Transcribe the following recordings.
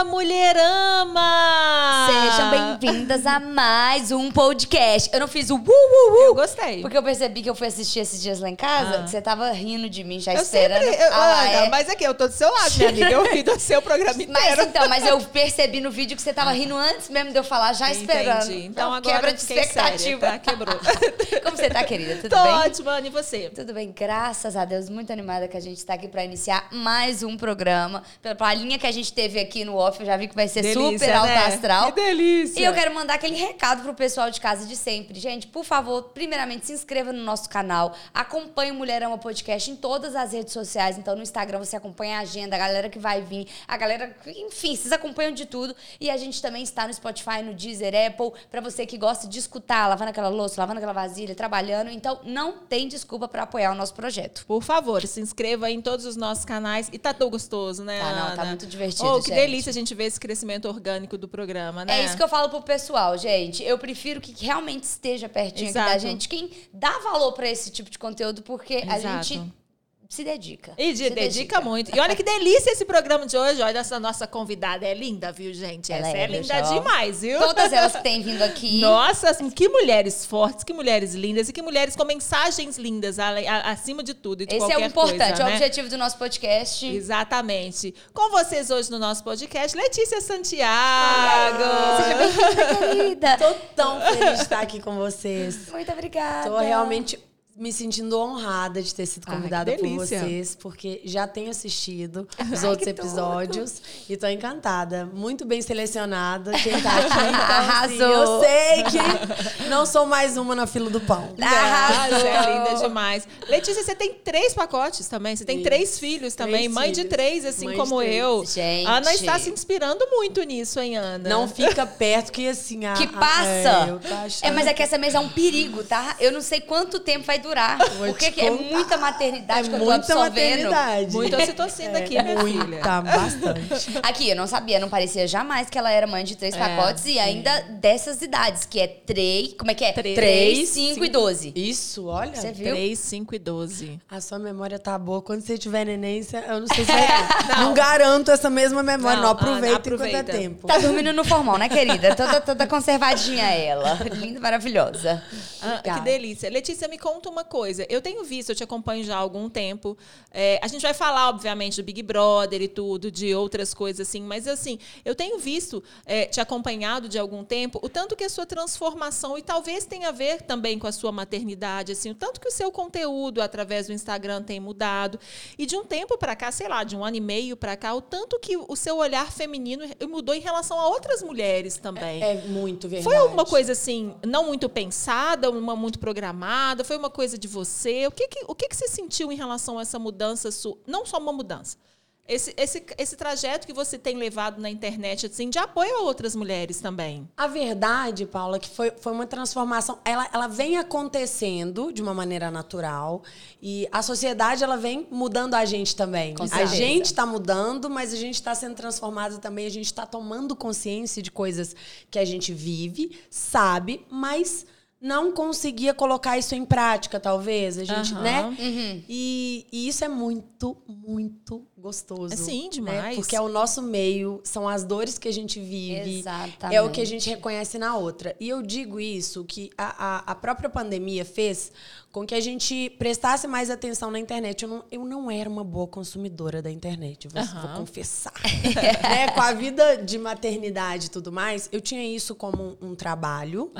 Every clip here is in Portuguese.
Fala Mulherama! Bem-vindas a mais um podcast. Eu não fiz o uh, uh, uh. Eu gostei. Porque eu percebi que eu fui assistir esses dias lá em casa, Ah. que você tava rindo de mim, já Eu esperando. sempre. Eu, Ah, Ana, é. Mas aqui, eu tô do seu lado, minha amiga. Eu ri do seu programa Mas inteiro. então, mas eu percebi no vídeo que você tava rindo antes mesmo de eu falar, já esperando. Entendi. Então Não, agora quebra de fiquei séria, expectativa. tá? Quebrou. Como você tá, querida? Tudo Tô bem? ótima, Ana, e você? Tudo bem, graças a Deus, muito animada que a gente tá aqui pra iniciar mais um programa. Pela, linha que a gente teve aqui no off, eu já vi que vai ser Delícia, super né? astral. Que delícia. E eu quero mandar aquele recado pro pessoal de casa de sempre. Gente, por favor, primeiramente se inscreva no nosso canal, acompanhe o Mulherama Podcast em todas as redes sociais. Então, no Instagram você acompanha a agenda, a galera que vai vir, a galera, enfim, vocês acompanham de tudo. E a gente também está no Spotify, no Deezer, Apple, pra você que gosta de escutar, lavando aquela louça, lavando aquela vasilha, trabalhando. Então, não tem desculpa pra apoiar o nosso projeto. Por favor, se inscreva aí em todos os nossos canais. E tá tão gostoso, né, Tá, não, Ana? tá muito divertido, Oh, que gente. delícia a gente ver esse crescimento orgânico do programa, né? É isso que eu falo pro pessoal, gente. Eu prefiro que realmente esteja pertinho aqui da gente. Quem dá valor pra esse tipo de conteúdo, porque a Exato. gente se dedica. E de- Se dedica, muito. E olha que delícia esse programa de hoje. Olha, essa nossa convidada é linda, viu, gente? Ela Essa é, é, linda eu- demais, viu? Todas elas que têm vindo aqui. Nossa, assim, que mulheres fortes, que mulheres lindas e que mulheres com mensagens lindas, acima de tudo e de Esse é o importante, coisa, é o né? objetivo do nosso podcast. Exatamente. Com vocês hoje no nosso podcast, Letícia Santiago. Seja bem-vinda, querida. Tô tão feliz de estar aqui com vocês. Muito obrigada. Tô realmente me sentindo honrada de ter sido Ai, convidada por vocês, porque já tenho assistido os Ai, outros episódios e tô encantada. Muito bem selecionada quem tá aqui. Então, assim, Arrasou. eu sei que não sou mais uma na fila do pão. Arrasou. você é linda demais. Letícia, você tem três pacotes também. Você tem Isso. três filhos também. Três mãe de filhos. três, assim Mãe de como três. eu. Gente. Ana está se inspirando muito nisso, hein, Ana? Não fica perto que assim... A, Que a- passa. é, eu tô achando- É, mas é que essa mesa é um perigo, tá? Eu não sei quanto tempo vai durar. Vou Porque é muita maternidade é que eu tô muita absorvendo. maternidade. Muita ocitocina É, aqui, minha filha. Muita, bastante. Aqui, eu não sabia, não parecia jamais que ela era mãe de três É, pacotes e ainda dessas idades, que é três. Como é que é? Três, Três, cinco e doze. Isso, olha. Você viu? 3, 5 e 12. A sua memória tá boa. Quando você tiver neném, eu não sei se vai. não. garanto essa mesma memória. Não, Não, aproveita, Ana, aproveita. enquanto é tempo. Tá dormindo no formal, né, querida? Toda, toda conservadinha ela. Linda, maravilhosa. Ah, que delícia. Letícia, me conta uma coisa. Eu tenho visto, eu te acompanho já há algum tempo. É, a gente vai falar, obviamente, do Big Brother e tudo, de outras coisas assim, mas assim, eu tenho visto, é, te acompanhado de algum tempo, o tanto que a sua transformação, e talvez tenha a ver também com a sua maternidade, assim, o tanto que o seu conteúdo através do Instagram tem mudado. E de um tempo para cá, sei lá, de um ano e meio para cá, o tanto que o seu olhar feminino mudou em relação a outras mulheres também. É muito verdade. Foi uma coisa assim, não muito pensada, uma muito programada? Foi uma coisa de você? O que que, o que, que você sentiu em relação a essa mudança sua? Não só uma mudança. Esse, esse, esse trajeto que você tem levado na internet, assim, de apoio a outras mulheres também. A verdade, Paula, que foi, foi uma transformação. Ela, ela vem acontecendo de uma maneira natural. E a sociedade, ela vem mudando a gente também. A gente está mudando, mas a gente está sendo transformado também. A gente está tomando consciência de coisas que a gente vive, sabe, mas não conseguia colocar isso em prática, talvez. A gente, Aham. né? Uhum. E, e isso é muito, muito gostoso. É, sim, né? demais. Porque é o nosso meio, são as dores que a gente vive. Exatamente. É o que a gente reconhece na outra. E eu digo isso, que a, a, a própria pandemia fez com que a gente prestasse mais atenção na internet. Eu não, eu não era uma boa consumidora da internet, vou, Aham. vou confessar. né? Com a vida de maternidade e tudo mais, eu tinha isso como um, um trabalho,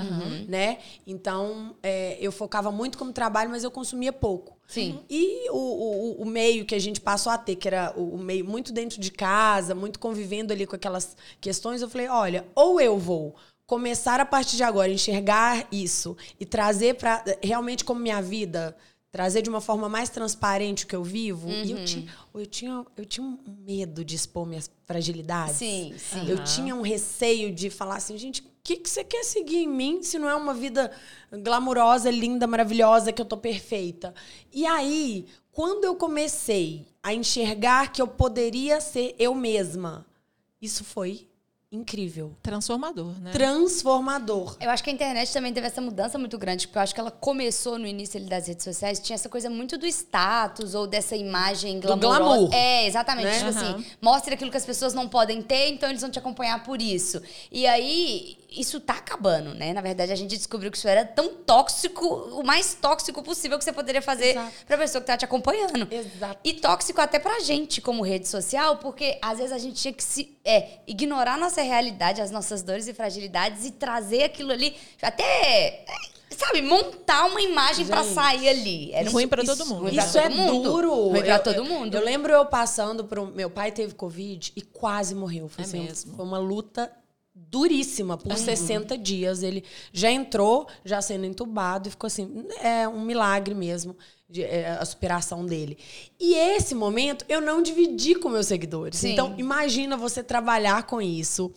né? Então, é, eu focava muito como trabalho, mas eu consumia pouco. Sim. E o, o, o meio que a gente passou a ter, que era o, meio muito dentro de casa, muito convivendo ali com aquelas questões, eu falei: olha, ou eu vou começar a partir de agora enxergar isso e trazer para realmente como minha vida, trazer de uma forma mais transparente o que eu vivo. E eu tinha, eu tinha, eu tinha um medo de expor minhas fragilidades. Sim, sim. Eu tinha um receio de falar assim, gente, que, que você quer seguir em mim se não é uma vida glamurosa, linda, maravilhosa, que eu tô perfeita? E aí, quando eu comecei a enxergar que eu poderia ser eu mesma, isso foi incrível. Transformador, né? Transformador. Eu acho que a internet também teve essa mudança muito grande, porque eu acho que ela começou no início ali das redes sociais, tinha essa coisa muito do status ou dessa imagem glamourosa. glamour. É, exatamente. Né? Tipo Aham. assim, mostra aquilo que as pessoas não podem ter, então eles vão te acompanhar por isso. E aí, isso tá acabando, né? Na verdade, a gente descobriu que isso era tão tóxico, o mais tóxico possível que você poderia fazer Exato. pra pessoa que tá te acompanhando. Exato. E tóxico até pra gente como rede social, porque às vezes a gente tinha que se é, ignorar a nossa realidade, as nossas dores e fragilidades e trazer aquilo ali, até, é, sabe, montar uma imagem pra Gente, sair ali. Era Ruim um- pra isso- todo mundo. Isso é mundo. duro. Ruim pra Eu- todo eu- mundo. Eu lembro eu passando por um, meu pai teve covid e quase morreu. Foi, É assim, mesmo. foi uma luta duríssima por 60 dias. Ele já entrou, já sendo entubado e ficou assim, é um milagre mesmo. de- é, a superação dele. E esse momento eu não dividi com meus seguidores. Sim. Então, imagina você trabalhar com isso,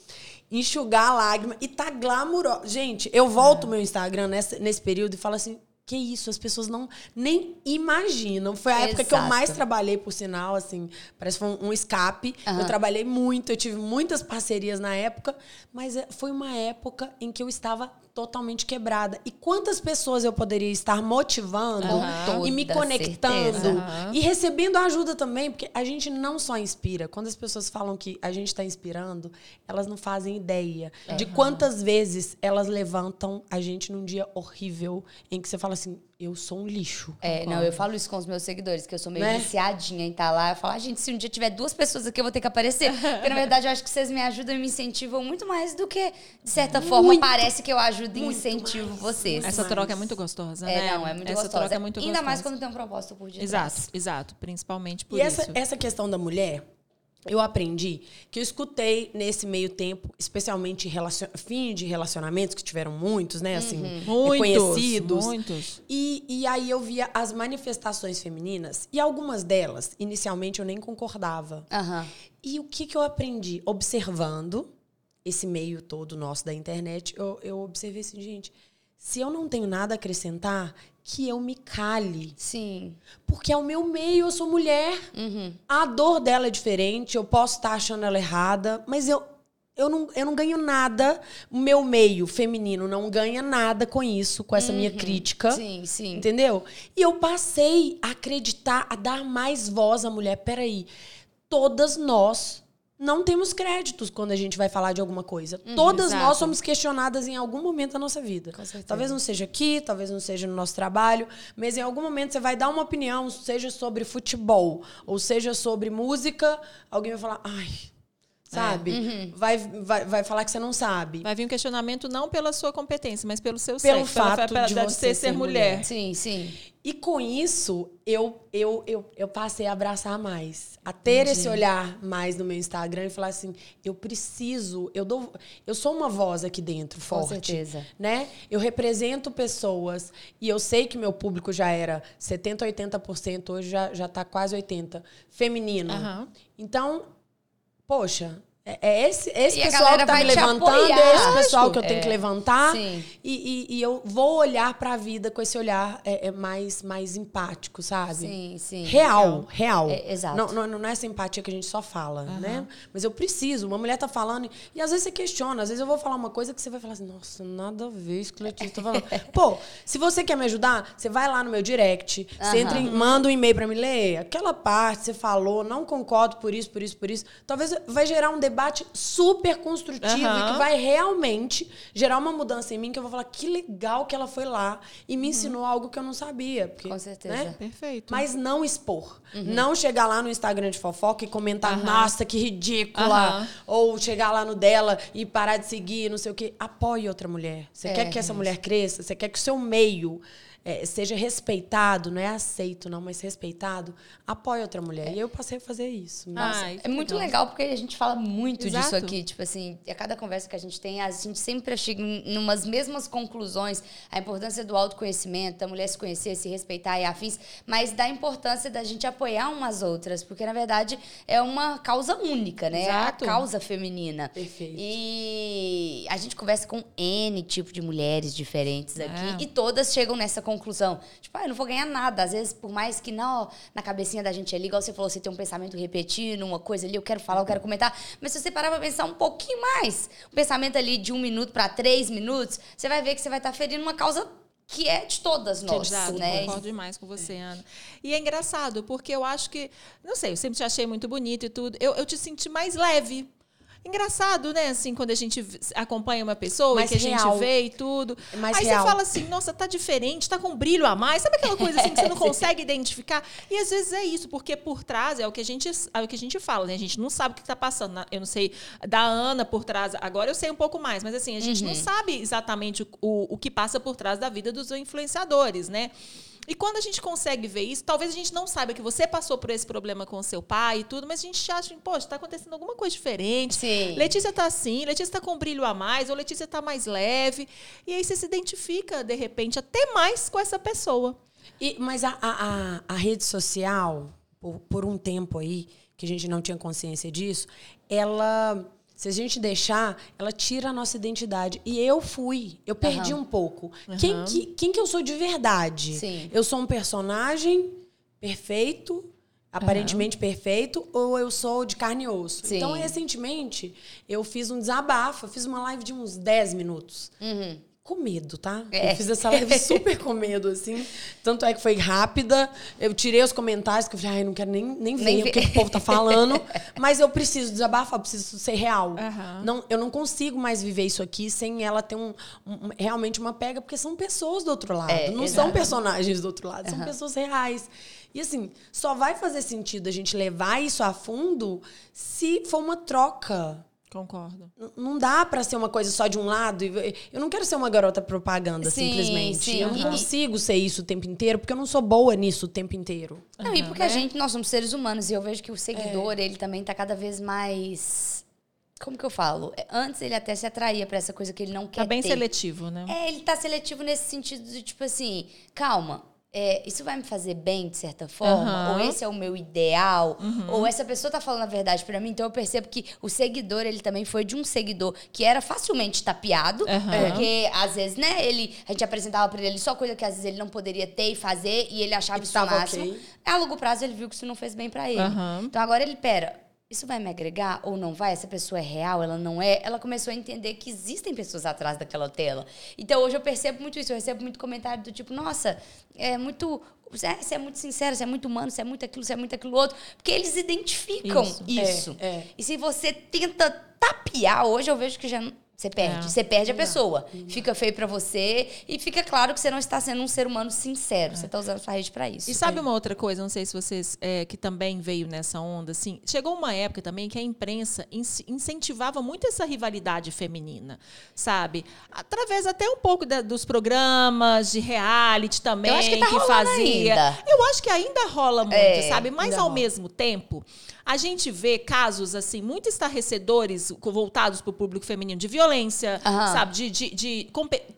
enxugar a lágrima e tá glamuroso. Gente, eu volto meu Instagram nesse, nesse período e falo assim: que isso? As pessoas não nem imaginam. Foi a época que eu Exato. mais trabalhei, por sinal, assim, parece que foi um, escape. Aham. Eu trabalhei muito, eu tive muitas parcerias na época, mas é, foi uma época em que eu estava totalmente quebrada. E quantas pessoas eu poderia estar motivando Com e me conectando. Aham. e recebendo ajuda também, porque a gente não só inspira. Quando as pessoas falam que a gente está inspirando, elas não fazem ideia de quantas vezes elas levantam a gente num dia horrível em que você fala assim: eu sou um lixo. É, não, eu falo isso com os meus seguidores, que eu sou meio Né? viciadinha em estar lá. Eu falo, ah, gente, se um dia tiver duas pessoas aqui, eu vou ter que aparecer. Porque, na verdade, eu acho que vocês me ajudam e me incentivam muito mais do que, de certa forma, Muito, parece que eu ajudo e incentivo mais, vocês. Essa mais. troca é muito gostosa, É, né? não, é muito Essa gostosa. troca é muito Ainda gostosa. mais quando tem um propósito por detrás. Exato, exato. Principalmente por e essa, isso. essa questão da mulher, eu aprendi que eu escutei nesse meio tempo, especialmente relacion... fim de relacionamentos, que tiveram muitos, né? Assim, Muitos, reconhecidos. muitos. E, e aí eu via as manifestações femininas, e algumas delas, inicialmente, eu nem concordava. Aham. E o que, que eu aprendi? Observando esse meio todo nosso da internet, eu, eu observei assim, gente, se eu não tenho nada a acrescentar, que eu me cale. Sim. Porque é o meu meio, eu sou mulher. Uhum. A dor dela é diferente, eu posso estar achando ela errada, mas eu, eu, não, eu não ganho nada. O meu meio feminino não ganha nada com isso, com essa minha crítica. Uhum. Sim, sim. Entendeu? E eu passei a acreditar, a dar mais voz à mulher. Peraí, todas nós não temos créditos quando a gente vai falar de alguma coisa. todas exato. nós somos questionadas em algum momento da nossa vida. Talvez não seja aqui, talvez não seja no nosso trabalho, mas em algum momento você vai dar uma opinião, seja sobre futebol, ou seja sobre música, alguém vai falar, ai, sabe? Uhum. Vai, vai, vai falar que você não sabe. Vai vir um questionamento não pela sua competência, mas pelo seu Pelo sexo, pela- fato pela- de de você ser, ser mulher. mulher. Sim, sim. E com isso, eu, eu, eu, eu passei a abraçar mais. A ter esse olhar mais no meu Instagram e falar assim: eu preciso, eu dou. Eu sou uma voz aqui dentro, Com forte. certeza. Né? Eu represento pessoas e eu sei que meu público já era 70%, 80%, hoje já, já tá quase 80%, feminino. Aham. Então, poxa. É é esse, esse E a pessoal que tá me levantando, apoiar. é esse pessoal que eu É. tenho que levantar. Sim. E, e- e eu vou olhar pra vida com esse olhar é, é mais, mais empático, sabe? Sim, sim. Real, real. É, exato. Não, não, não é essa empatia que a gente só fala, né? Mas eu preciso. Uma mulher tá falando e às vezes você questiona. Às vezes eu vou falar uma coisa que você vai falar assim, nossa, nada a ver isso que o Letícia tá falando. Pô, se você quer me ajudar, você vai lá no meu direct, você entra e manda um e-mail pra me ler. Aquela parte você falou, não concordo por isso, por isso, por isso. Talvez vai gerar um debate super construtivo e Aham. que vai realmente gerar uma mudança em mim que eu vou falar que legal que ela foi lá e me ensinou algo que eu não sabia. Porque, Com certeza. né? Perfeito. Mas não expor. Não chegar lá no Instagram de fofoca e comentar, nossa, que ridícula. Ou chegar lá no dela e parar de seguir, não sei o quê. Apoie outra mulher. Você É, quer que essa mulher cresça? Você quer que o seu meio eh, seja respeitado, não é aceito, não, mas respeitado? Apoie outra mulher. E eu passei a fazer isso. Ai, É muito legal porque a gente fala muito Exato. disso aqui. Tipo assim, a cada conversa que a gente tem, a gente sempre chega em umas mesmas conclusões. A importância do autoconhecimento, da mulher se conhecer, se respeitar e afins, mas da importância da gente apoiar umas outras. Porque, na verdade, é uma causa única, né? Exato. É a causa feminina. Perfeito. E a gente conversa com N tipo de mulheres diferentes aqui. É. E todas chegam nessa conclusão conclusão. Tipo, ah, eu não vou ganhar nada. Às vezes, por mais que não, na cabecinha da gente ali, igual você falou, você tem um pensamento repetindo, uma coisa ali, eu quero falar, eu quero comentar. Mas se você parar pra pensar um pouquinho mais, um pensamento ali de um minuto para três minutos, você vai ver que você vai estar tá ferindo uma causa que é de todas nós, Exato, né? Concordo demais com você, Ana. E é engraçado, porque eu acho que, não sei, eu sempre te achei muito bonito e tudo. Eu, eu te senti mais leve. Engraçado, né? Assim, quando a gente acompanha uma pessoa mais e que real. a gente vê e tudo. É mais Aí real. você fala assim, nossa, tá diferente, tá com brilho a mais. Sabe aquela coisa assim que você não consegue identificar? E às vezes é isso, porque por trás é o que a gente, é o que a gente fala, né? A gente não sabe o que tá passando. Eu não sei da Ana por trás. Agora eu sei um pouco mais, mas assim, a gente não sabe exatamente o, o, o que passa por trás da vida dos influenciadores, né? E quando a gente consegue ver isso, talvez a gente não saiba que você passou por esse problema com seu pai e tudo, mas a gente acha, poxa, tá acontecendo alguma coisa diferente. Sim. Letícia tá assim, Letícia tá com brilho a mais, ou Letícia tá mais leve. E aí você se identifica, de repente, até mais com essa pessoa. E, mas a, a, a, a rede social, por, por um tempo aí, que a gente não tinha consciência disso, ela. Se a gente deixar, ela tira a nossa identidade. E eu fui. Eu perdi Aham. um pouco. Quem, que, quem que eu sou de verdade? Sim. Eu sou um personagem perfeito, aparentemente perfeito, ou eu sou de carne e osso? Sim. Então, recentemente, eu fiz um desabafo. Eu fiz uma live de uns 10 minutos. Com medo, tá? É. Eu fiz essa live super com medo, assim. Tanto é que foi rápida. Eu tirei os comentários, que eu falei, ai, não quero nem, nem ver Nem o que, que o povo tá falando. mas eu preciso desabafar, eu preciso ser real. Aham. Não, eu não consigo mais viver isso aqui sem ela ter um, um- realmente uma pega, porque são pessoas do outro lado. É, não exato. são personagens do outro lado, são pessoas reais. E assim, só vai fazer sentido a gente levar isso a fundo se for uma troca. Concordo. N- Não dá pra ser uma coisa só de um lado. e- Eu não quero ser uma garota propaganda, Sim, simplesmente. sim. Eu não E- consigo ser isso o tempo inteiro, porque eu não sou boa nisso o tempo inteiro. Não, e Aham, porque né? a gente, nós somos seres humanos, e eu vejo que o seguidor, ele também tá cada vez mais. Como que eu falo? É, Antes ele até se atraía pra essa coisa que ele não quer Tá bem ter. seletivo, né? É, ele tá seletivo nesse sentido de, tipo assim, calma. É, isso vai me fazer bem de certa forma? Aham. Ou esse é o meu ideal? Ou essa pessoa tá falando a verdade pra mim? Então eu percebo que o seguidor, ele também foi de um seguidor que era facilmente tapeado. Aham. Porque, às vezes, né, ele, a gente apresentava pra ele só coisa que às vezes ele não poderia ter e fazer, e ele achava E isso o máximo. ok. A longo prazo ele viu que isso não fez bem pra ele. Então agora ele, pera, isso vai me agregar ou não vai? Essa pessoa é real, ela não é? Ela começou a entender que existem pessoas atrás daquela tela. Então hoje eu percebo muito isso, eu recebo muito comentário do tipo, nossa, é muito. Você é, é muito sincero, você é muito humano, você é muito aquilo, você é muito aquilo outro. Porque eles identificam Isso. isso. É, é. E se você tenta tapear, hoje eu vejo que já. Você perde. É. Você perde a pessoa. Fica feio pra você e fica claro que você não está sendo um ser humano É. sincero. Você está usando a sua rede pra isso. E sabe uma outra coisa, não sei se vocês, é, que também veio nessa onda, assim, chegou uma época também que a imprensa in- incentivava muito essa rivalidade feminina, sabe? Através até um pouco da- dos programas de reality também, Eu acho que tá rolando fazia. ainda. Eu acho que ainda rola muito, É, sabe? Mas ao rola. mesmo tempo, a gente vê casos, assim, muito estarrecedores voltados para o público feminino de violência, Aham. sabe? De, de, de-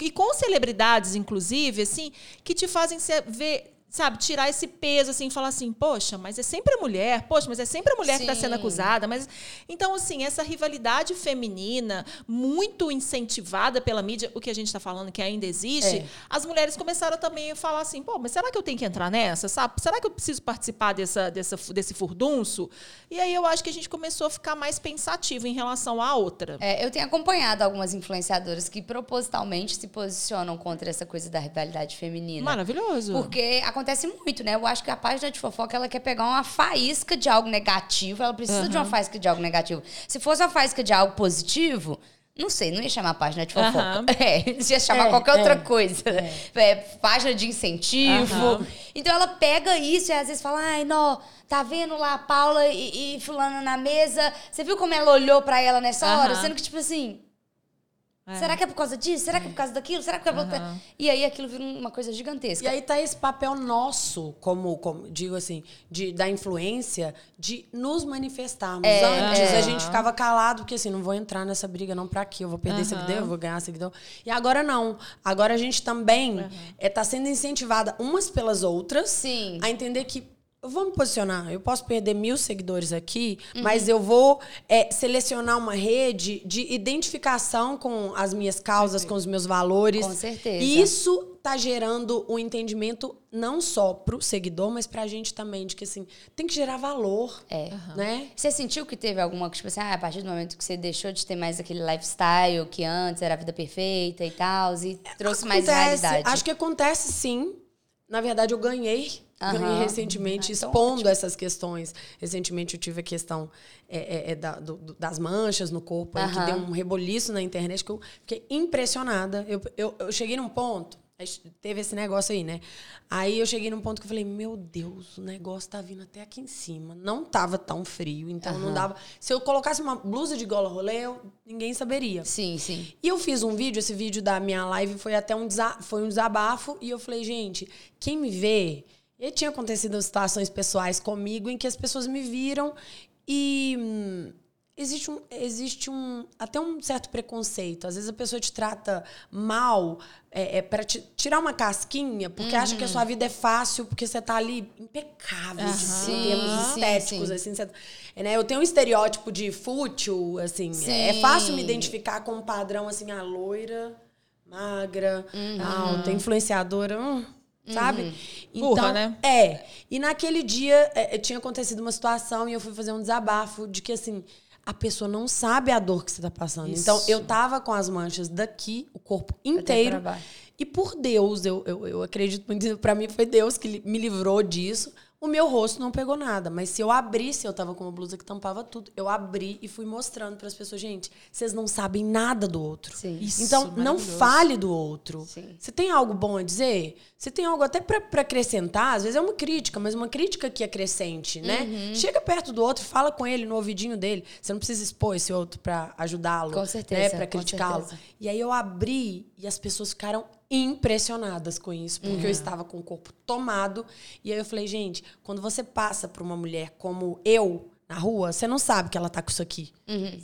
e com celebridades, inclusive, assim, que te fazem se- ver. Sabe, tirar esse peso assim, falar assim, poxa, mas é sempre a mulher, poxa, mas é sempre a mulher que está Sim. sendo acusada, mas então assim essa rivalidade feminina muito incentivada pela mídia, o que a gente está falando que ainda existe, É. as mulheres começaram também a falar assim, pô, mas será que eu tenho que entrar nessa, sabe? Será que eu preciso participar dessa, dessa desse furdunço? E aí eu acho que a gente começou a ficar mais pensativo em relação à outra. É, eu tenho acompanhado algumas influenciadoras que propositalmente se posicionam contra essa coisa da rivalidade feminina. Maravilhoso. Porque acontece muito, né? Eu acho que a página de fofoca ela quer pegar uma faísca de algo negativo, ela precisa de uma faísca de algo negativo. Se fosse uma faísca de algo positivo, não sei, não ia chamar página de fofoca. Aham. É, ia chamar É, qualquer é. outra coisa. É, página de incentivo. Aham. Então ela pega isso e às vezes fala: ai, não, tá vendo lá a Paula e, e Fulana na mesa? Você viu como ela olhou pra ela nessa hora? Aham. Sendo que, tipo assim. É. Será que é por causa disso? Será que é por causa daquilo? Será que é por... Aham. E aí aquilo vira uma coisa gigantesca. E aí tá esse papel nosso, como, como digo assim, de, da influência, de nos manifestarmos. É, Antes é. a gente ficava calado, porque assim, não vou entrar nessa briga não pra quê? Eu vou perder Aham. seguidor, eu vou ganhar seguidor. E agora não. Agora a gente também é, tá sendo incentivada umas pelas outras Sim. a entender que eu vou me posicionar. Eu posso perder mil seguidores aqui, Uhum. mas eu vou é, selecionar uma rede de identificação com as minhas causas, com os meus valores. Com certeza. E isso tá gerando um entendimento não só pro seguidor, mas pra gente também, de que assim, tem que gerar valor. É. Né? Você sentiu que teve alguma, tipo assim, ah, a partir do momento que você deixou de ter mais aquele lifestyle que antes era a vida perfeita e tal, e trouxe mais Acontece, realidade? Acho que acontece sim. Na verdade, eu ganhei. Ganhei recentemente, Ah, então expondo essas questões. Recentemente eu tive a questão é, é, é, da- do- das manchas no corpo, aí, que deu um reboliço na internet, que eu fiquei impressionada. Eu, eu, eu cheguei num ponto, teve esse negócio aí, né? Aí eu cheguei num ponto que eu falei, meu Deus, o negócio tá vindo até aqui em cima. Não tava tão frio, então não dava. Se eu colocasse uma blusa de gola rolê, eu- ninguém saberia. Sim, sim. E eu fiz um vídeo, esse vídeo da minha live foi até um, foi um desabafo, e eu falei, gente, quem me vê. E tinha acontecido situações pessoais comigo em que as pessoas me viram e. hum, Existe um, existe um até um certo preconceito. Às vezes a pessoa te trata mal é, para tirar uma casquinha, porque acha que a sua vida é fácil, porque você tá ali impecável Sim, em termos sim, estéticos. sim. Assim, você- é, né? Eu tenho um estereótipo de fútil, assim. É Sim. fácil me identificar com um padrão, assim, a loira, magra, Uhum. alta, influenciadora, hum, sabe? Burra, né? É. E naquele dia é, é, tinha acontecido uma situação e eu fui fazer um desabafo de que, assim, a pessoa não sabe a dor que você tá passando. Isso. Então, eu tava com as manchas daqui, o corpo inteiro. E por Deus, eu, eu, eu acredito muito, pra mim foi Deus que me livrou disso. O meu rosto não pegou nada, mas se eu abrisse, eu tava com uma blusa que tampava tudo. Eu abri e fui mostrando para as pessoas, gente, vocês não sabem nada do outro. Sim. Isso, então, não fale do outro. Sim. Você tem algo bom a dizer? Você tem algo até pra acrescentar? Às vezes é uma crítica, mas uma crítica que acrescente, né? Uhum. Chega perto do outro, fala com ele no ouvidinho dele. Você não precisa expor esse outro pra ajudá-lo, Com né? certeza, Para com criticá-lo. E aí eu abri e as pessoas ficaram impressionadas com isso, porque Uhum. eu estava com o corpo tomado. E aí eu falei, gente, quando você passa por uma mulher como eu na rua, você não sabe que ela tá com isso aqui.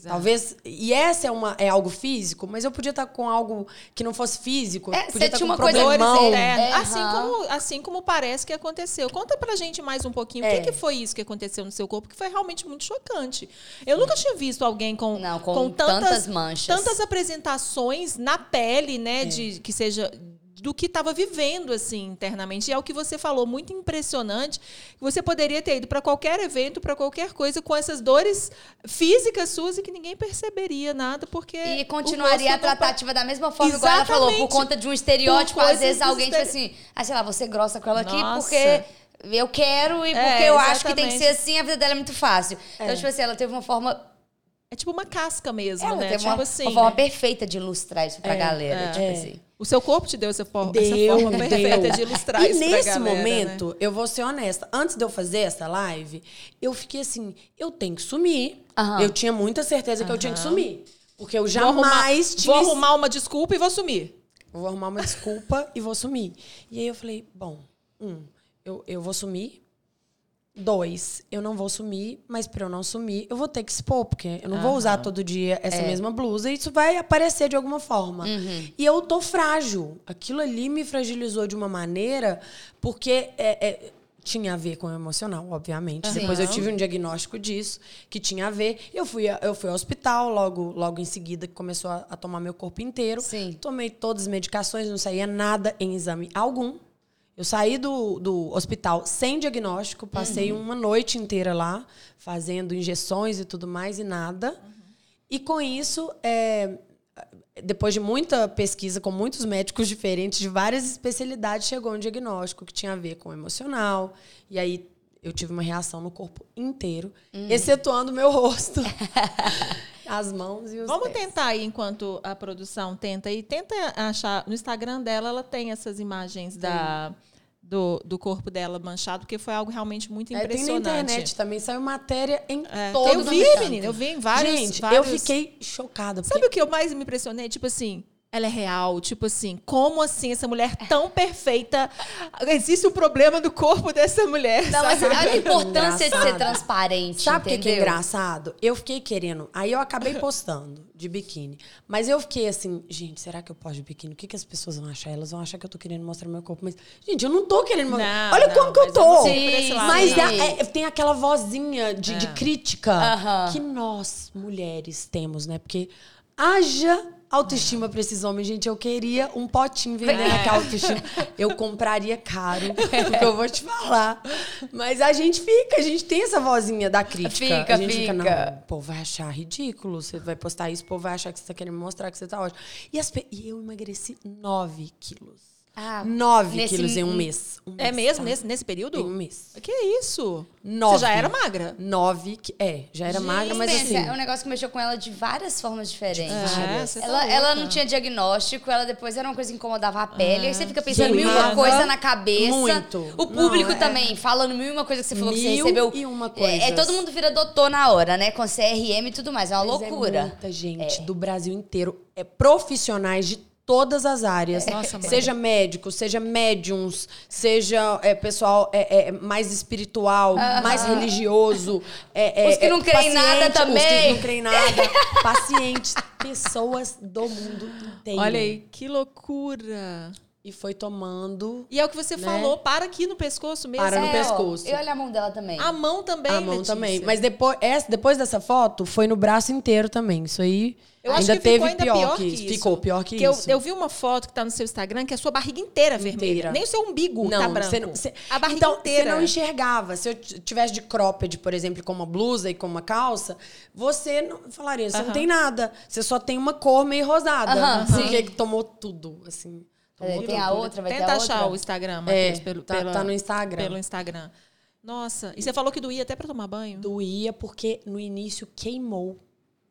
Talvez. E essa é, uma, é algo físico, mas eu podia estar com algo que não fosse físico. É, podia estar tinha com uma coisa problemão. dizer, É, É, assim, como, assim como parece que aconteceu. Conta pra gente mais um pouquinho. O É. que, que foi isso que aconteceu no seu corpo? Que foi realmente muito chocante. Eu nunca tinha visto alguém com, Não, com tantas manchas. Tantas apresentações na pele, né? De, que seja do que estava vivendo assim internamente. E é o que você falou, muito impressionante. Você poderia ter ido para qualquer evento, para qualquer coisa, com essas dores físicas suas e que ninguém perceberia nada, porque. E continuaria a tratativa da mesma forma, igual ela falou, por conta de um estereótipo. Às vezes alguém, tipo assim, ah, sei lá, você grossa com ela aqui Nossa. porque eu quero e porque É, eu acho que tem que ser assim, a vida dela é muito fácil. Então, tipo assim, ela teve uma forma. É tipo uma casca mesmo, Ela né? teve tipo uma, assim. uma forma perfeita de ilustrar isso pra galera. é. tipo É. assim. O seu corpo te deu essa forma, Deu, essa forma deu. perfeita de ilustrar e isso pra nesse galera, né? momento, eu vou ser honesta. Antes de eu fazer essa live, eu fiquei assim, eu tenho que sumir. Aham. Eu tinha muita certeza que eu tinha que sumir. Porque eu Vou arrumar- jamais tinha... Vou arrumar uma desculpa e vou sumir. Vou arrumar uma desculpa e vou sumir. E aí eu falei, bom, um, eu, eu vou sumir. Dois, eu não vou sumir, mas para eu não sumir, eu vou ter que expor, porque eu não vou usar todo dia essa É. mesma blusa e isso vai aparecer de alguma forma. Uhum. E eu tô frágil. Aquilo ali me fragilizou de uma maneira, porque é, é, tinha a ver com o emocional, obviamente. Sim. Depois eu tive um diagnóstico disso, que tinha a ver. Eu fui, eu fui ao hospital logo, logo em seguida, que começou a, a tomar meu corpo inteiro. Sim. Tomei todas as medicações, não saía nada em exame algum. Eu saí do, do hospital sem diagnóstico, passei uma noite inteira lá, fazendo injeções e tudo mais, e nada. E com isso, é, depois de muita pesquisa com muitos médicos diferentes de várias especialidades, chegou um diagnóstico que tinha a ver com o emocional. E aí eu tive uma reação no corpo inteiro, excetuando o meu rosto. As mãos e os Vamos pés. tentar aí, enquanto a produção tenta. E tenta achar. No Instagram dela, ela tem essas imagens da, do, do corpo dela manchado, porque foi algo realmente muito É, tem na impressionante. internet também, saiu matéria em É, todo eu vi, menina, eu vi em vários. Gente, vários... eu fiquei chocada. Porque Sabe o que eu mais me impressionei? Tipo assim, ela é real. Tipo assim, como assim essa mulher tão perfeita? Existe um problema do corpo dessa mulher. Não, mas olha a importância de ser Engraçado. transparente. Sabe o que, que é engraçado? Eu fiquei querendo. Aí eu acabei postando de biquíni. Mas eu fiquei assim, gente, será que eu posto de biquíni? O que, que as pessoas vão achar? Elas vão achar que eu tô querendo mostrar meu corpo. Mas, gente, eu não tô querendo mostrar. Não, Olha não, como que eu tô. lado, mas não. é- é- tem aquela vozinha de, de É. crítica Aham. que nós, mulheres, temos, né? Porque haja autoestima pra esses homens, gente. Eu queria um potinho vendendo É. aquela autoestima. Eu compraria caro, porque eu vou te falar. Mas a gente fica, a gente tem essa vozinha da crítica. Fica, a gente fica, fica. não, o povo vai achar ridículo. Você vai postar isso, o povo vai achar que você tá querendo mostrar que você tá ótimo. E, as e eu emagreci 9 quilos. Ah, 9 nesse- quilos em um mês. Um É mês, mesmo? tá? Nesse, nesse período? Em um mês. Que isso? Nove. Você já era magra? 9, que- é, já era magra, mas Pensa, assim... É um negócio que mexeu com ela de várias formas diferentes. É, você tá Ela, louca. ela não tinha diagnóstico, ela depois era uma coisa que incomodava a pele. aí você fica pensando mil e uma coisa na cabeça. muito. O público Não, é- também, falando mil e uma coisa que você falou que você Mil recebeu. e uma É, coisas. é, todo mundo vira doutor na hora, né? Com CRM e tudo mais. É uma Mas loucura. É muita gente do Brasil inteiro, é profissionais de todas as áreas. Nossa, mãe. seja médico, seja médiums, seja é, pessoal é, é, mais espiritual, mais religioso. é, é, Os que não é, creem em nada paciente, Os também. que não creem em nada. pacientes, pessoas do mundo inteiro. Olha aí, que loucura. E foi tomando E é o que você Né? falou, para aqui no pescoço mesmo. Para no É, ó, pescoço. E olha a mão dela também. A mão também, a mão Letícia. também. Mas depois, essa, depois dessa foto, foi no braço inteiro também. Isso aí Eu acho ainda que teve ficou ainda pior, pior que que isso. Ficou pior que Porque eu, isso. eu vi uma foto que tá no seu Instagram que é a sua barriga inteira vermelha. Inteira. Nem o seu umbigo tá Não, branco. você não, você- a barriga então, inteira. Você não enxergava. Se eu tivesse de cropped, por exemplo, com uma blusa e com uma calça, você não falaria, você não Aham. tem nada. Você só tem uma cor meio rosada. Aham, Porque sim. que tomou tudo, assim. É, tem a outra, vai ter Tenta a achar outra. o Instagram, É, Matheus, pelo, tá- pela- tá no Instagram. Pelo Instagram. Nossa, e você falou que doía até pra tomar banho? Doía porque no início queimou.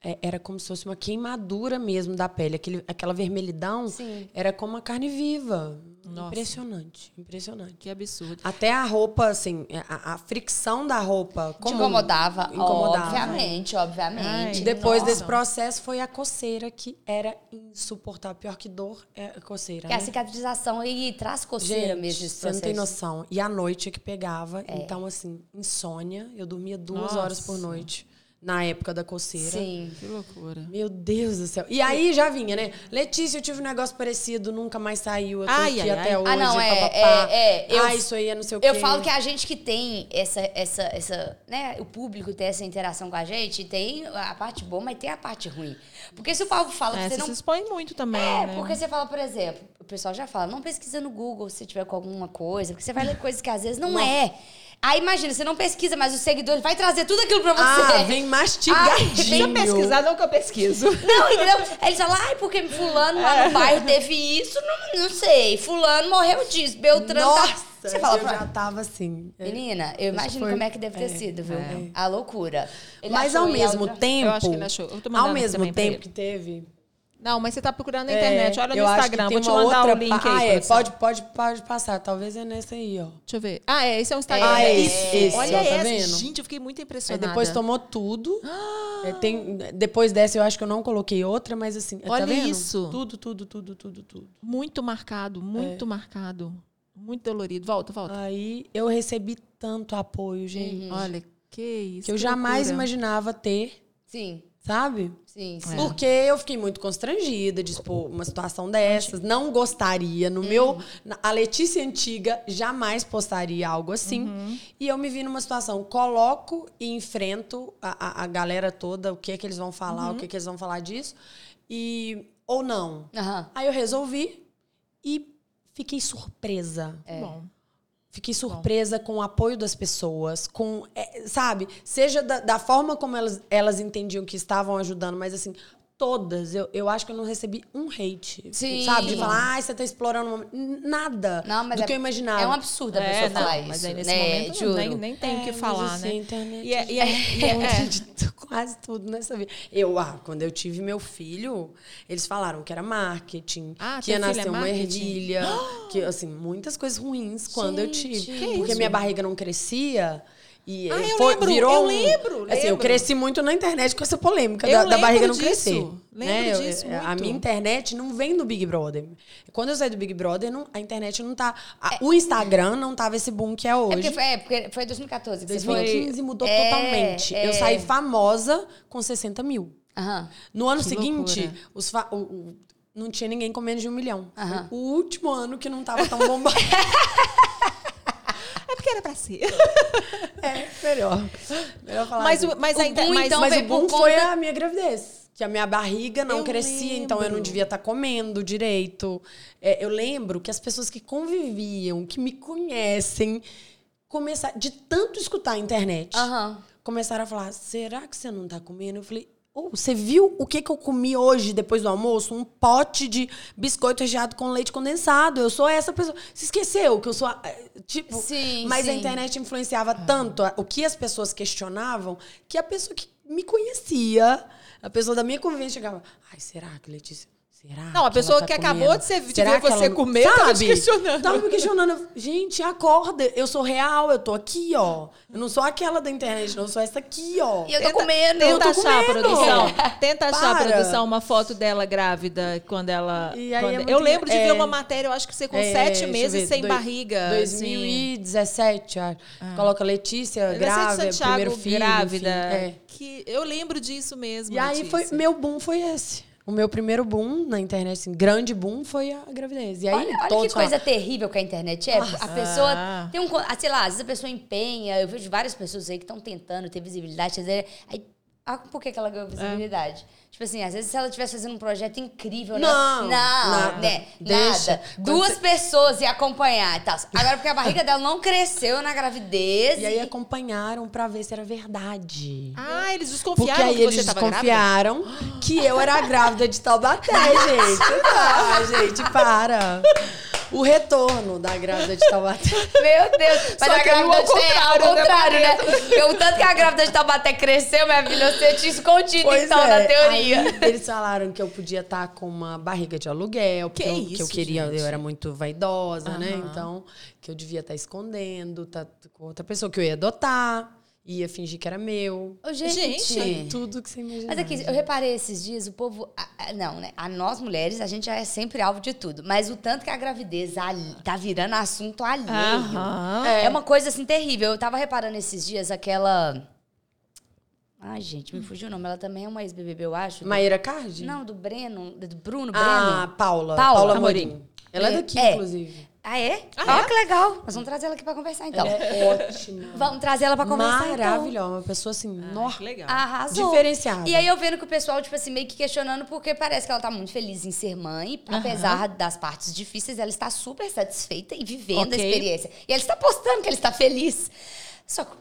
É, era como se fosse uma queimadura mesmo da pele. Aquele, aquela vermelhidão Sim. era como uma carne viva. Nossa. Impressionante, impressionante. Que absurdo. Até a roupa, assim, a, a fricção da roupa. Te comum, incomodava? Incomodava. Obviamente, obviamente. Ai, Depois Nossa. desse processo foi a coceira que era insuportável. Pior que dor é a coceira. Que a né? cicatrização aí traz coceira Gente, mesmo você não tem noção. E à noite é que pegava. Então, assim, insônia. Eu dormia duas Nossa. horas por noite. Na época da coceira. Sim. Que loucura. Meu Deus do céu. E aí já vinha, né? Letícia, eu tive um negócio parecido, nunca mais saiu. Eu tô Ai, aqui ai, até ai. hoje. Ah, não, é, papapá. é, é, eu- ah, isso aí é não sei o quê. Eu falo que a gente que tem essa, essa, essa, né, o público tem essa interação com a gente, tem a parte boa, mas tem a parte ruim. Porque se o povo fala É, que você você não se expõe muito também, É, né? porque você fala, por exemplo, o pessoal já fala, não pesquisa no Google se tiver com alguma coisa, porque você vai ler coisas que às vezes não, é. Aí imagina, você não pesquisa, mas o seguidor ele vai trazer tudo aquilo pra você. Ah, vem mastigadinho. Se eu pesquisar, não que eu pesquiso. Não, entendeu? Aí eles falam, ai, porque fulano lá no bairro teve isso, não, não sei. Fulano morreu disso, Beltrano Nossa, tá... Você fala, eu pra... já tava assim. é. Menina, eu imagino foi- como é que deve ter é, sido, viu? é. A loucura. Ele Mas ao mesmo outra- tempo. Eu acho que ele achou. Eu tô Ao mesmo tempo que teve. Não, mas você tá procurando na internet. é, Olha no Instagram. tem Vou te mandar outra o link aí. Ah, é, pode, pode, pode passar. Talvez é nessa aí, ó. Deixa eu ver. Ah, é. Esse é um Instagram. Ah, é É esse, esse, Olha ó, tá essa. vendo? Gente, eu fiquei muito Aí impressionada. depois tomou tudo. É, tem, depois dessa eu acho que eu não coloquei outra, mas assim, tá Olha vendo? isso. Tudo, tudo, tudo, tudo, tudo. Muito marcado, muito marcado. Muito dolorido. Volta, volta. Aí eu recebi tanto apoio, gente. Olha, que isso. Que eu que jamais loucura. imaginava ter, Sim, sabe? sim, sim. Porque eu fiquei muito constrangida de expor uma situação dessas. Não gostaria. No meu. na- A Letícia antiga jamais postaria algo assim. E eu me vi numa situação. Coloco e enfrento a, a, a galera toda, o que é que eles vão falar, o que é que eles vão falar disso. E. Ou não. Aí eu resolvi e fiquei surpresa. Bom. Fiquei surpresa com o apoio das pessoas, com, é, sabe, seja da, da forma como elas, elas entendiam que estavam ajudando, mas assim, todas, eu, eu acho que eu não recebi um hate. Sim. Sabe? De falar, ai, você tá explorando. Nada Não, mas do é, que eu imaginava. É um absurdo a É, pessoa não, falar isso. mas aí nesse né? momento não, Juro. nem, nem tem o É, que mas falar, assim, né? A internet E é- e é- é- é, é. de tu- quase tudo nessa vida. Eu, ah, quando eu tive meu filho, eles falaram que era marketing, Ah, que ia é nascer uma ervilha, que assim, muitas coisas ruins quando eu tive. Gente, que porque isso? minha barriga não crescia. E Ah, eu foi- lembro, virou eu um- lembro, Assim, eu lembro. cresci muito na internet com essa polêmica da, da lembro barriga não disso, crescer. lembro né? Eu- disso A minha internet não vem do Big Brother. Quando eu saí do Big Brother, não- a internet não tá. a- É. O Instagram não tava esse boom que é É hoje. porque foi, é, porque foi 2014 que você foi. 2015 mudou É, totalmente. é. Eu saí famosa com 60 mil. Aham. No ano Que seguinte, os fa- o- o- não tinha ninguém com menos de um milhão. Aham. Foi o último ano que não tava tão bombado. É porque era pra ser. é, melhor. Melhor falar Mas, assim. o- mas O ainda. boom, mas, então, Mas veio o boom por foi conta- a minha gravidez. que a minha barriga não Eu crescia, então eu não lembro. devia estar comendo direito. É, eu lembro que as pessoas que conviviam, que me conhecem, começaram, de tanto escutar a internet, começaram a falar: será que você não tá comendo? Eu falei. "Ô, você viu o que, que eu comi hoje, depois do almoço? Um pote de biscoito recheado com leite condensado. Eu sou essa pessoa. Você esqueceu que eu sou. a- é, Tipo. Sim, mas a sim. internet influenciava tanto a- o que as pessoas questionavam que a pessoa que me conhecia, a pessoa da minha convivência chegava. Ai, será que, Letícia? Será Não, a que pessoa ela tá que acabou comendo? de ser- de Será ver você ela- comer, tava te Sabe? questionando. Tava me questionando. Eu, Gente, acorda. Eu sou real, eu tô aqui, ó. Eu não sou aquela da internet, não. Eu sou essa aqui, ó. E eu tô comendo. eu Tenta tô achar, comendo. produção. Tenta achar, Para. produção, uma foto dela grávida quando ela. E aí quando- é muito eu lembro de engra- ver é. uma matéria, eu acho que você com É, sete eu meses sem dois- barriga. assim. 2017, acho. Coloca Letícia grávida, Santiago, primeiro filho. grávida. é. Que eu lembro disso mesmo. E aí foi Letícia. meu boom foi esse. O meu primeiro boom na internet, assim, grande boom, foi a gravidez. E aí, Olha, olha que coisa falaram, terrível que a internet é. A Ah. pessoa tem um. ah, Sei lá, às vezes a pessoa empenha. Eu vejo várias pessoas aí que estão tentando ter visibilidade. às vezes, Aí, ah, por que, que ela ganhou visibilidade? Tipo assim, às vezes se ela estivesse fazendo um projeto incrível, né? Não, não, nada. né? Deixa. Nada. Quando Duas você- pessoas iam acompanhar e tal. Agora, porque a barriga dela não cresceu na gravidez. E aí acompanharam pra ver se era verdade. Ah, eles Porque desconfiaram aí que eles desconfiaram que eu era grávida de Taubaté, gente. Ah, gente, para. O retorno da grávida de Taubaté. Meu Deus. Mas Só a aí grávida de é, contrário, ao né, contrário, né? Porque o tanto que a grávida de Taubaté cresceu, minha filha, você tinha escondido, Pois então, é. na teoria. Aí eles falaram que eu podia estar com uma barriga de aluguel, porque Que eu, que eu isso, queria, gente? eu era muito vaidosa, né? Aham. Então, que eu devia estar escondendo, tá com outra pessoa que eu ia adotar, ia fingir que era meu. Ô, gente. Gente. Tudo que você imagina. Mas aqui, eu reparei esses dias, o povo. a- Não, né? A nós mulheres, a gente já é sempre alvo de tudo. Mas o tanto que a gravidez ali- tá virando assunto alheio. Aham. É. uma coisa assim terrível. Eu tava reparando esses dias aquela. Ai, gente, me fugiu o nome. Ela também é uma ex-BBB, eu acho. Maíra Cardi? Não, do Breno, do Bruno Ah, Breno. Paula. Paula Paula Amorim. Amorim. Ela é daqui, É. inclusive. Ah, é? Ah, Ó, que legal. Nós vamos trazer ela aqui pra conversar, então. Ela é ótima. Vamos trazer ela pra conversar, então. Maravilhosa. Uma pessoa assim, Ah, nó- que legal. Arrasou. Diferenciada. E aí eu vendo que o pessoal, tipo assim, meio que questionando, porque parece que ela tá muito feliz em ser mãe. Apesar das partes difíceis, ela está super satisfeita e vivendo Ok. a experiência. E ela está postando que ela está feliz. Só que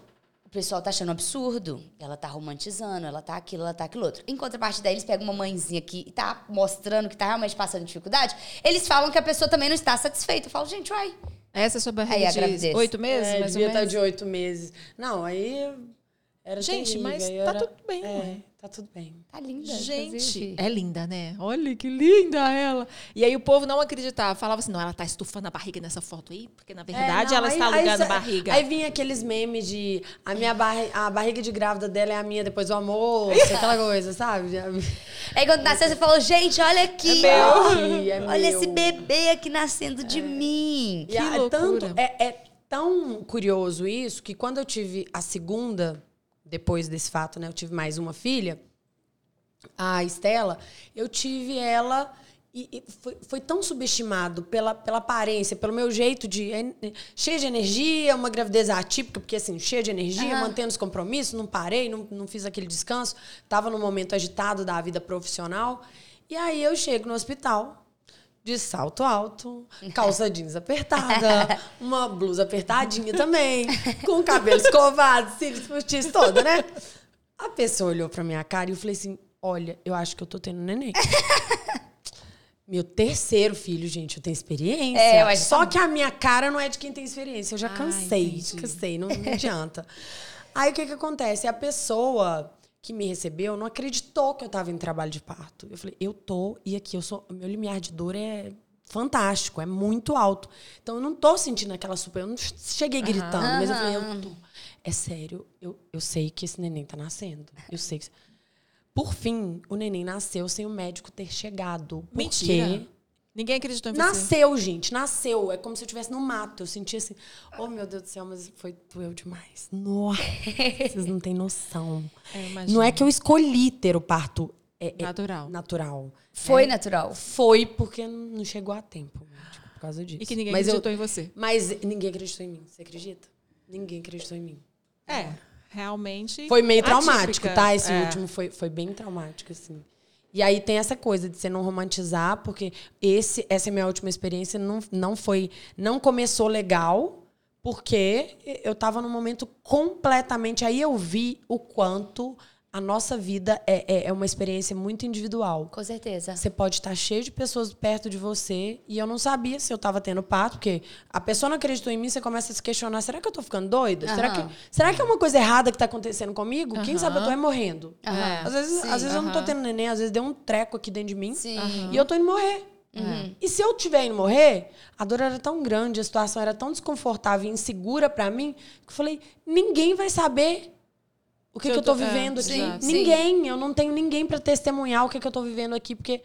o pessoal tá achando um absurdo. Ela tá romantizando, ela tá aquilo, ela tá aquilo outro. Em contrapartida, eles pegam uma mãezinha que tá mostrando que tá realmente passando dificuldade. Eles falam que a pessoa também não está satisfeita. Eu falo, gente, uai. Essa é a sua barriga Aí, a de gravidez. oito meses, É, mais ou devia estar menos? de oito meses. Não, aí era Gente, terrível, mas tá era- tudo bem, É, ué. tá tudo bem. Tá linda. Gente, é linda, né? Olha que linda ela. E aí o povo não acreditava. Falava assim, não, ela tá estufando a barriga nessa foto aí, porque na verdade É, não, ela aí- está aí alugando cê- barriga. Aí vinha aqueles memes de a minha barri a barriga de grávida dela é a minha depois do almoço, aquela coisa, sabe? Aí quando nasceu, você falou, gente, olha aqui. É ó. Aqui, é Olha meu. esse bebê aqui nascendo de mim. E a- loucura. tanto, é, é tão curioso isso que quando eu tive a segunda, depois desse fato, né? Eu tive mais uma filha, a Estela, eu tive ela. E, e foi, foi tão subestimado pela, pela aparência, pelo meu jeito de. cheia de energia, uma gravidez atípica, porque assim, cheia de energia, Aham. mantendo os compromissos, não parei, não, não fiz aquele descanso, estava num momento agitado da vida profissional. E aí eu chego no hospital, de salto alto, calça jeans apertada, uma blusa apertadinha também, com cabelo escovado, cílios postiços toda, né? A pessoa olhou pra minha cara e eu falei assim: olha, eu acho que eu tô tendo neném. Meu terceiro filho, gente, eu tenho experiência. É, eu Só que- que a minha cara não é de quem tem experiência. Eu já Ah, cansei, entendi. cansei, não, não adianta. Aí o que que acontece? A pessoa que me recebeu não acreditou que eu tava em trabalho de parto. Eu falei, eu tô, e aqui eu sou. Meu limiar de dor é fantástico, é muito alto. Então eu não tô sentindo aquela super. Eu não cheguei gritando, mas eu falei, eu tô. É sério, eu, eu sei que esse neném tá nascendo. Eu sei que. Por fim, o neném nasceu sem o médico ter chegado. Por Mentira. Ninguém acreditou em você. Nasceu, gente, nasceu. É como se eu estivesse no mato. Eu senti assim, oh meu Deus do céu, mas foi doeu demais. Nossa, vocês não têm noção. É. Não é que eu escolhi ter o parto é, é Natural. natural. Foi natural. Foi porque não chegou a tempo, médico, por causa disso. E que ninguém mas acreditou eu, em você. Mas ninguém acreditou em mim. Você acredita? Ninguém acreditou em mim. É, realmente. Foi meio traumático, atípica. tá? Esse É. último foi, foi bem traumático, assim. E aí tem essa coisa de você não romantizar, porque esse, essa é minha última experiência, não, não foi. Não começou legal, porque eu tava num momento completamente. Aí eu vi o quanto a nossa vida é, é, é uma experiência muito individual. Com certeza. Você pode estar cheio de pessoas perto de você e eu não sabia se eu estava tendo parto, porque a pessoa não acreditou em mim, você começa a se questionar: será que eu tô ficando doida? Será, que, será que é uma coisa errada que tá acontecendo comigo? Quem sabe eu tô é morrendo. Aham. Às vezes, Sim. às vezes eu não tô Aham. tendo neném, às vezes deu um treco aqui dentro de mim e eu tô indo morrer. E se eu tiver indo morrer, a dor era tão grande, a situação era tão desconfortável e insegura pra mim, que eu falei: ninguém vai saber o que, Que que eu tô- é, vivendo aqui. exato. Ninguém. Eu não tenho ninguém pra testemunhar o que, que eu tô vivendo aqui, porque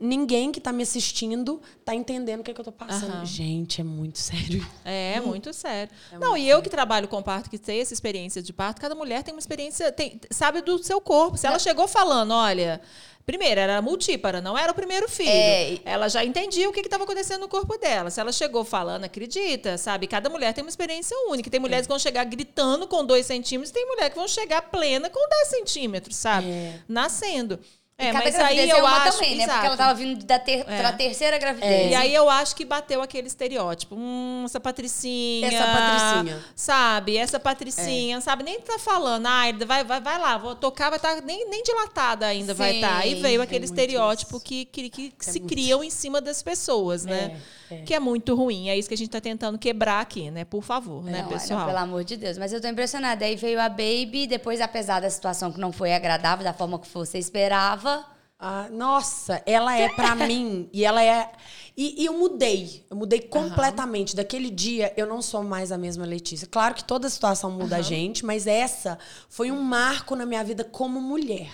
ninguém que tá me assistindo tá entendendo o que, que eu tô passando. Aham. Gente, é muito sério. É, muito sério. não, e eu que trabalho com parto, que tem essa experiência de parto, cada mulher tem uma experiência, tem- sabe do seu corpo. Se ela chegou falando, olha. Primeiro, era multípara, não era o primeiro filho. É. Ela já entendia o que estava acontecendo no corpo dela. Se ela chegou falando, acredita, sabe? Cada mulher tem uma experiência única. Tem mulheres que vão chegar gritando com dois centímetros, tem mulher que vão chegar plena com 10 centímetros, sabe? É. Nascendo. É, cada mas aí eu é uma acho. também, né? Porque exato. ela tava vindo da ter, É. pela terceira gravidez. E aí eu acho que bateu aquele estereótipo. Hum, essa patricinha. Essa Patricinha. Sabe? Essa patricinha, sabe? Nem tá falando, ai, vai, vai, vai lá, vou tocar, vai estar nem, nem dilatada ainda vai Sim, estar. E veio é aquele estereótipo isso. que, que, que se criam em cima das pessoas, né? É, é. Que é muito ruim. É isso que a gente tá tentando quebrar aqui, né? Por favor, né, Não, ai, pessoal? Não, pelo amor de Deus. Mas eu tô impressionada. Aí veio a Baby, depois, apesar da situação que não foi agradável, da forma que você esperava. Ah, nossa, ela é pra mim. E ela é. E, e eu mudei. Eu mudei completamente. Daquele dia, eu não sou mais a mesma Letícia. Claro que toda situação muda a gente, mas essa foi um marco na minha vida como mulher.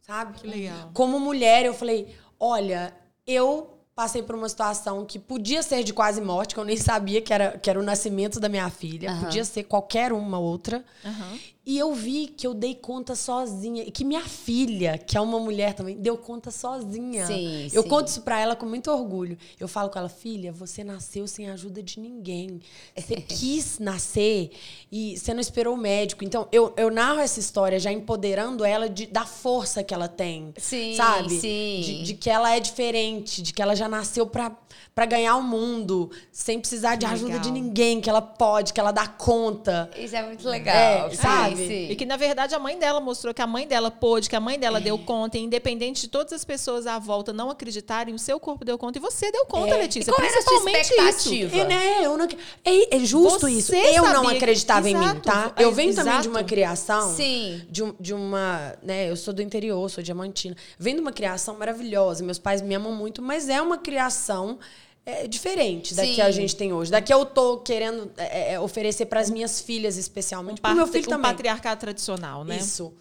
Sabe? Que legal. Como mulher, eu falei: olha, eu passei por uma situação que podia ser de quase morte, que eu nem sabia que era, que era o nascimento da minha filha. Aham. Podia ser qualquer uma outra. Aham. E eu vi que eu dei conta sozinha. E que minha filha, que é uma mulher também, deu conta sozinha. Sim, eu sim. conto isso pra ela com muito orgulho. Eu falo com ela, filha, você nasceu sem a ajuda de ninguém. Você quis nascer e você não esperou o médico. Então, eu, eu narro essa história já empoderando ela de, da força que ela tem. Sim, sabe? sim. De, de que ela é diferente, de que ela já nasceu pra, pra ganhar o mundo, sem precisar de Que ajuda de legal. ninguém, que ela pode, que ela dá conta. Isso é muito legal. É, Sim, sabe? sim. E que, na verdade, a mãe dela mostrou que a mãe dela pôde, que a mãe dela deu conta, e independente de todas as pessoas à volta não acreditarem, o seu corpo deu conta e você deu conta, É. Letícia. E qual era a sua principalmente isso. É, né? Eu não, é, é justo Você isso. Eu não sabia que- acreditava em mim, Exato. tá? É, Eu venho também de uma exato. criação. Sim. De, um- de uma. Né, eu sou do interior, sou diamantina. Venho de uma criação maravilhosa. Meus pais me amam muito, mas é uma criação. É, diferente da Sim. que a gente tem hoje. Da que eu tô querendo é, é, oferecer para as minhas filhas, especialmente. Um, Pro meu filho um também. patriarcado tradicional, né? Isso.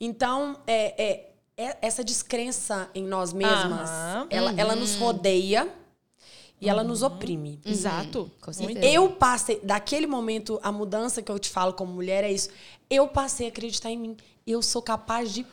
Então, é, é- é- essa descrença em nós mesmas, Aham. ela, ela nos rodeia e ela nos oprime. Exato. Com Muito. certeza. Eu passei, daquele momento, a mudança que eu te falo como mulher é isso. Eu passei a acreditar em mim. Eu sou capaz de,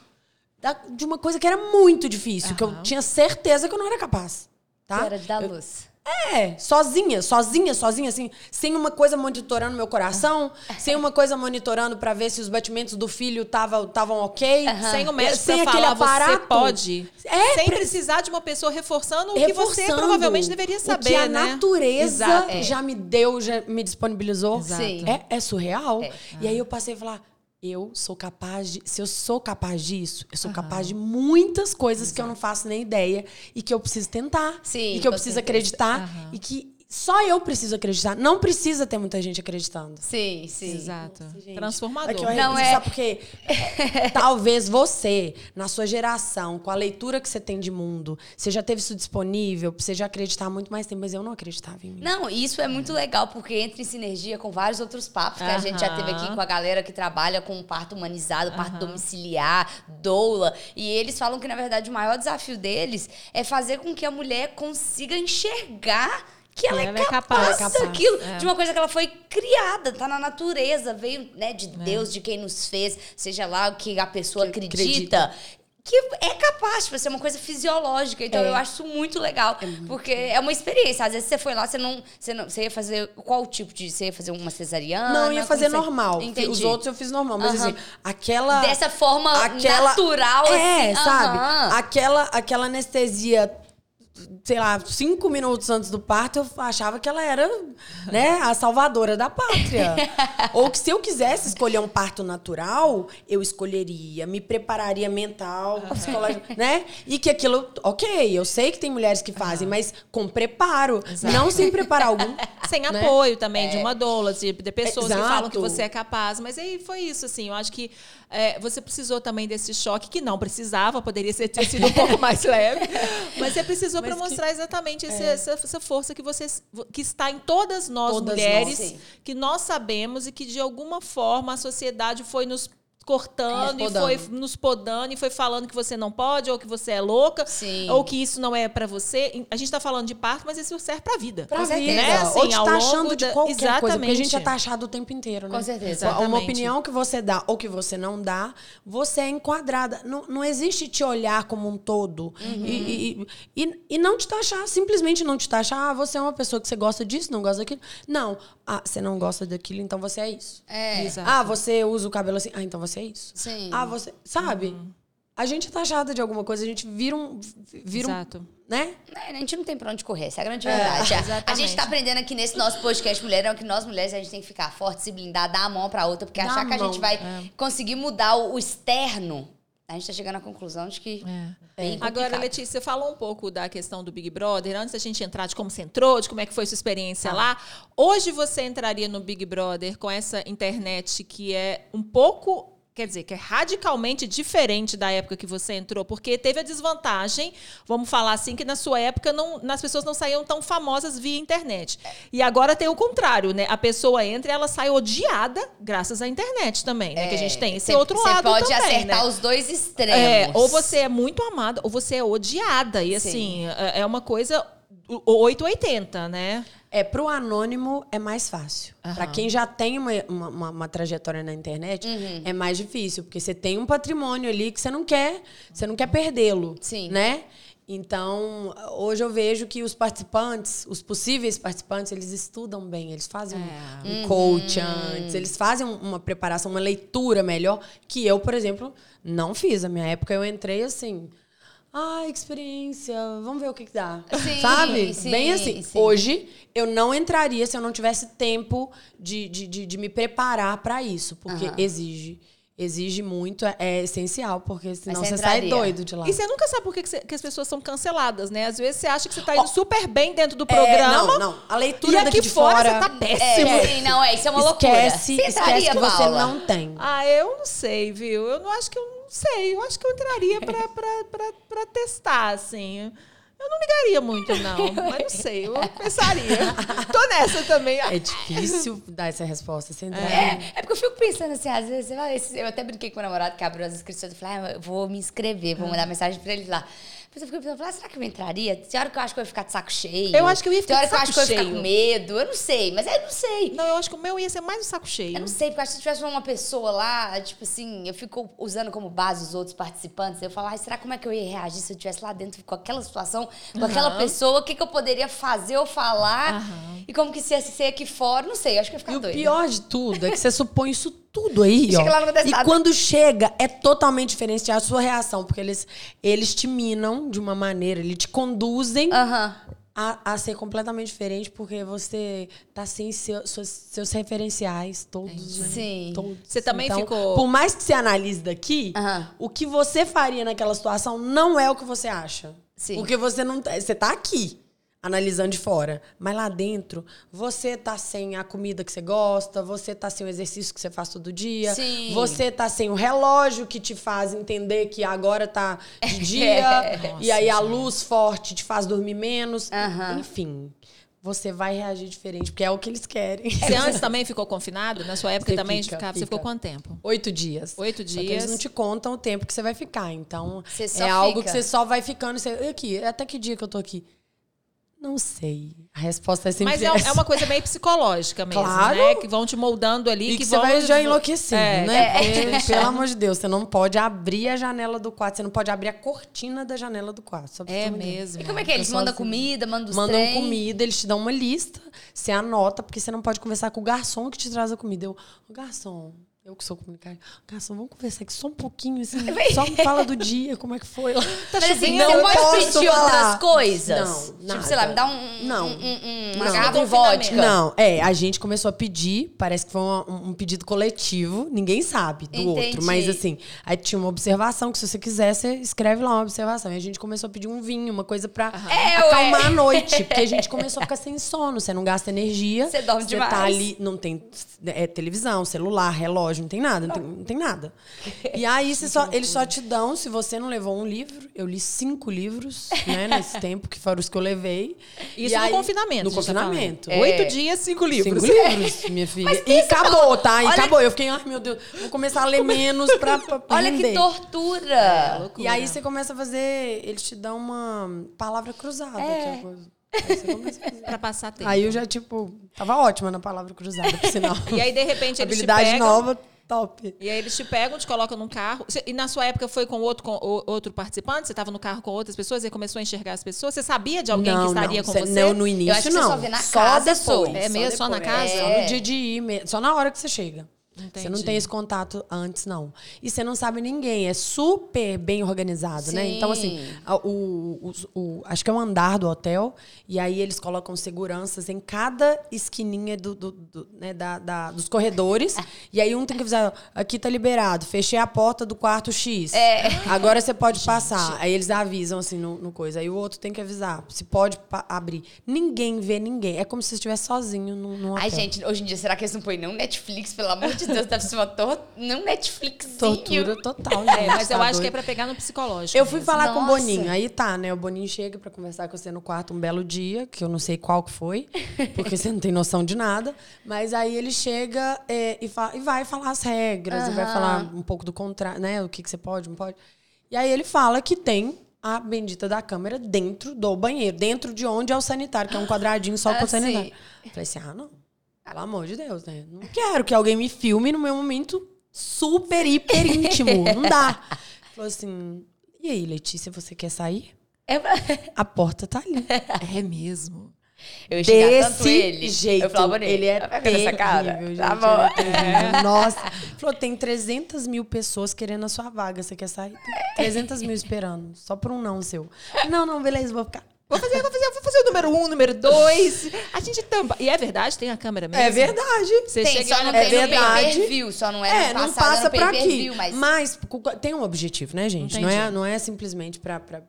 de uma coisa que era muito difícil, que eu tinha certeza que eu não era capaz. Tá? Era de dar luz. É, sozinha, sozinha, sozinha, assim, sem uma coisa monitorando meu coração, sem uma coisa monitorando pra ver se os batimentos do filho estavam tavam ok. Sem o médico sem pra aquele falar, você aparato. pode. É, sem pre- precisar de uma pessoa reforçando o que você reforçando provavelmente deveria saber, o que a né? natureza Exato. já me deu, já me disponibilizou. Exato. É, é surreal. É. E aí eu passei a falar, eu sou capaz de. Se eu sou capaz disso, eu sou capaz de muitas coisas que eu não faço nem ideia e que eu preciso tentar. Sim, e que eu preciso certeza. acreditar. Aham. E que só eu preciso acreditar. Não precisa ter muita gente acreditando. Sim, sim. Exato. Gente, Transformador. Aqui eu Não, é- Sabe por quê? Talvez você, na sua geração, com a leitura que você tem de mundo, você já teve isso disponível, pra você já acreditar há muito mais tempo, mas eu não acreditava em mim. Não, isso é muito legal, porque entra em sinergia com vários outros papos que a gente já teve aqui com a galera que trabalha com parto humanizado, parto domiciliar, doula. E eles falam que, na verdade, o maior desafio deles é fazer com que a mulher consiga enxergar que ela, ela é é capaz, capaz. daquilo, É. de uma coisa que ela foi criada, tá na natureza, veio né, de Deus, de quem nos fez, seja lá o que a pessoa Que acredita. acredita. que é capaz de ser uma coisa fisiológica. Então, É. eu acho isso muito legal. porque é uma experiência. Às vezes você foi lá, você não, você não. Você ia fazer. Qual tipo de. Você ia fazer uma cesariana? Não, eu ia fazer você- normal. Entendi. Os outros eu fiz normal. Mas Aham. assim, aquela. Dessa forma aquela natural, É, assim. sabe? aham. Aquela, aquela anestesia, sei lá, cinco minutos antes do parto, eu achava que ela era, né, a salvadora da pátria. Ou que se eu quisesse escolher um parto natural, eu escolheria, me prepararia mental, psicológico, né? E que aquilo, ok, eu sei que tem mulheres que fazem, mas com preparo, não sem preparar algum. Sem né? apoio também de uma doula, de, de pessoas que Exato. falam que você é capaz. Mas aí foi isso, assim. Eu acho que é, você precisou também desse choque, que não precisava, poderia ter sido um pouco mais leve. Mas você precisou para mostrar exatamente esse- essa, essa força que você que está em todas nós Todas mulheres, nós, que nós sabemos e que de alguma forma a sociedade foi nos cortando Nos e foi nos podando e foi falando que você não pode ou que você é louca Sim. ou que isso não é para você. A gente está falando de parto, mas isso serve para vida. Pra Com vida. certeza. Né? Assim, Ou te tá achando de da- qualquer coisa. Porque a gente é taxado o tempo inteiro, né? Com certeza. Exatamente. Uma opinião que você dá ou que você não dá, você é enquadrada. Não, não existe te olhar como um todo Uhum. e, e, e, e não te taxar, simplesmente não te taxar. Ah, você é uma pessoa que você gosta disso, não gosta daquilo. Não. Ah, você não gosta daquilo, então você é isso. É. Exato. Ah, você usa o cabelo assim. Ah, então você é isso. Sim. Ah, você. Sabe? Uhum. A gente é taxada de alguma coisa, a gente vira um. Vira um Exato. né? É, a gente não tem pra onde correr, essa é a grande verdade. A- gente tá aprendendo aqui nesse nosso podcast Mulherão que nós mulheres a gente tem que ficar forte, se blindar, dar a mão pra outra, porque Dá achar a que a gente vai conseguir mudar o, o externo, a gente tá chegando à conclusão de que. Bem Agora, complicado. Letícia, você falou um pouco da questão do Big Brother. Antes da gente entrar de como você entrou, de como é que foi sua experiência lá. Hoje você entraria no Big Brother com essa internet que é um pouco. Quer dizer, que é radicalmente diferente da época que você entrou, porque teve a desvantagem, vamos falar assim, que na sua época não, as pessoas não saíam tão famosas via internet. E agora tem o contrário, né? A pessoa entra e ela sai odiada graças à internet também, né? que a gente tem esse Cê- outro cê lado pode também, acertar né? os dois extremos. É, ou você é muito amada, ou você é odiada. E assim, é é uma coisa o- 880, né? É, pro anônimo é mais fácil. Pra quem já tem uma, uma, uma- trajetória na internet, Uhum. é mais difícil, porque você tem um patrimônio ali que você não quer, você não quer perdê-lo, Sim. né? Então, hoje eu vejo que os participantes, os possíveis participantes, eles estudam bem, eles fazem um- É. um Uhum. coach antes, eles fazem um, uma preparação, uma leitura melhor, que eu, por exemplo, não fiz. Na minha época eu entrei assim, ah, experiência, vamos ver o que, que dá. Sim, Sabe? sim, Bem assim. sim. Hoje, eu não entraria se eu não tivesse tempo de, de, de, de me preparar para isso, porque Aham. exige. Exige muito, é, é essencial, porque senão você você sai doido de lá. E você nunca sabe por que, que você- que as pessoas são canceladas, né? Às vezes você acha que você tá indo Ó, super bem dentro do É, programa. não, não. A leitura E daqui aqui de fora, fora. você tá péssimo. É, sim, não, é, isso é uma loucura. esquece, Você esquece entraria, que você Paula? não tem. Ah, eu não sei, viu? Eu não acho que eu não sei. Eu acho que eu entraria pra, pra, pra, pra testar, assim. Eu não ligaria muito, não. Mas não sei, eu pensaria. Tô nessa também. É difícil dar essa resposta. Você entrar É, é porque eu fico pensando assim, às vezes, ah, eu até brinquei com o namorado que abriu as inscrições e falei, ah, eu vou me inscrever, vou mandar mensagem pra ele lá. Mas eu fiquei pensando, ah, será que eu entraria? Tem hora que eu acho que eu ia ficar de saco cheio. Eu acho que eu ia ficar Tem hora de que eu acho que eu ia saco ficar com cheio. medo. Eu não sei, mas eu não sei. Não, eu acho que o meu ia ser mais um saco cheio. Eu não sei, porque eu acho que se tivesse uma pessoa lá, tipo assim, eu fico usando como base os outros participantes. Eu falo, ai, será como é que eu ia reagir se eu estivesse lá dentro com aquela situação, com aquela pessoa? O que, que eu poderia fazer ou falar? E como que se ia ser aqui fora? Não sei, eu acho que eu ia ficar E o doida. pior de tudo é que você supõe isso tudo aí, ó. e quando chega, é totalmente diferente a sua reação, porque eles, eles te minam de uma maneira, eles te conduzem Aham. a, a ser completamente diferente, porque você tá sem seu- seus, seus referenciais todos. né? Sim. Todos. Você também Então, ficou- Por mais que você analise daqui, Aham. o que você faria naquela situação não é o que você acha. Sim. Porque você não tá- você tá aqui analisando de fora, mas lá dentro você tá sem a comida que você gosta, você tá sem o exercício que você faz todo dia, Sim. você tá sem o relógio que te faz entender que agora tá de dia É. e aí a luz forte te faz dormir menos, Aham. enfim. Você vai reagir diferente, porque é o que eles querem. Você antes também ficou confinado? Na sua época Você também fica, ficava? Você fica. ficou quanto tempo? Oito dias. Oito Só que dias. eles não te contam o tempo que você vai ficar. Então, Você só é algo fica. que você só vai ficando. Você, aqui, até que dia que eu tô aqui? Não sei. A resposta é sempre Mas é, essa. é uma coisa meio psicológica mesmo, Claro. né? Que vão te moldando ali. E que, que você vão... vai já enlouquecendo, É, né? Porque, pelo amor de Deus, você não pode abrir a janela do quarto, você não pode abrir a cortina da janela do quarto. É mesmo. E como é que é? Eles mandam sozinha. comida, mandam os Mandam trem? comida, eles te dão uma lista, você anota, porque você não pode conversar com o garçom que te traz a comida. Eu, "Ô, garçom, eu que sou comunicário, garçom, vamos conversar aqui só um pouquinho, assim, só me fala do dia, como é que foi lá. Mas assim, Não você pode pedir outras coisas? Não, Tipo, nada. sei lá, me dá um, Não. um- um- uma Não. garrafa de vodka. Não, é, a gente começou a pedir, parece que foi um, um pedido coletivo, ninguém sabe do Entendi. outro. Mas assim, aí tinha uma observação que se você quiser, você escreve lá uma observação. E a gente começou a pedir um vinho, uma coisa pra É, acalmar ué. a noite. Porque a gente começou a ficar sem sono, você não gasta energia. Você dorme Você demais. tá ali, não tem é, televisão, celular, relógio, não tem nada, não tem, não tem nada. E aí você só, eles só te dão, se você não levou um livro, eu li cinco livros, né, nesse tempo, que foram os que eu levei. Isso E no aí- confinamento. No a gente tá confinamento. Oito dias, cinco livros. Cinco livros, minha filha. E acabou, tá? E acabou. Eu fiquei, ai meu Deus, vou começar a ler menos pra, pra, Olha que tortura. E aí você começa a fazer, eles te dão uma palavra cruzada. É. que é coisa. Aí você começa a fazer. Pra passar tempo. Aí eu já, tipo, tava ótima na palavra cruzada, por sinal. E aí, de repente, eles te Habilidade pegam. nova, top. E aí eles te pegam, te colocam num carro. E na sua época foi com outro, com outro participante? Você estava no carro com outras pessoas e começou a enxergar as pessoas? Você sabia de alguém não, que estaria não, com cê- você? Não, no início Eu acho que você não. só vê na casa, depois. só. É mesmo? Só na depois. casa? Só É. no dia de ir mesmo. Só na hora que você chega. Você não Entendi. tem esse contato antes, não. E você não sabe ninguém. É super bem organizado, né? Sim. Então, assim, a- o, o- o- acho que é o andar do hotel. E aí eles colocam seguranças em cada esquininha do, do- do- né, da- da- dos corredores. e aí um tem que avisar, aqui tá liberado. Fechei a porta do quarto X. É. Agora você pode passar. Aí eles avisam, assim, no, no coisa. Aí o outro tem que avisar. Se pode abrir. Ninguém vê ninguém. É como se você estivesse sozinho no, no hotel. Ai, gente, hoje em dia, será que eles não põem não Netflix? Pelo amor de Deus, deve ser uma tor... não Netflixzinho. Tortura total, É, gente, mas eu tá acho que é doido. pra pegar no psicológico. Eu fui mesmo. falar com o Nossa. Boninho. Aí tá, né? O Boninho chega pra conversar com você no quarto um belo dia, que eu não sei qual que foi, porque você não tem noção de nada. Mas aí ele chega é, e, fa- e vai falar as regras, e vai falar um pouco do contrário, né? O que, que você pode, não pode. E aí ele fala que tem a bendita da câmera dentro do banheiro, dentro de onde é o sanitário, que é um quadradinho só com Ah, o sanitário. sim. Eu falei assim, ah, não. Pelo amor de Deus, né? Não quero que alguém me filme no meu momento super, hiper íntimo. Não dá. Falou assim, e aí, Letícia, você quer sair? É pra- A porta tá ali. É mesmo. Eu xingar tanto ele. jeito. Eu falava nele. ele é "Vai ficar nessa cara. terrível, gente. Tá bom. é terrível. Nossa. Falou, tem 300 mil pessoas querendo a sua vaga. Você quer sair? Tem 300 mil esperando. Só por um não seu. Não, não, beleza, vou ficar. Vou fazer, vou fazer, vou fazer o número um, o número dois. A gente tampa. E é verdade? Tem a câmera mesmo? É verdade. Você Tem, chega só não na- É tem no verdade. pay-per-view, só não é, É, não passa no pra aqui. mas... Mas tem um objetivo, né, gente? Não é, não é simplesmente pra. pra...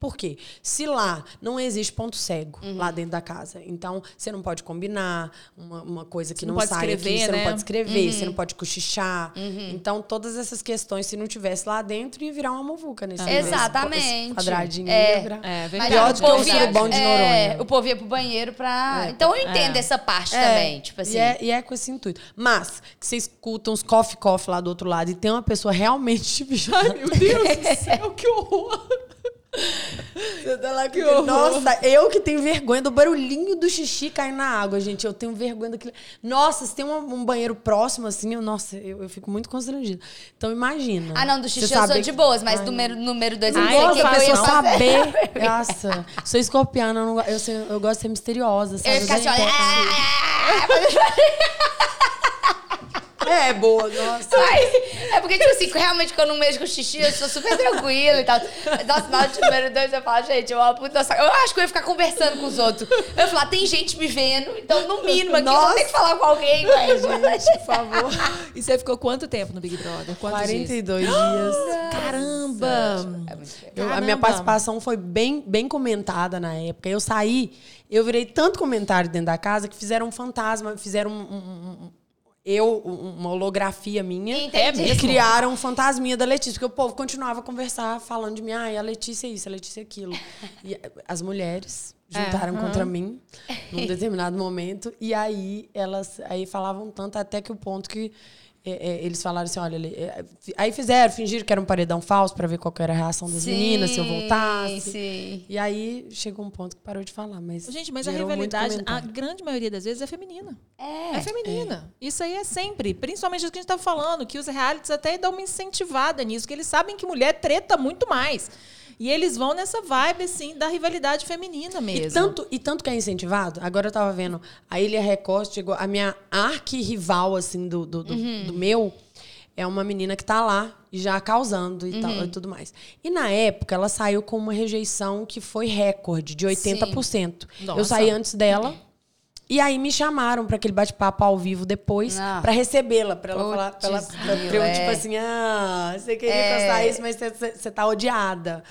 Por quê? Se lá não existe ponto cego Uhum. lá dentro da casa, então você não pode combinar uma, uma coisa que Você não, não sai escrever, aqui, você né? não pode escrever, Uhum. você não pode cochichar. Então, todas essas questões, se não tivesse lá dentro, ia virar uma muvuca nesse nesse- Exatamente. quadradinho. É. virar- É verdade. Pior do que o surubão de é, Noronha. o povo ia pro banheiro pra... Então eu entendo essa parte É, também, tipo assim... E é, e é com esse intuito. Mas, que você escuta uns coffee-coffee lá do outro lado e tem uma pessoa realmente te vigiando. Meu Deus do céu, que horror. Você tá lá que horror. Nossa, eu que tenho vergonha do barulhinho do xixi cair na água, gente. Eu tenho vergonha daquilo. Nossa, se tem um, um banheiro próximo, assim, eu, nossa, eu, eu fico muito constrangida. Então, imagina. Ah, não, do xixi eu sou saber de que- boas, mas Ai, número, número dois Eu eu Ai, o gosto que, que eu ia pessoa saber. Nossa, sou escorpiana, eu, não eu, sei- eu gosto de ser misteriosa, sabe? Eu ia ficar assim, olha... É, boa, nossa. É porque, tipo assim, realmente quando eu não mexo com xixi, eu sou super tranquila e tal. Nossa, na hora de número dois, eu falo, gente, eu, nossa, eu acho que eu ia ficar conversando com os outros. Eu ia falar, tem gente me vendo, então no mínimo aqui eu vou ter que falar com alguém, mas... Por favor. E você ficou quanto tempo no Big Brother? Quantos dias? 42 dias. Caramba! É. Eu- a Caramba. minha participação foi bem, bem comentada na época. Eu saí, eu virei tanto comentário dentro da casa que fizeram um fantasma, fizeram um, um- um- eu, um- uma holografia minha. Entendi. E criaram um fantasminha da Letícia, porque o povo continuava a conversar, falando de mim, ai, a Letícia é isso, a Letícia é aquilo. E as mulheres juntaram É, contra mim num determinado momento. E aí elas aí falavam tanto até que o ponto que é, é, eles falaram assim, olha, ele- é, aí fizeram, fingiram que era um paredão falso pra ver qual que era a reação das meninas, se eu voltasse. Sim. E aí chegou um ponto que parou de falar, mas Gente, mas a rivalidade, a grande maioria das vezes é feminina. É. É feminina. Isso aí é sempre. Principalmente isso que a gente tá falando, que os realities até dão uma incentivada nisso, que eles sabem que mulher treta muito mais. E eles vão nessa vibe, assim, da rivalidade feminina mesmo. E tanto, e tanto que é incentivado, agora eu tava vendo, a Ilha Record chegou, a minha arqui-rival, assim, do, do, do, Uhum. do meu, é uma menina que tá lá, e já causando e, Uhum. tal, e tudo mais. E na época, ela saiu com uma rejeição que foi recorde, de 80%. Eu saí antes dela. E aí me chamaram para aquele bate-papo ao vivo depois, Ah. para recebê-la, para ela falar, pra, ela, pra, eu, tipo é. assim, ah, você queria É. postar isso, mas você você tá odiada.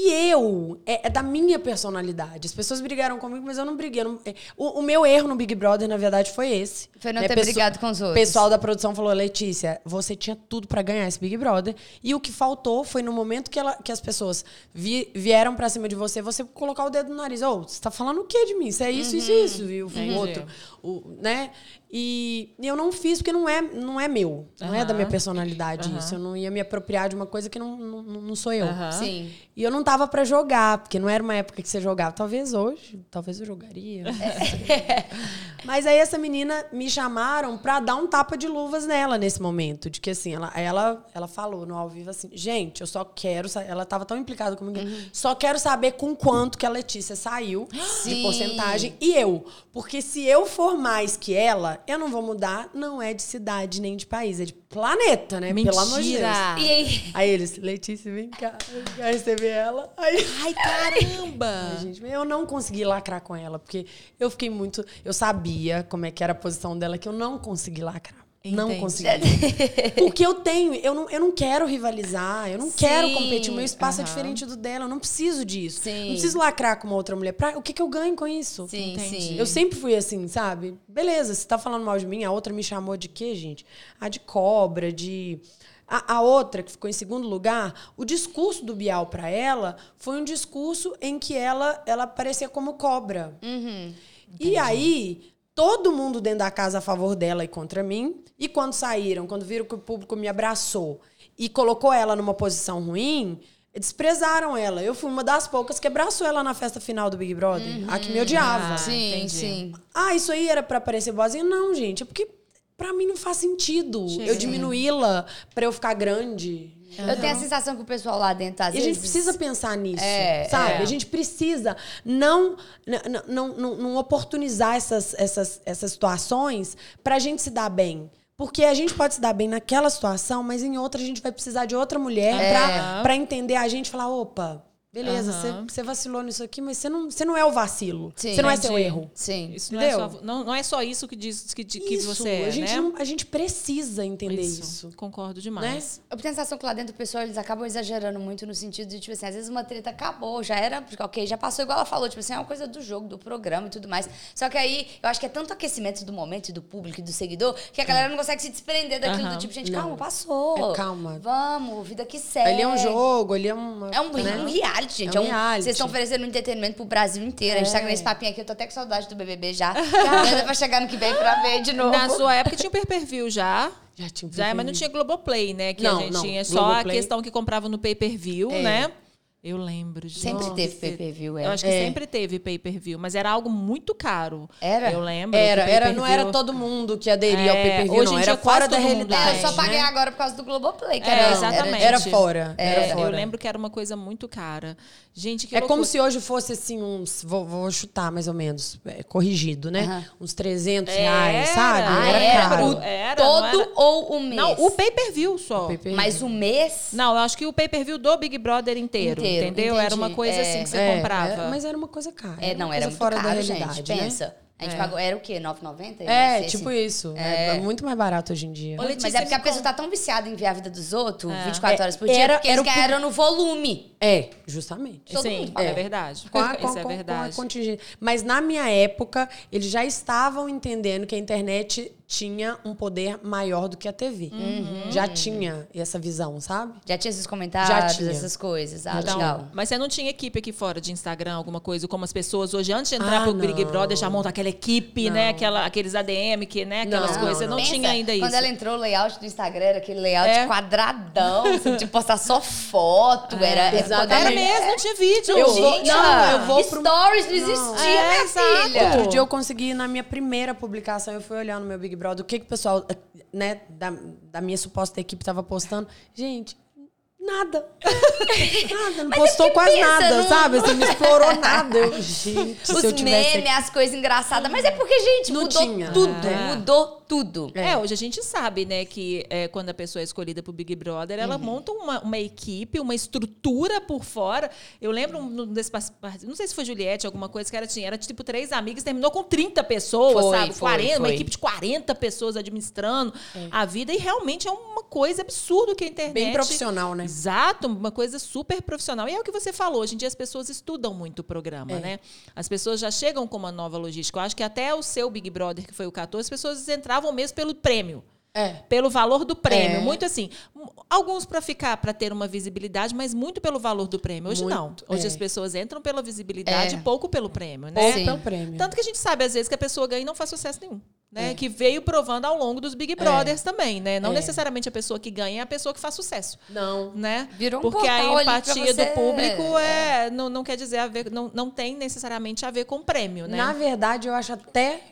E eu, é, é da minha personalidade. As pessoas brigaram comigo, mas eu não briguei. eu não- é, o, o meu erro no Big Brother, na verdade, foi esse. Foi não né? ter Pesso- brigado com os O outros. pessoal da produção falou, Letícia, você tinha tudo pra ganhar esse Big Brother. E o que faltou foi no momento que, ela, que as pessoas vi- vieram pra cima de você, você colocar o dedo no nariz. Ô, você tá falando o que de mim? Isso é isso, isso, isso. E o outro, o, né? E, e eu não fiz porque não é, não é meu. Não é da minha personalidade Aham. isso. Eu não ia me apropriar de uma coisa que não, não, não sou eu. Aham. Sim. E eu não tava pra jogar, porque não era uma época que você jogava. Talvez hoje, talvez eu jogaria. Mas aí essa menina me chamaram pra dar um tapa de luvas nela nesse momento. De que assim, ela, ela, ela falou no ao vivo assim, gente, eu só quero. Ela tava tão implicada comigo. Só quero saber com quanto que a Letícia saiu de Sim. porcentagem. E eu. Porque se eu for mais que ela, eu não vou mudar. Não é de cidade nem de país, é de planeta, né? Pelo amor de Deus. Mentira! E aí? Aí eles, Letícia, vem cá, cá receber ela. Aí, Ai, caramba! Ai, gente, eu não consegui lacrar com ela, porque eu fiquei muito. Eu sabia como é que era a posição dela, que eu não consegui lacrar. Não consegui. Porque eu tenho, eu não, eu não quero rivalizar, eu não quero Sim. competir. O meu espaço é Aham. diferente do dela, eu não preciso disso. Sim. Não preciso lacrar com uma outra mulher. Pra, o que, que eu ganho com isso? Sim, Entendi. sim. Eu sempre fui assim, sabe? Beleza, você tá falando mal de mim, a outra me chamou de quê, gente? A de cobra, de. A, a outra, que ficou em segundo lugar, o discurso do Bial pra ela foi um discurso em que ela, ela parecia como cobra. Uhum. E aí, todo mundo dentro da casa a favor dela e contra mim. E quando saíram, quando viram que o público me abraçou e colocou ela numa posição ruim, desprezaram ela. Eu fui uma das poucas que abraçou ela na festa final do Big Brother. A que me odiava. Ah, Sim, entendi. sim. Ah, isso aí era pra parecer boazinha? Não, gente. É porque pra mim não faz sentido Chega. eu diminuí-la pra eu ficar grande. Eu tenho a sensação que o pessoal lá dentro, às E a vezes... gente precisa pensar nisso, É, sabe? é. A gente precisa não, não, não, não, não oportunizar essas, essas, essas situações pra gente se dar bem. Porque a gente pode se dar bem naquela situação, mas em outra a gente vai precisar de outra mulher É. pra entender a gente e falar, opa, beleza, você você vacilou nisso aqui, mas você não, você não é o vacilo. Você não é seu erro. Sim. Isso não é, só, não, não é só isso que diz que, que Isso, você é, a gente, né? não- a gente precisa entender isso. Concordo demais. Eu tenho a sensação que lá dentro o pessoal, eles acabam exagerando muito no sentido de, tipo assim, às vezes uma treta acabou, já era, ok, já passou igual ela falou, tipo assim, é uma coisa do jogo, do programa e tudo mais. Só que aí, eu acho que é tanto aquecimento do momento e do público e do seguidor, que a galera não consegue se desprender daquilo Aham. do tipo, gente, Não. calma, passou. É, calma. Vamos, vida que segue. Ali é um jogo, ali é uma. É um, né? um reality, gente. É um reality. Vocês estão oferecendo um entretenimento pro Brasil inteiro. A gente tá É. com esse papinho aqui, eu tô até com saudade do BBB já. Doida pra chegar no que vem pra ver de novo. Na sua época tinha o pay-per-view já. Já tinha um Já, mas não pay-per-view. tinha Globoplay, né? Que Não, a gente não. tinha só a questão que comprava no pay-per-view, É. né? Eu lembro. gente. Sempre Nossa. teve pay-per-view, é. Eu acho que É. sempre teve pay-per-view, mas era algo muito caro. Era? Eu lembro. Era, era, não era todo mundo que aderia ao É, pay-per-view, hoje não. Era fora da realidade. É, eu só paguei né? agora por causa do Globoplay, que É, era, era- exatamente. Era fora. Era É, eu fora. lembro que era uma coisa muito cara. Gente, que É loucura. como se hoje fosse assim, uns. Vou, vou chutar mais ou menos, é, corrigido, né? Aham. Uns 300 Era, reais, sabe? Ah, era era? caro. O Era, todo era- ou o mês? Não, o pay-per-view só. pay-per-view. Mas o mês? Não, eu acho que o pay-per-view do Big Brother inteiro, Inteiro, entendeu? Era uma entendi. coisa É. assim que você É, comprava. é, mas era uma coisa cara. É, era não, uma era muito fora caro, da gente. realidade, né? Pensa. A gente pagou, era o quê? 9,90? É, Esse- tipo isso. É. é muito mais barato hoje em dia. Ô, Mas Letícia, é porque a pessoa tá tão viciada em ver a vida dos outros, É. 24 horas por É, dia, era- porque era eles ganharam no volume. É, justamente. Todo Sim, é verdade. Com a, com, Isso é com- com a verdade. contingência. Mas na minha época, eles já estavam entendendo que a internet tinha um poder maior do que a TV. Uhum. Já tinha essa visão, sabe? Já tinha esses comentários, Já tinha. essas coisas. Ah, Então, legal. mas você não tinha equipe aqui fora de Instagram, alguma coisa, como as pessoas hoje, antes de entrar Ah, pro Big não. Brother, já montam aquela equipe, né? Aquela, aqueles ADM, que, né? Aquelas Não, coisas. Você não, não. tinha ainda isso. Quando ela entrou, o layout do Instagram era aquele layout É. quadradão, assim, de postar só foto. era, é, exatamente. Era mesmo, não tinha vídeo. Eu vou- Gente, não, eu vou pro- Stories não existia, É, minha exato. filha. Outro dia eu consegui, na minha primeira publicação, eu fui olhar no meu Big Brother, o que, que o pessoal, né, da, da minha suposta equipe tava postando. Gente, nada. nada, não postou é porque quase pensa, nada, não- sabe? Assim, não explorou nada. Eu, gente, Os tivesse... memes, as coisas engraçadas. Mas é porque, gente, Não mudou tinha. tudo. É. Mudou tudo. É, hoje a gente sabe, né, que é, quando a pessoa é escolhida pro Big Brother, Uhum. ela monta uma, uma equipe, uma estrutura por fora. Eu lembro um desse, não sei se foi Juliette, alguma coisa que era, tinha, era tipo três amigas, terminou com 30 pessoas, Foi, sabe? foi, 40, uma foi. equipe de 40 pessoas administrando a vida. E realmente é uma coisa absurda que a internet. Bem profissional, né? Exato, uma coisa super profissional. E é o que você falou, hoje em dia as pessoas estudam muito o programa, É. né? As pessoas já chegam com uma nova logística. Eu acho que até o seu Big Brother, que foi o 14, as pessoas entravam mesmo pelo prêmio. É. Pelo valor do prêmio. É. Muito assim. Alguns para ficar, para ter uma visibilidade, mas muito pelo valor do prêmio. Hoje não. Muito, Hoje é. as pessoas entram pela visibilidade É. e pouco pelo prêmio, né? Ou Sim. pelo prêmio. Tanto que a gente sabe, às vezes, que a pessoa ganha e não faz sucesso nenhum. Né? É. Que veio provando ao longo dos Big Brothers também, né? Não É. necessariamente a pessoa que ganha é a pessoa que faz sucesso Não. né? Virou um Porque a empatia do público é, não, não quer dizer a ver, não, não tem necessariamente a ver com prêmio, né? Na verdade, eu acho até,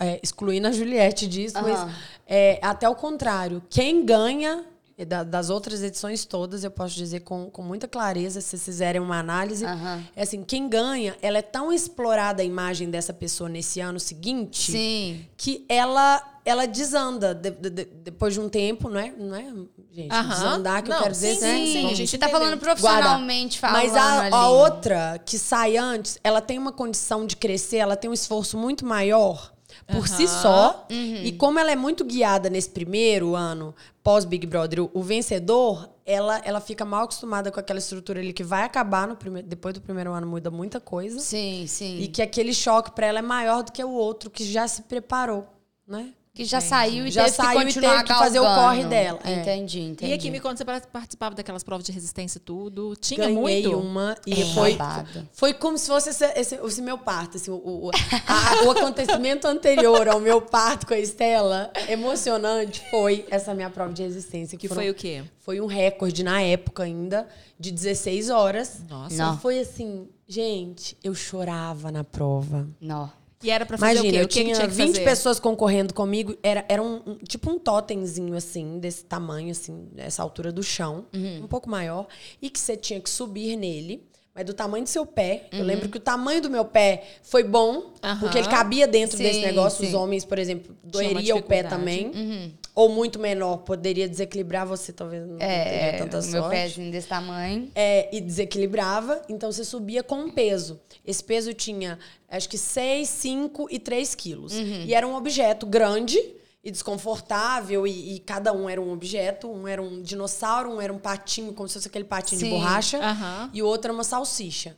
é, excluindo a Juliette disso, Aham. mas é, até o contrário. Quem ganha da- das outras edições todas, eu posso dizer com, com muita clareza, se vocês fizerem uma análise, Aham. é assim, quem ganha, ela é tão explorada a imagem dessa pessoa nesse ano seguinte Sim. que ela ela desanda de- de- de- depois de um tempo, não é? Não é, gente? Aham. Desandar que eu Não, quero dizer sim, assim, sim, vamos- a gente tá falando profissionalmente falando mas a, a outra que sai antes, ela tem uma condição de crescer, ela tem um esforço muito maior por si Aham. só. Uhum. E como ela é muito guiada nesse primeiro ano pós Big Brother, o, vencedor, ela, ela fica mal acostumada com aquela estrutura ali que vai acabar no primeiro, depois do primeiro ano muda muita coisa. Sim, sim. E que aquele choque pra ela é maior do que o outro que já se preparou, né? Que já saiu e Já teve saiu que e continuar teve que fazer o corre dela, é. Entendi, entendi. E aqui, me conta, você participava daquelas provas de resistência e tudo? Tinha Ganhei muito? uma e É foi, babado. foi como se fosse esse, esse- esse meu parto. Assim, o, o, a- o acontecimento anterior ao meu parto com a Estela, emocionante, foi essa minha prova de resistência. Que foram- foi o quê? Foi um recorde na época ainda, de 16 horas. Nossa. Não. E foi assim, gente, eu chorava na prova. Não. E era pra fazer Imagina, o quê? eu o que que tinha, tinha que 20 fazer? pessoas concorrendo comigo. Era, era um, um- tipo um totemzinho, assim, desse tamanho, assim, dessa altura do chão. Uhum. Um pouco maior. E que você tinha que subir nele. Mas do tamanho do seu pé. Uhum. Eu lembro que o tamanho do meu pé foi bom. Aham. Porque ele cabia dentro Sim, desse negócio. Os sim. homens, por exemplo, doeria o pé também. Ou muito menor. Poderia desequilibrar você, talvez não teria É, tanta o meu sorte. pezinho desse tamanho. É, e desequilibrava, então você subia com um peso. Esse peso tinha, acho que 6, 5 e 3 quilos. Uhum. E era um objeto grande e desconfortável, e, e cada um era um objeto. Um era um dinossauro, um era um patinho, como se fosse aquele patinho Sim. de borracha, Aham. e o outro era uma salsicha.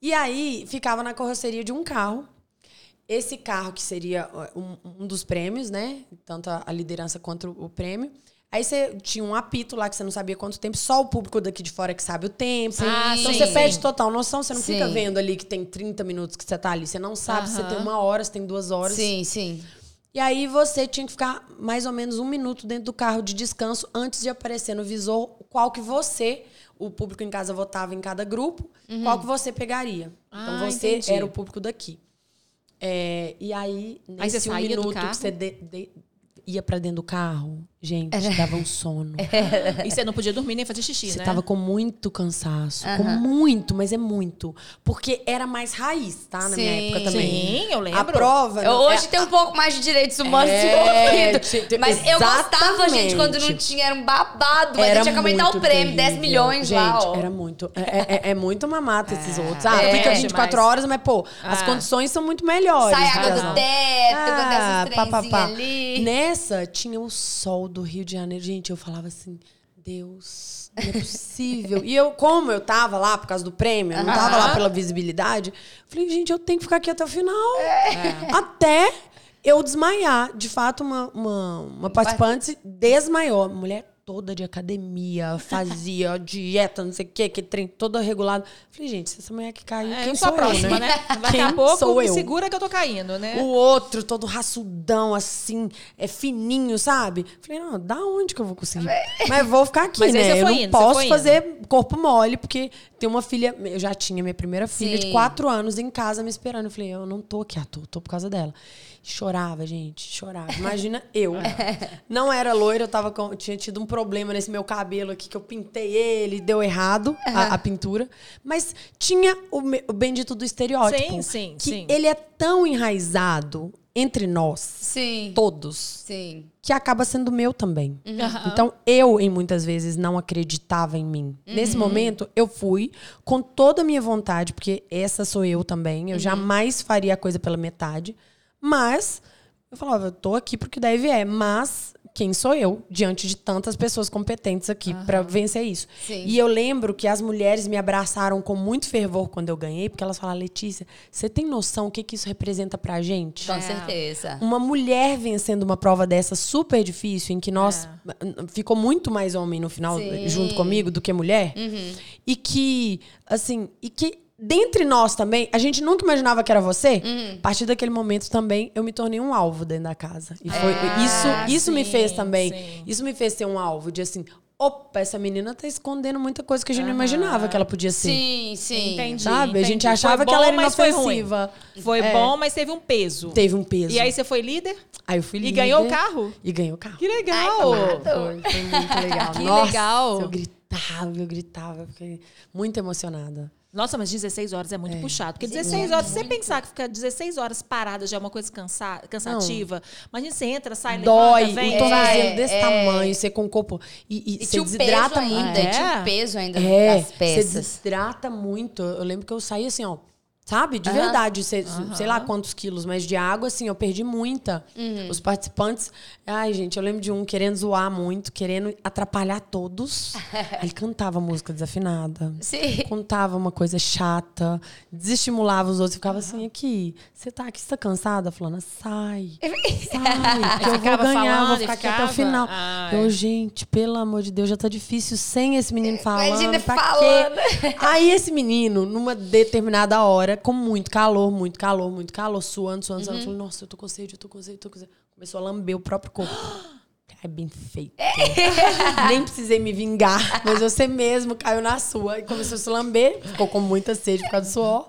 E aí ficava na carroceria de um carro. Esse carro, que seria um, um dos prêmios, né? Tanto a, a liderança quanto o, prêmio. Aí você tinha um apito lá que você não sabia quanto tempo, só o público daqui de fora que sabe o tempo. Ah, então sim, você sim. perde total noção, você não fica Sim. vendo ali que tem 30 minutos que você tá ali. Você não sabe se você Aham. tem uma hora, se tem duas horas. Sim, sim. E aí você tinha que ficar mais ou menos um minuto dentro do carro de descanso antes de aparecer no visor qual que você, o público em casa votava em cada grupo, qual que você pegaria. Então Ah, você entendi. era o público daqui. É, e aí, Aí nesse um saía do minuto que você de- de- ia pra dentro do carro, gente, dava um sono. E você não podia dormir nem fazer xixi, Você né? tava com muito cansaço. Com muito, mas é muito. Porque era mais raiz, tá? Na minha Sim. época também. Sim, eu lembro. A prova. Eu- não- hoje é- tem um pouco mais de direitos humanos É, envolvido. te- te- Mas eu gostava, gente, exatamente. quando não tinha, era um babado. Mas era eu tinha que aumentar o prêmio, 10 terrível. milhões Gente, lá, ó. era muito. É, é, é muito uma mata esses outros. Ah, É, fica 24 mas- horas, mas, pô, as Ah. condições são muito melhores. Sai água né? do teto, com Ah, trenzinhas pá. ali. Nessa, tinha o sol do Rio de Janeiro. Gente, eu falava assim, Deus, não é possível. e eu, como eu tava lá por causa do prêmio, eu não tava lá pela visibilidade, eu falei, gente, eu tenho que ficar aqui até o final. É. Até eu desmaiar. De fato, uma, uma, uma participante desmaiou. Mulher toda de academia, fazia dieta, não sei o quê, que trem toda regulada. Falei, gente, se essa mulher que caiu, É, quem sou a próxima, eu, né? né? Daqui a pouco sou eu? segura que eu tô caindo, né? O outro, todo raçudão, assim, é fininho, sabe? Falei, não, da onde que eu vou conseguir? Mas vou ficar aqui, Mas né? Eu não indo, posso fazer corpo mole, porque tem uma filha. Eu já tinha minha primeira filha Sim. de quatro anos em casa me esperando. Eu falei, eu não tô aqui à toa, tô por causa dela. Chorava, gente, chorava. Imagina eu. Não era loira, eu tava com, tinha tido um problema nesse meu cabelo aqui, que eu pintei ele, deu errado a, a pintura. Mas tinha o, o bendito do estereótipo. Sim, sim, que sim. ele é tão enraizado entre nós, Sim. todos, Sim. que acaba sendo meu também. Então, eu, em muitas vezes, não acreditava em mim. Nesse momento, eu fui com toda a minha vontade, porque essa sou eu também. Eu jamais faria a coisa pela metade. Mas, eu falava, eu tô aqui porque deve é. Mas, quem sou eu diante de tantas pessoas competentes aqui pra vencer isso? Sim. E eu lembro que as mulheres me abraçaram com muito fervor quando eu ganhei, porque elas falaram, Letícia, você tem noção o que, que isso representa pra gente? Com certeza. uma mulher vencendo uma prova dessa super difícil, em que nós ficou muito mais homem no final Sim. Uhum. junto comigo do que mulher, e que assim, e que dentre nós também, a gente nunca imaginava que era você. Uhum. A partir daquele momento também eu me tornei um alvo dentro da casa. E foi Ah, isso, isso me sim, fez também. sim. Isso me fez ser um alvo de assim, opa, essa menina tá escondendo muita coisa que a gente não imaginava que ela podia ser. Sim, sim. Entendi. Sabe? A gente entendi. achava Foi que ela bom, era mas foi inofensiva. Foi É. bom, mas teve um peso. Teve um peso. E aí você foi líder? Aí eu fui E líder. ganhou o carro? E ganhou o carro. Que legal! Ai, Foi, foi muito legal. Que Nossa, legal. Eu gritava, eu gritava, eu fiquei muito emocionada. Nossa, mas 16 horas é muito puxado. Porque 16 horas, se você pensar que ficar 16 horas parada já é uma coisa cansa cansativa. Imagina você entra, sai, Dói, levanta, vem. o tornozelo É, desse é. tamanho, você com o corpo. E, e, E você tinha o peso desidrata ainda. muito. É? Tinha o peso ainda É, das você peças. desidrata muito. Eu lembro que eu saí assim, ó. Sabe? De verdade. Sei, sei lá quantos quilos, mas de água, assim, eu perdi muita. Uhum. Os participantes. Ai, gente, eu lembro de um querendo zoar muito, querendo atrapalhar todos. Aí ele cantava música desafinada. Sim. Contava uma coisa chata, desestimulava os outros. Ficava assim, aqui, você tá aqui, você tá cansada? Fulana, sai. Sai, que eu vou ganhar, falando vou ficar aqui até o final. Ah, eu, gente, pelo amor de Deus, já tá difícil sem esse menino falando. Imagina falando. quê? Aí esse menino, numa determinada hora, com muito calor, muito calor, muito calor, suando, suando, Uhum. suando, falou, nossa, eu tô com sede, eu tô com sede, eu tô com sede. Começou a lamber o próprio corpo. É bem feito. Nem precisei me vingar, mas você mesmo caiu na sua e começou a se lamber, ficou com muita sede por causa do suor,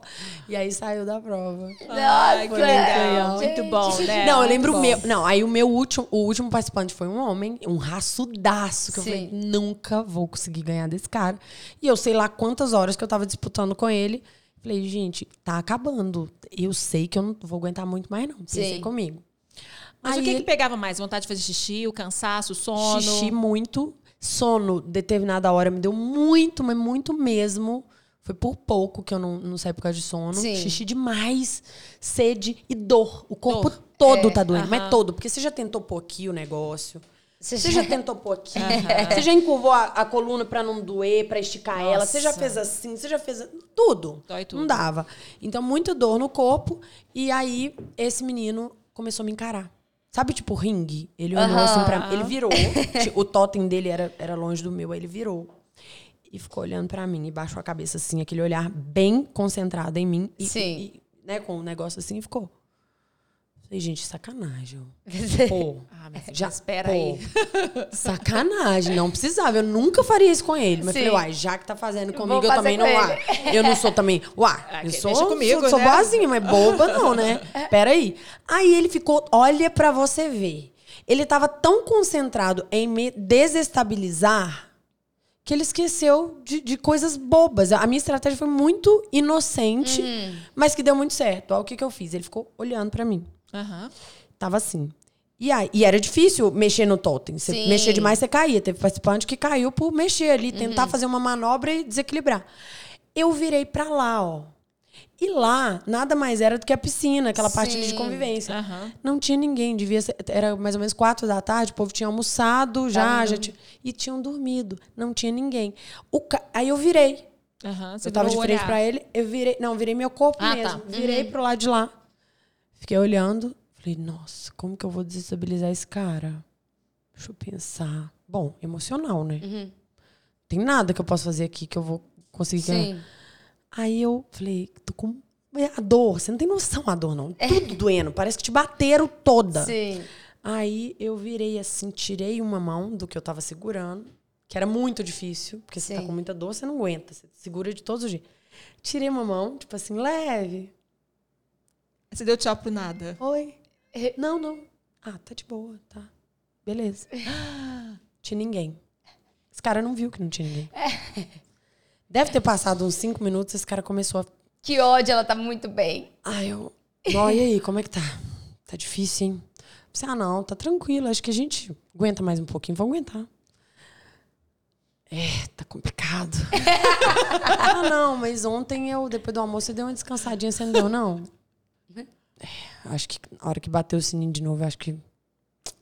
e aí saiu da prova. Ai, que Nossa, legal. gente. Muito bom, né? Não, eu lembro Muito o bom. meu. Não, aí o meu último, o último participante foi um homem, um raçudaço, que eu Sim. falei, nunca vou conseguir ganhar desse cara. E eu sei lá quantas horas que eu tava disputando com ele. Falei, gente, tá acabando. Eu sei que eu não vou aguentar muito mais, não. Pensei Sim. comigo. Mas Aí o que, ele- que pegava mais? Vontade de fazer xixi, o cansaço, o sono? Xixi muito. Sono, determinada hora, me deu muito, mas muito mesmo. Foi por pouco que eu não, não saí por causa de sono. Sim. Xixi demais, sede e dor. O corpo Dor. todo tá doendo, mas aham. todo. Porque você já tentou pôr aqui o negócio. Você Você já tentou pôr aqui. Você já encurvou a, a coluna pra não doer, pra esticar ela. Você já Nossa. fez assim, você já fez tudo. Dói tudo. Não dava. Então, muita dor no corpo. E aí, esse menino começou a me encarar. Sabe, tipo, ringue? Ele olhou Aham. assim pra mim. Ele virou. O totem dele era, era longe do meu. Aí ele virou. E ficou olhando pra mim. E baixou a cabeça assim, aquele olhar bem concentrado em mim. E, Sim. e- né, com um negócio assim, e ficou. Falei, gente, sacanagem. Pô. Ah, filha, Já, espera pô, aí. Sacanagem, não precisava. Eu nunca faria isso com ele. Mas Sim. falei, uai, já que tá fazendo comigo, eu também com não. Uai, eu não sou também. Uai, Ah, eu sou, comigo, sou, sou né? boazinha, mas boba não, né? Peraí. Aí ele ficou, olha pra você ver. Ele tava tão concentrado em me desestabilizar que ele esqueceu de, de coisas bobas. A minha estratégia foi muito inocente, mas que deu muito certo. Olha o que, que eu fiz. Ele ficou olhando pra mim. Aham. Tava assim. E, aí, e era difícil mexer no totem. Você Sim. mexer demais, você caía. Teve participante que caiu por mexer ali, tentar fazer uma manobra e desequilibrar. Eu virei pra lá, ó. E lá, nada mais era do que a piscina, aquela parte ali de Sim. convivência. Aham. Não tinha ninguém, devia ser, era mais ou menos quatro da tarde, o povo tinha almoçado já, Tava já tinha, e tinham dormido, não tinha ninguém. O aí eu virei. Você eu tava de frente olhar. pra ele, eu virei, não, virei meu corpo Ah, mesmo, tá. virei pro lado de lá. Fiquei olhando, falei, nossa, como que eu vou desestabilizar esse cara? Deixa eu pensar. Bom, emocional, né? Uhum. Tem nada que eu possa fazer aqui que eu vou conseguir. Sim. Aí eu falei, tô com é a dor, você não tem noção a dor, não. Tudo doendo, parece que te bateram toda. Sim. Aí eu virei assim, tirei uma mão do que eu tava segurando, que era muito difícil, porque você tá Sim. com muita dor, você não aguenta, você segura de todos os jeitos. Tirei uma mão, tipo assim, leve. Você deu tchau pro nada. Oi. Não, não. Ah, tá de boa, tá. Beleza. Tinha ninguém. Esse cara não viu que não tinha ninguém. Deve ter passado uns cinco minutos, esse cara começou a Que ódio, ela tá muito bem. Ah, eu. Ó, e aí, como é que tá? Tá difícil, hein? Você, ah, não, tá tranquilo. Acho que a gente aguenta mais um pouquinho. Vamos aguentar. É, tá complicado. ah, não, mas ontem eu, depois do almoço, eu dei uma descansadinha. Você não deu, não? É, acho que na hora que bater o sininho de novo, eu acho que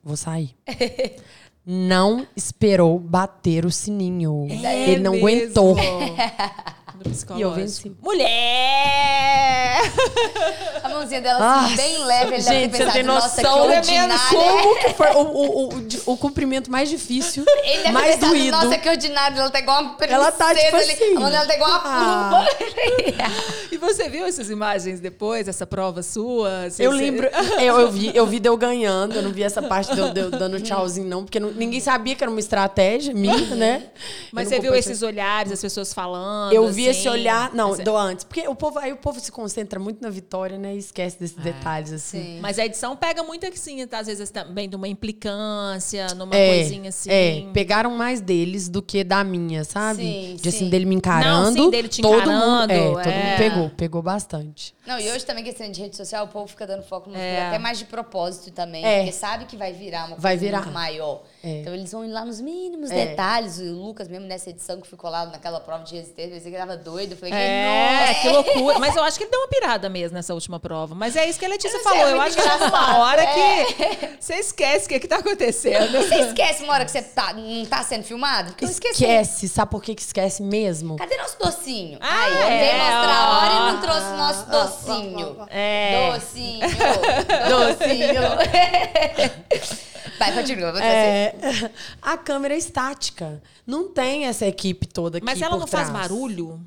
vou sair. Não esperou bater o sininho. É Ele não mesmo. aguentou. Do psicológico. E eu venci. Mulher! A mãozinha dela assim, Nossa, bem leve. Ele gente, deve ter você tem pensado, nossa, que noção ordinária. Como que foi o, o, o, o cumprimento mais difícil, Ele deve mais ter pensado, doído. nossa, que ordinário. Ela tá igual uma princesa Ela tá, tipo ali. assim. A mão dela tá igual uma Ah. pluma. E você viu essas imagens depois, essa prova sua? Você- Eu lembro, eu, eu vi, eu vi de eu ganhando, eu não vi essa parte de eu, de eu dando tchauzinho, não, porque não- ninguém sabia que era uma estratégia minha, né? Mas Eu você viu compartilhei. esses olhares, as pessoas falando? Eu vi assim? esse olhar, não, é- do antes. Porque o povo, aí o povo se concentra muito na vitória, né? E esquece desses detalhes, assim. Sim. mas a edição pega muito assim, tá? às vezes também de uma implicância, numa É, coisinha assim. é, pegaram mais deles do que da minha, sabe? Sim, de assim, sim. dele me encarando. Não, sim, dele te todo encarando, mundo, é, todo é. mundo pegou, pegou bastante. Não, e hoje também, questão de rede social, o povo fica dando foco no É. até mais de propósito também. É. Porque sabe que vai virar uma Vai coisa virar. muito maior. É. Então eles vão ir lá nos mínimos É. detalhes. O Lucas, mesmo nessa edição que ficou lá naquela prova de resistência, ele tava doido. Eu falei, É, nossa, que loucura. Mas eu acho que ele deu uma pirada mesmo nessa última prova. Mas é isso que a Letícia Eu não sei, falou. é Eu acho que chega uma hora É. que você esquece o que, que tá acontecendo. Você esquece uma hora que você tá, não tá sendo filmado? Porque eu esqueci. Esquece, sabe por que que esquece mesmo? Cadê nosso docinho? Ah, Aí, é, veio mostrar a hora e não trouxe nosso docinho. É. Docinho. Docinho. Vai, continua. Vou. É, a câmera é estática. Não tem essa equipe toda aqui Mas ela por não faz trás. barulho?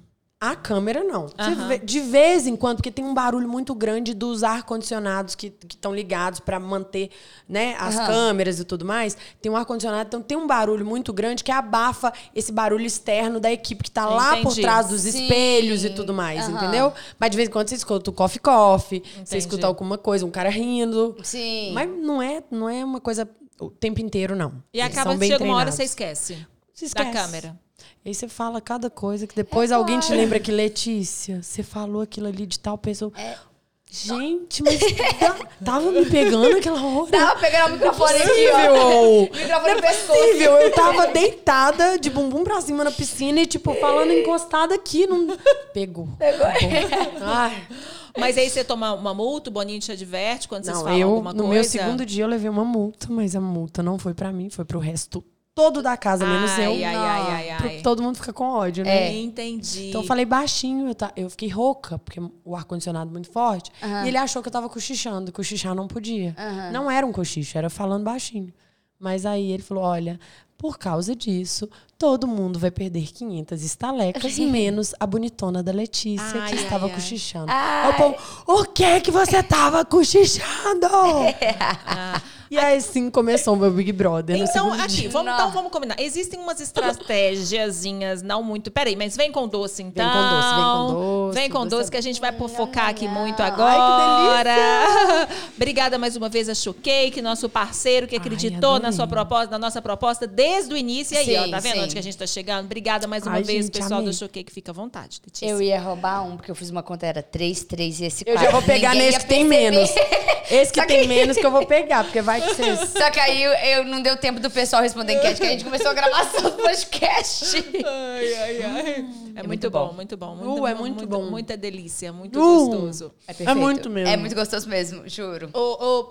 A câmera não. Vê- de vez em quando, porque tem um barulho muito grande dos ar-condicionados que estão ligados para manter né, as Aham. câmeras e tudo mais. Tem um ar-condicionado, então tem um barulho muito grande que abafa esse barulho externo da equipe que tá lá por trás dos Sim. espelhos e tudo mais, Aham. entendeu? Mas de vez em quando você escuta o coffee coffee, você escuta alguma coisa, um cara rindo. Sim. Mas não é, não é uma coisa o tempo inteiro, não. E Eles acaba que chega uma hora treinados. você esquece. Você Da esquece. câmera. Aí você fala cada coisa que depois alguém te lembra que, Letícia, você falou aquilo ali de tal pessoa. Gente, mas tá- tava me pegando aquela hora. Tava pegando o microfone aqui, ó. Microfone no pescoço. Possível. Eu tava deitada, de bumbum pra cima na piscina e, tipo, falando encostada aqui. Não... Pegou. Pegou. Ai. Mas aí você toma uma multa, o Boninho te adverte quando vocês Não, falam eu, alguma no coisa? meu segundo dia, eu levei uma multa, mas a multa não foi pra mim, foi pro resto todo da casa, menos Ai, eu. ai, ai, ai, Pro- ai. Todo mundo fica com ódio, né? Entendi. Então eu falei baixinho, eu, ta- eu fiquei rouca, porque o ar-condicionado muito forte. E ele achou que eu tava cochichando, cochichar não podia. Não era um cochicho, era falando baixinho. Mas aí ele falou: olha, por causa disso, todo mundo vai perder 500 estalecas, menos a bonitona da Letícia, Ai, que ai, estava ai. cochichando. Ai. Aí O, povo, o que que você tava cochichando? E aí sim começou o meu Big Brother. Então, aqui, dia. vamos, então vamos combinar. Existem umas estratégiazinhas, não muito. Peraí, mas vem com doce, então. com doce, vem com doce, Vem com doce doce, é que a gente vai focar aqui muito Ai, que agora. Obrigada mais uma vez a Showcake, nosso parceiro que Ai, acreditou na adorei. sua proposta, na nossa proposta desde o início. E aí, ó, tá vendo sim. onde que a gente tá chegando? Obrigada mais uma Ai, vez, gente, pessoal amei. do Showcake. Fica à vontade, Letícia. Eu ia roubar um, porque eu fiz uma conta, era 3, 3 e esse Eu 4. já vou pegar Ninguém nesse que tem menos. Esse que tem menos que eu vou pegar, porque vai que vocês... Só que aí eu, eu não deu tempo do pessoal responder enquete, que a gente começou a gravação do podcast. Ai, ai, ai. É, muito, muito bom, bom. muito bom. Uh, é muito bom. Muita delícia, muito Uh. gostoso. É muito mesmo. É muito gostoso mesmo, juro. O,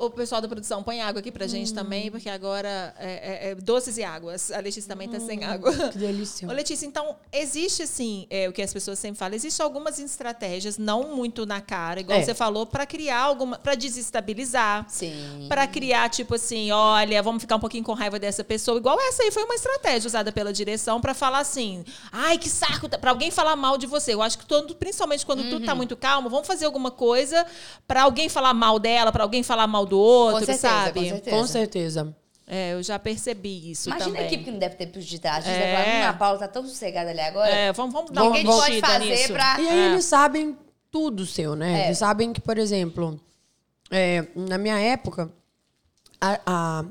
o, o pessoal da produção, põe água aqui pra Hum. gente também, porque agora é, é- é doces e águas. A Letícia também tá sem água. Hum, Que delícia. Ô, Letícia, então, existe assim, é, o que as pessoas sempre falam, existe algumas estratégias, não muito na cara, igual É. você falou, pra criar alguma. pra desestabilizar. Sim. Pra criar, tipo assim, olha, vamos ficar um pouquinho com raiva dessa pessoa. Igual essa aí foi uma estratégia usada pela direção pra falar assim, ai, que saco, pra alguém falar mal de você. Eu acho que todo, principalmente quando tá Uhum. muito calmo, vamos fazer alguma coisa pra alguém falar mal dela, pra alguém falar mal do outro, Com certeza, sabe? com certeza. Com certeza. É, eu já percebi isso Imagina também. a equipe que não deve ter detrás. A gente É. deve falar, hum, a Paula tá tão sossegada ali agora. É, vamos, vamos dar uma gente pode fazer nisso. pra... E aí É. eles sabem tudo seu, né? É. Eles sabem que, por exemplo, é, na minha época, a, a-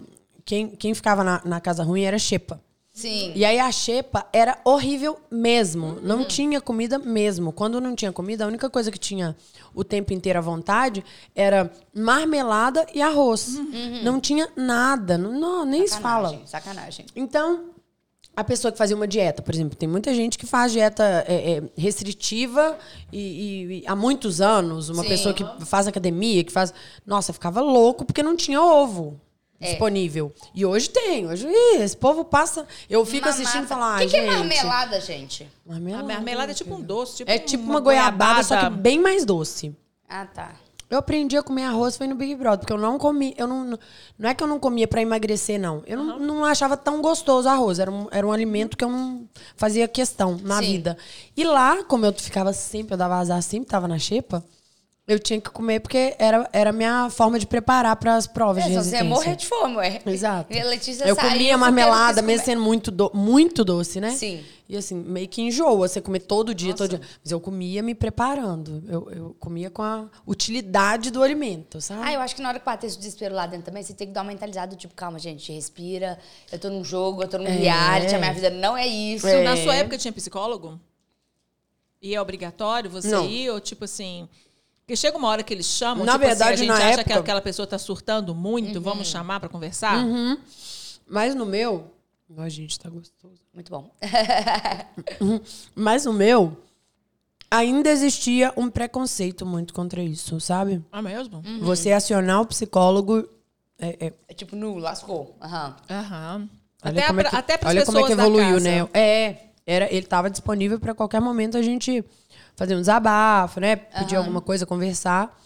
quem, quem ficava na, na casa ruim era a Xepa. Sim. E aí a xepa era horrível mesmo. Não tinha comida mesmo. Quando não tinha comida, a única coisa que tinha o tempo inteiro à vontade era marmelada e arroz. Não tinha nada. Não, não, nem se fala. Sacanagem, sacanagem. Então, a pessoa que fazia uma dieta, por exemplo, tem muita gente que faz dieta é, é, restritiva e, e- e há muitos anos, uma Sim. pessoa que faz academia, que faz. Nossa, ficava louco porque não tinha ovo. É. Disponível. E hoje tem. Hoje, ih, esse povo passa. Eu fico assistindo e falo, O ah, que, que gente. é marmelada, gente? A Marmelada. marmelada é tipo um doce, tipo É tipo uma, goiabada, só que bem mais doce. Ah, tá. Eu aprendi a comer arroz foi no Big Brother, porque eu não comi, eu não, não é que eu não comia pra emagrecer não. Eu não, não achava tão gostoso o arroz, era um, era um alimento que eu não fazia questão na Sim. vida. E lá, como eu ficava sempre, eu dava azar sempre, tava na xepa, eu tinha que comer porque era era a minha forma de preparar para as provas É, de só você ia resistência. morrer de fome, ué. Exato. E a Letícia Eu comia marmelada, ela mesmo sendo muito, do- muito doce, né? Sim. E assim, meio que enjoa você comer todo dia, todo dia. Mas eu comia me preparando. Eu, eu comia com a utilidade do alimento, sabe? Ah, eu acho que na hora que bater esse desespero lá dentro também, você tem que dar uma mentalizada do tipo, calma, gente, respira. Eu tô num jogo, eu tô num reality, a minha vida não é isso. É. Na sua época tinha psicólogo? E é obrigatório você Não. ir? Ou tipo assim. Porque chega uma hora que eles chamam, Na tipo verdade, assim, a na gente acha que época- aquela pessoa tá surtando muito, vamos chamar pra conversar? Mas no meu. Ó, gente, tá gostoso. Muito bom. Mas no meu, ainda existia um preconceito muito contra isso, sabe? Ah, mesmo? Você acionar o psicólogo. É, é- É tipo, nu, lascou. Aham. Aham. Até, como é pra, que, até pras olha como é pessoas que evoluiu, né? É, era, ele estava disponível para qualquer momento a gente fazer um desabafo, né? Pedir alguma coisa, conversar.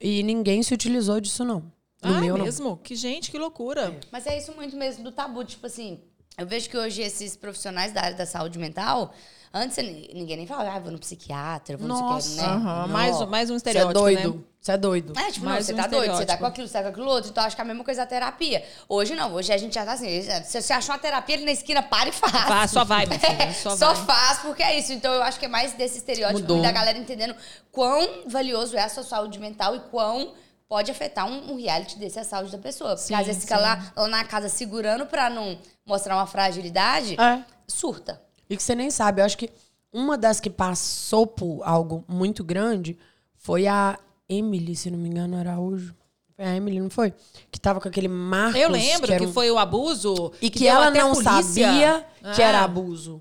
E ninguém se utilizou disso, não. No ah, meu, é não. mesmo? Que gente, que loucura. Mas é isso muito mesmo do tabu. Tipo assim, eu vejo que hoje esses profissionais da área da saúde mental, antes ni- ninguém nem falava, ah, vou no psiquiatra, vou no Nossa. psiquiatra, né? Aham, Não. mais, um- mais um Você é estereótipo, doido. né? Você é doido. É, tipo, Mais não, você um tá doido, você tá estereótipo. com aquilo, você tá com aquilo outro, então acho que é a mesma coisa a terapia. Hoje não, hoje a gente já tá assim, se você achou uma terapia ali na esquina, para e faz. Vá, só vai, minha filha, só Só vai. faz, porque é isso. Então eu acho que é mais desse estereótipo Mudou. e da galera entendendo quão valioso é a sua saúde mental e quão pode afetar um, um reality desse a saúde da pessoa. Porque Sim, às vezes fica lá, lá na casa segurando pra não mostrar uma fragilidade, É. surta. E que você nem sabe. Eu acho que uma das que passou por algo muito grande foi a Emily, se não me engano, Araújo. Foi a Emily, não foi? Que tava com aquele Marcos. Eu lembro que, um- foi o abuso. E que, deu ela não polícia. sabia que Ah. era abuso.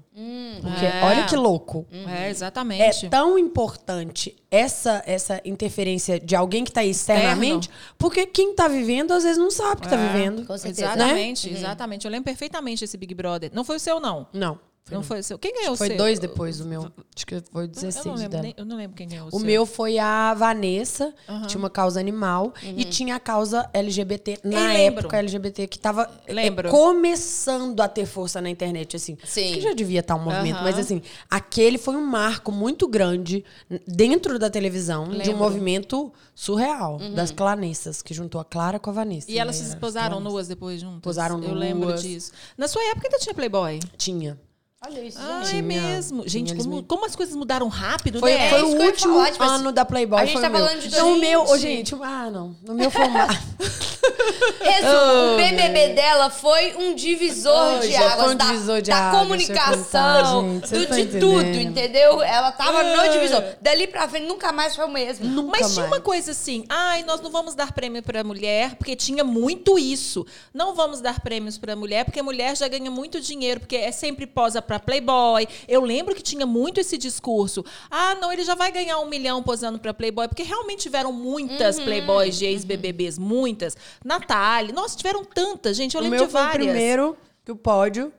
Porque, É. olha que louco. É, É exatamente. tão importante essa, essa interferência de alguém que tá aí externamente, porque quem tá vivendo, às vezes, não sabe que tá É. vivendo. Com certeza. né? Exatamente, exatamente. Eu lembro perfeitamente esse Big Brother. Não foi o seu, não. Não. Não foi o seu. Quem ganhou o Foi seu? dois depois do meu. Acho que foi Eu 16 não lembro, nem- eu não lembro quem ganhou o, O seu. meu foi a Vanessa, que tinha uma causa animal, e tinha a causa LGBT, na Uhum. lembro. época LGBT, que tava é, Lembro. começando a ter força na internet, assim. Sim. Que já devia estar um movimento, Aham. mas assim, aquele foi um marco muito grande dentro da televisão de um Lembro. movimento surreal, das clanessas, que juntou a Clara com a Vanessa. E elas né? se As posaram clanesas. nuas depois juntas? Posaram Eu lembro nuas. disso. Na sua época ainda tinha Playboy? Tinha. Olha isso, Ah, gente. é Tinha. mesmo. Tinha, Gente, como, me- como as coisas mudaram rápido, Foi, né? foi isso o último falar, tipo assim, ano da Playboy. a gente foi tá falando de Então, o meu, 2020. gente, ah, não. No meu formato. Resumo, o BBB dela foi um divisor Oh, de foi águas um da, divisor de da águas, comunicação, contar, gente, do, de tudo, entendeu? Ela tava no Ah. divisor. Dali pra frente nunca mais foi o mesmo. Nunca Mas tinha mais. uma coisa assim, ai, nós não vamos dar prêmio para mulher, porque tinha muito isso. Não vamos dar prêmios para mulher, porque a mulher já ganha muito dinheiro, porque é sempre posa para Playboy. Eu lembro que tinha muito esse discurso. Ah, não, ele já vai ganhar um milhão posando para Playboy, porque realmente tiveram muitas Playboys de ex-BBBs, muitas. Natália, nossa, tiveram tantas, gente, eu o lembro meu de foi o várias. primeiro que o pódio,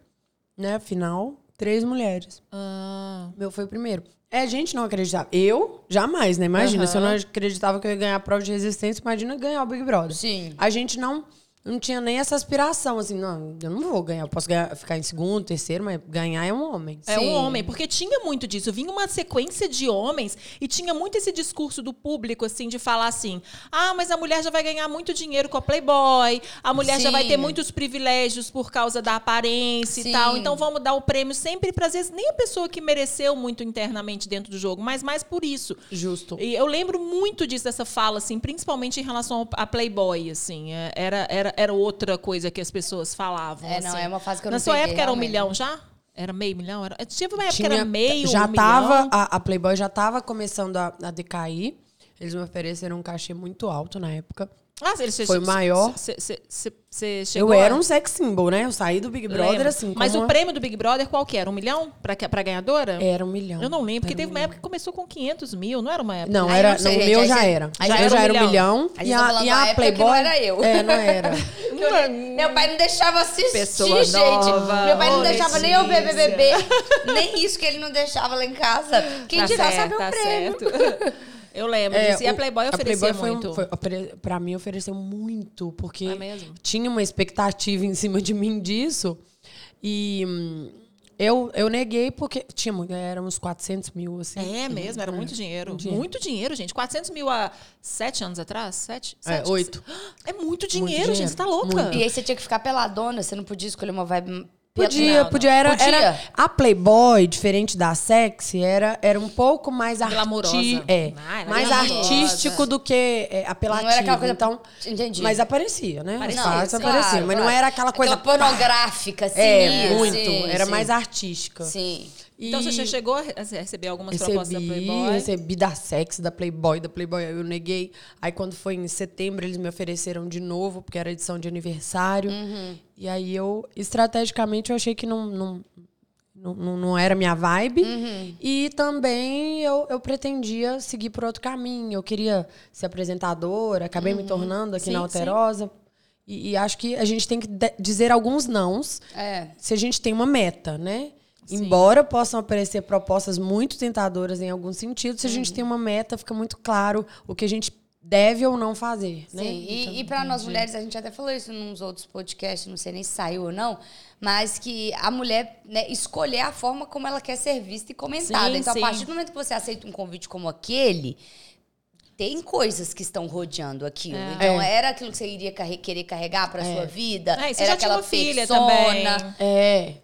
né, final, três mulheres. Ah, meu foi o primeiro. É, a gente não acreditava. Eu, jamais, né? Imagina, se eu não acreditava que eu ia ganhar a prova de resistência, imagina ganhar o Big Brother. Sim. A gente não, não tinha nem essa aspiração, assim, não, eu não vou ganhar. Eu posso ganhar- ficar em segundo, terceiro, mas ganhar é um homem. É Sim. um homem, porque tinha muito disso. Vinha uma sequência de homens e tinha muito esse discurso do público, assim, de falar assim: ah, mas a mulher já vai ganhar muito dinheiro com a Playboy, a mulher já vai ter Sim. muitos privilégios por causa da aparência Sim. e tal. Então vamos dar o prêmio sempre para, às vezes, nem a pessoa que mereceu muito internamente dentro do jogo, mas mais por isso. Justo. E eu lembro muito disso, dessa fala, assim, principalmente em relação a Playboy, assim. É, Era, era, era outra coisa que as pessoas falavam. É, não, assim. é uma fase que eu Na não sua peguei, época era um realmente. milhão já? Era meio milhão? Era, tinha uma época que era meio já um tava, milhão. a, a Playboy já tava começando a, a decair. Eles me ofereceram um cachê muito alto na época. Ah, ele- você- Foi maior. Você chegou eu era a- um sex symbol, né? Eu saí do Big Brother Lembro. assim. Mas como o uma- prêmio do Big Brother qual que era? Um milhão pra, pra ganhadora? Era um milhão. Eu não lembro, porque um teve uma milhão. época que começou com 500 mil, não era uma época? Não, era, não sei, no gente, meu aí já era. aí eu já era já um era um milhão. milhão. Aí E tão a, e a Playboy. não era eu. É, não era. Meu pai não deixava assistir, Pessoa gente. nova, Meu pai não deixava nem eu ver. BBB. nem isso que ele não deixava lá em casa. Quem Tá dirá certo, saber o tá prêmio. certo. Eu lembro É, disso. E a Playboy oferecia Playboy foi um- muito. Foi, ofere- pra mim, ofereceu muito, porque É mesmo? tinha uma expectativa em cima de mim disso. E hum, eu, eu neguei porque tinha muito, era uns 400 mil, assim. É mesmo, era muito dinheiro. dinheiro. Muito dinheiro, gente. 400 mil há sete anos atrás? Sete? É, Sete? oito. É muito dinheiro, dinheiro. gente. Você tá louca? Muito. E aí você tinha que ficar peladona, você não podia escolher uma vibe. Podia, Não, podia. Era, Podia? era a Playboy, diferente da Sexy, era, era um pouco mais arti é, Ah, mais glamurosa. artístico do que é, apelativo. Não era aquela coisa- Então, Entendi. Mas aparecia, né? Parecia, Os fatos sim. apareciam, mas não claro. era aquela coisa... Aquela pornográfica, assim. É, muito. sim, era sim. mais artística. Sim. Então você chegou a re- a receber algumas propostas da Recebi, Playboy? recebi da Sex, da Playboy, da Playboy, eu neguei. Aí quando foi em setembro, eles me ofereceram de novo, porque era edição de aniversário. Uhum. E aí eu, estrategicamente, eu achei que não, não, não, não- era minha vibe. Uhum. E também eu, eu pretendia seguir por outro caminho. Eu queria ser apresentadora, acabei me tornando aqui na Uhum. Sim, sim. Alterosa. E, e acho que a gente tem que dizer alguns nãos É. se a gente tem uma meta, né? Embora possam aparecer propostas muito tentadoras em algum sentido, se a Uhum. gente tem uma meta, fica muito claro o que a gente deve ou não fazer, né? Sim, e, Então, e para nós mulheres, a gente até falou isso nos outros podcasts, não sei nem se saiu ou não, mas que a mulher né, escolher a forma como ela quer ser vista e comentada. Sim, então, sim. a partir do momento que você aceita um convite como aquele, tem coisas que estão rodeando aquilo. Então, É. era aquilo que você iria carre- querer carregar para sua vida. É, você era já tinha aquela uma filha persona. também. É.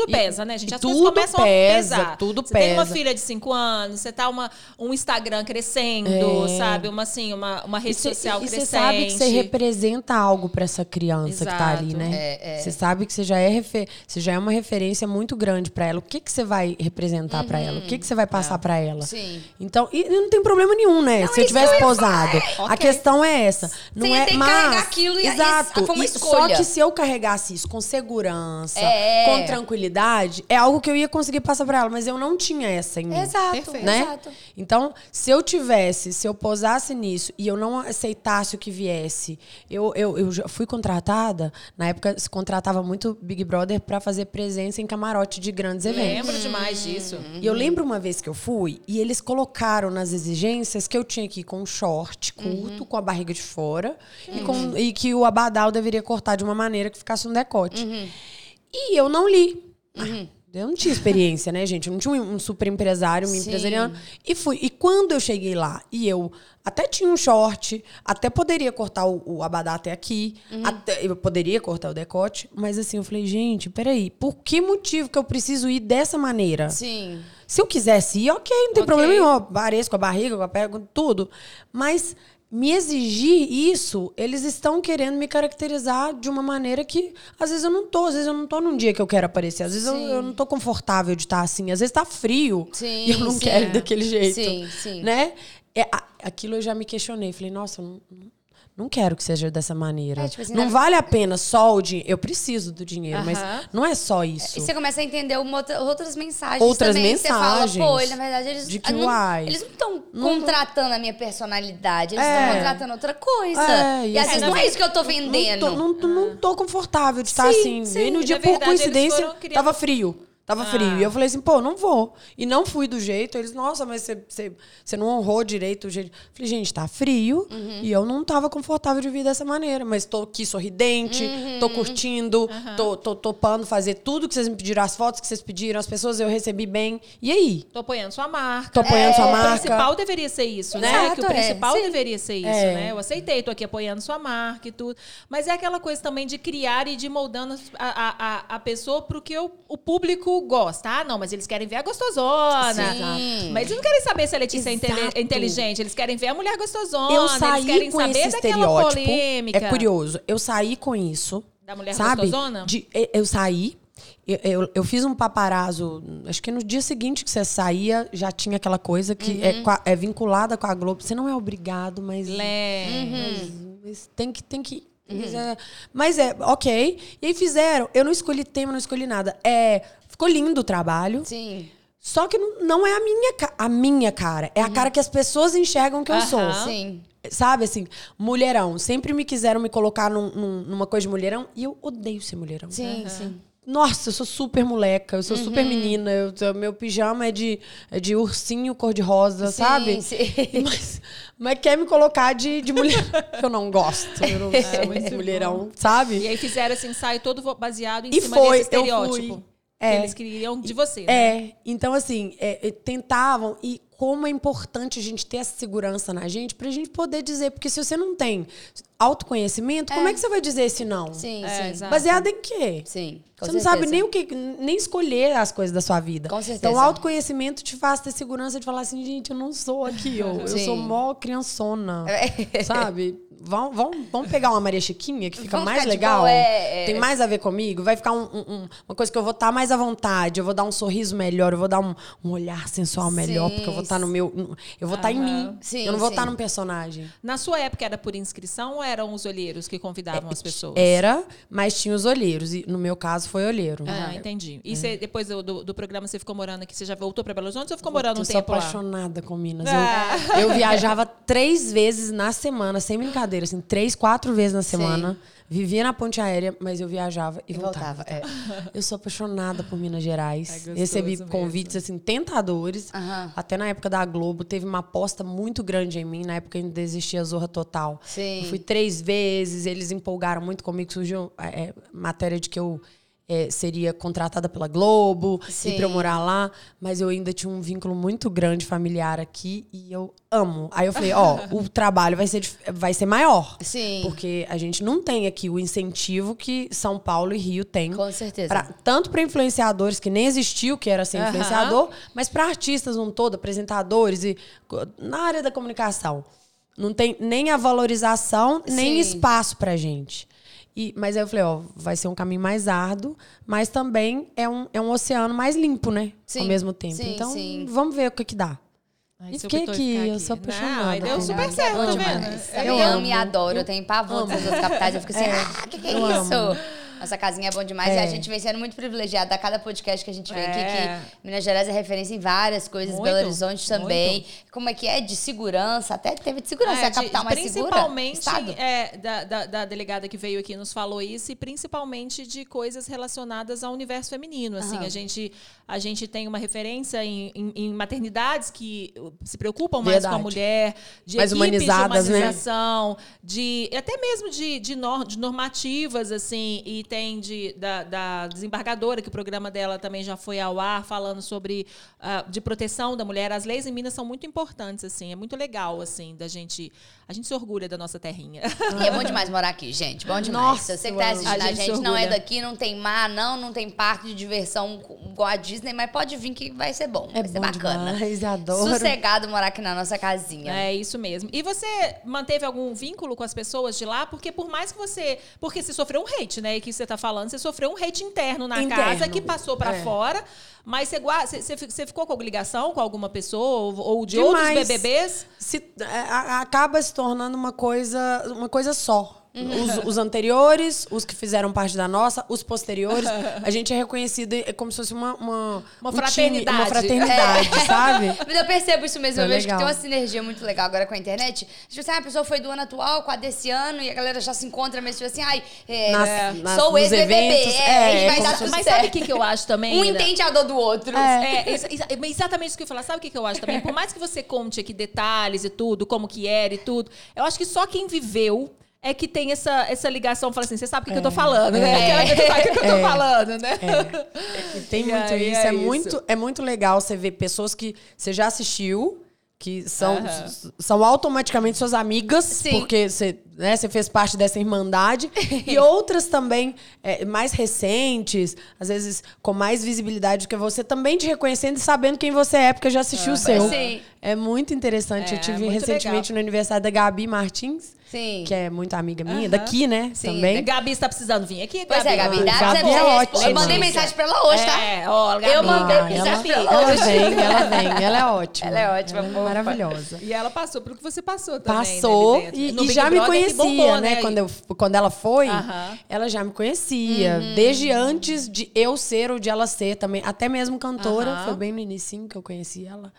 Tudo pesa, né, gente? e As coisas tudo começam pesa, a pesar. tudo você tem uma pesa. filha de 5 anos, você tá uma, um Instagram crescendo, É. sabe? Uma, assim, uma, uma rede E cê- social e crescente. você sabe que você representa algo pra essa criança que tá ali, Exato. né? Você sabe que você já é refer... você já é uma referência muito grande pra ela. O que que você vai representar pra ela? O que que você vai passar pra ela? Sim. Então, e não tem problema nenhum, né? Se eu isso tivesse eu posado. A Ok. questão é essa. Não é que mas, carregar aquilo e- e Exato. foi uma E escolha. Só que se eu carregasse isso com segurança, É. com habilidade é algo que eu ia conseguir passar pra ela, mas eu não tinha essa em mim. Exato, Perfeito. Né? exato. Então, se eu tivesse, se eu posasse nisso e eu não aceitasse o que viesse, eu, eu, eu já fui contratada, na época se contratava muito Big Brother pra fazer presença em camarote de grandes eventos. Lembro demais disso. E eu lembro uma vez que eu fui e eles colocaram nas exigências que eu tinha que ir com um short curto, com a barriga de fora, e, com- e que o abadal deveria cortar de uma maneira que ficasse um decote. E eu não li. Ah, Eu não tinha experiência, né, gente? Eu não tinha um super empresário, me Sim. empresariando. E fui. E quando eu cheguei lá, e eu até tinha um short, até poderia cortar o, o abadá até aqui, até- eu poderia cortar o decote, mas assim, eu falei, gente, peraí, por que motivo que eu preciso ir dessa maneira? Sim. Se eu quisesse ir, ok, não tem Ok. problema nenhum. Apareço com a barriga, com a perna, com tudo. Mas me exigir isso, eles estão querendo me caracterizar de uma maneira que às vezes eu não tô, às vezes eu não tô num dia que eu quero aparecer, às vezes eu, eu não tô confortável de estar assim, às vezes tá frio Sim, e eu não sim. quero ir daquele jeito. Sim, sim. Né? É, aquilo eu já me questionei, falei, nossa, não- não quero que seja dessa maneira. É, tipo assim, não na- vale a pena só o dinheiro. Eu preciso do dinheiro, mas não é só isso. E você começa a entender outras mensagens Outras também. Você fala, mensagens. pô, ele, na verdade, eles De que, não, uai, eles não estão contratando a minha personalidade, eles É. estão contratando outra coisa. É, e e às assim, vezes não é isso que eu tô vendendo. Não tô, não, não tô confortável de estar Sim, assim. sim. E no dia, Na por verdade, coincidência, criando- tava frio. Tava Ah. frio. E eu falei assim, pô, não vou. E não fui do jeito. Eles, nossa, mas você, não honrou direito o jeito. Eu falei, gente, tá frio. Uhum. E eu não tava confortável de vir dessa maneira. Mas tô aqui sorridente, tô Uhum. curtindo, tô, tô topando fazer tudo que vocês me pediram, as fotos que vocês pediram, as pessoas eu recebi bem. E aí? Tô apoiando sua marca. Tô apoiando sua O marca. principal deveria ser isso, né? Exato, que o é. principal Sim. deveria ser isso, É. né? Eu aceitei, tô aqui apoiando sua marca e tudo. Mas é aquela coisa também de criar e de moldando a, a, a, a pessoa pro que o, o público gosta. Ah, não, mas eles querem ver a gostosona. Sim. Mas eles não querem saber se a Letícia é Exato. inteligente. Eles querem ver a mulher gostosona. Eu eles saí querem com saber esse estereótipo. polêmica. É curioso. Eu saí com isso. Da mulher sabe? gostosona? De- eu, saí. Eu, eu, eu fiz um paparazzo, acho que no dia seguinte que você saía, já tinha aquela coisa que é, qua- é vinculada com a Globo. Você não é obrigado, mas. Lé. mas- mas tem que. Tem que mas é, mas é, ok. E aí fizeram. Eu não escolhi tema, não escolhi nada. É, ficou lindo o trabalho. Sim. Só que não, não é a minha, a minha cara. É a cara que as pessoas enxergam que eu sou. Sim. Sabe, assim, mulherão. Sempre me quiseram me colocar num- num- numa coisa de mulherão. E eu odeio ser mulherão. Sim, sim. Nossa, eu sou super moleca, eu sou super menina. Eu, eu- meu pijama é de, é de ursinho cor-de-rosa, sabe? sim. Mas, mas quer me colocar de, de mulher. que eu não gosto. Eu não sou de mulherão, E sabe? aí fizeram esse ensaio todo baseado em E cima foi, desse eu estereótipo. Fui. Que É. eles queriam de você. né? É, então assim, é, é, tentavam e como é importante a gente ter essa segurança na gente pra gente poder dizer, porque se você não tem autoconhecimento, como é que você vai dizer esse não? Sim, É, sim. exato. Baseado em quê? Sim. com Você não certeza. sabe nem o que, nem escolher as coisas da sua vida. Com certeza. Então, o autoconhecimento te faz ter segurança de falar assim, gente, eu não sou aqui, eu, eu sou mó criançona. É. Sabe? Vamos, vamos, vamos pegar uma Maria Chiquinha, que fica Vamos mais legal. boa, é, é. Tem mais a ver comigo. Vai ficar um- um- um- uma coisa que eu vou estar mais à vontade. Eu vou dar um sorriso melhor. Eu vou dar um, um olhar sensual melhor. Sim. Porque eu vou estar no meu. Eu vou estar em mim. Sim, eu não vou estar num personagem. Na sua época era por inscrição ou eram os olheiros que convidavam as pessoas? Era, mas tinha os olheiros. E no meu caso foi olheiro. Ah, entendi. E você, depois do, do, programa você ficou morando aqui? Você já voltou para Belo Horizonte ou ficou morando um eu sou tempo lá? apaixonada com Minas. Ah. Eu, eu viajava três vezes na semana, sem brincadeira, assim, três, quatro vezes na semana. Vivia na ponte aérea, mas eu viajava e, E voltava. voltava, é. Eu sou apaixonada por Minas Gerais. É Recebi mesmo. convites assim tentadores. Até na época da Globo teve uma aposta muito grande em mim. Na época ainda existia a Zorra Total. Sim. Eu fui três vezes. Eles empolgaram muito comigo. Surgiu é, é, matéria de que eu é, seria contratada pela Globo Sim. e pra eu morar lá. Mas eu ainda tinha um vínculo muito grande familiar aqui e eu amo. Aí eu falei, ó, o trabalho vai ser, vai ser maior. Sim. Porque a gente não tem aqui o incentivo que São Paulo e Rio têm. Com certeza. Pra- tanto para influenciadores, que nem existiu, que era ser influenciador, mas para artistas um todo, apresentadores e na área da comunicação. Não tem nem a valorização, nem Sim. espaço pra gente. E, mas aí eu falei, ó, vai ser um caminho mais árduo, mas também é um, é um oceano mais limpo, né? Sim. Ao mesmo tempo. Sim, então, sim. vamos ver o que que dá. Ai, E fiquei aqui, ficar eu sou apaixonada. Não, deu super não, certo, eu tá amo, vendo? É Eu mesmo. amo e adoro. Eu tenho pavor das outras capitais. Eu fico assim, ah, que que é eu isso? Nossa casinha é bom demais. É. E a gente vem sendo muito privilegiada a cada podcast que a gente vem É. aqui, que Minas Gerais é referência em várias coisas, Muito, Belo Horizonte também. muito. Como é que é? De segurança, até teve de segurança, é, a de- capital mais segura. principalmente é, da, da, da delegada que veio aqui nos falou isso e principalmente de coisas relacionadas ao universo feminino assim a gente a gente tem uma referência em, em- em maternidades que uh, se preocupam mais com a Verdade. mulher de Mais equipes humanizadas, de né? humanização de até mesmo de, de, nor- de normativas assim e tem de da, da desembargadora que o programa dela também já foi ao ar falando sobre ah, de proteção da mulher. As leis em Minas são muito importantes assim. É muito legal assim da gente a gente se orgulha da nossa terrinha E é bom demais morar aqui, gente. Bom demais. Nossa, Você que tá assistindo A a gente gente, se não é daqui, não tem mar, não, não tem parque de diversão igual a Disney, mas pode vir que vai ser bom. É vai ser bom bacana. demais, adoro. Sossegado morar aqui na nossa casinha. É isso mesmo. E você manteve algum vínculo com as pessoas de lá? Porque por mais que você. Porque você sofreu um hate, né? E que você tá falando, você sofreu um hate interno na Interno. casa que passou pra É. fora. Mas você, você, você- ficou com ligação com alguma pessoa ou, ou de Demais. outros BBBs? se, é, acaba se tornando uma coisa, uma coisa só. Uhum. Os, os anteriores, os que fizeram parte da nossa, os posteriores, a gente é reconhecido é como se fosse uma uma, Uma um time, fraternidade. uma fraternidade, sabe? Mas eu percebo isso mesmo. É eu vejo que tem uma sinergia muito legal agora com a internet. Tipo assim, ah, a pessoa foi do ano atual com a desse ano e a galera já se encontra mesmo, tipo assim, ai, é, Nas- é, nas- sou ex-BBB, é, é, a gente vai dar tudo Mas certo. sabe o que, que eu acho também? Um entende a dor do outro. É, exatamente isso que eu ia falar. Sabe o que, que eu acho também? Por mais que você conte aqui detalhes e tudo, como que era e tudo, eu acho que só quem viveu é que tem essa, essa ligação. Fala assim, você sabe o que, que eu tô falando, né? É. Aquela que sabe o que, que eu tô falando, né? E tem muito isso. é É, isso. muito, é muito legal você ver pessoas que você já assistiu, que são, Aham. são automaticamente suas amigas, Sim. porque você, né, você fez parte dessa irmandade. e outras também é, mais recentes, às vezes com mais visibilidade do que você, também te reconhecendo e sabendo quem você é, porque já assistiu o seu. Sim. É muito interessante. É, Eu tive recentemente legal. no aniversário da Gabi Martins, Sim. que é muito amiga minha, Aham. daqui, né? Sim. também. Gabi está precisando vir aqui, Pois é, Gabi. Gabi. Dá, Gabi você é responde. ótima. Eu mandei mensagem pra ela hoje, tá? É, ó, Gabi. Eu mandei Ah, mensagem ela, pra ela ela hoje. vem, ela vem, ela é ótima. Ela é ótima, Ela fofa. maravilhosa. E ela passou pelo que você passou também. Passou né, ali e, dentro. No e Big já me Brother que conhecia, bombou, né? Quando, eu, quando ela foi, Aham. ela já me conhecia. Uhum. Desde antes de eu ser ou de ela ser também. Até mesmo cantora, Aham. foi bem no início que eu conheci ela.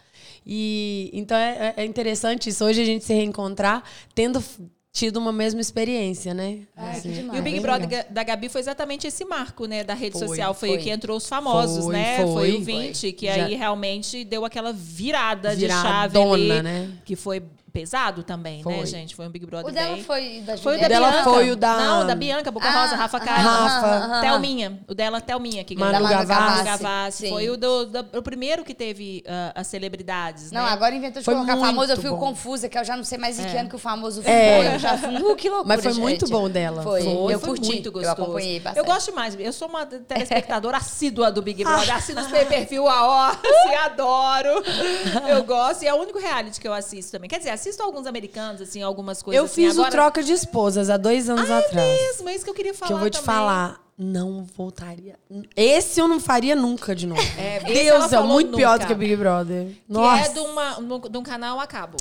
E então é, é interessante isso. Hoje a gente se reencontrar tendo f- tido uma mesma experiência, né? Ai, que demais. E o Big Brother legal. da Gabi foi exatamente esse marco, né? Da rede Foi, social. Foi, foi. o que entrou os famosos, Foi, né? foi. Foi o 20, que Já- aí realmente deu aquela virada de chave ali. né? Que foi pesado também, né, Foi. gente? Foi um Big Brother O dela bem... foi da Foi o da dela Bianca. foi o da- Não, da Bianca, Boca Ah, Rosa, Rafa ah, Kalimann. Rafa. Thelminha. O dela, Thelminha, que ganhou. Manu Gavassi. Manu Gavassi. Foi o, do, da- o primeiro que teve ah, as celebridades, Não, né? agora inventou de Foi colocar muito famoso. Eu fico bom. confusa, que eu já não sei mais em que É. ano que o famoso foi. É. Eu já fui, uh, que loucura, Mas foi muito gente. bom dela. Foi. Foi, eu foi curti. muito gostoso. Eu acompanhei bastante. Eu gosto mais. Eu sou uma telespectadora assídua do Big Brother. Assino os pay-per-view a hora, assim, adoro. Eu gosto. E é o único reality que eu assisto também. Quer dizer, assisto alguns americanos, assim, algumas coisas Eu assim. fiz Agora, o troca de esposas há dois anos Ah, atrás. é mesmo, é isso que eu queria falar Que eu vou te também. falar, não voltaria. Esse eu não faria nunca de novo. É, Deus, é muito pior do nunca. que Big Brother. Que Nossa. é de, uma, de um canal a cabo.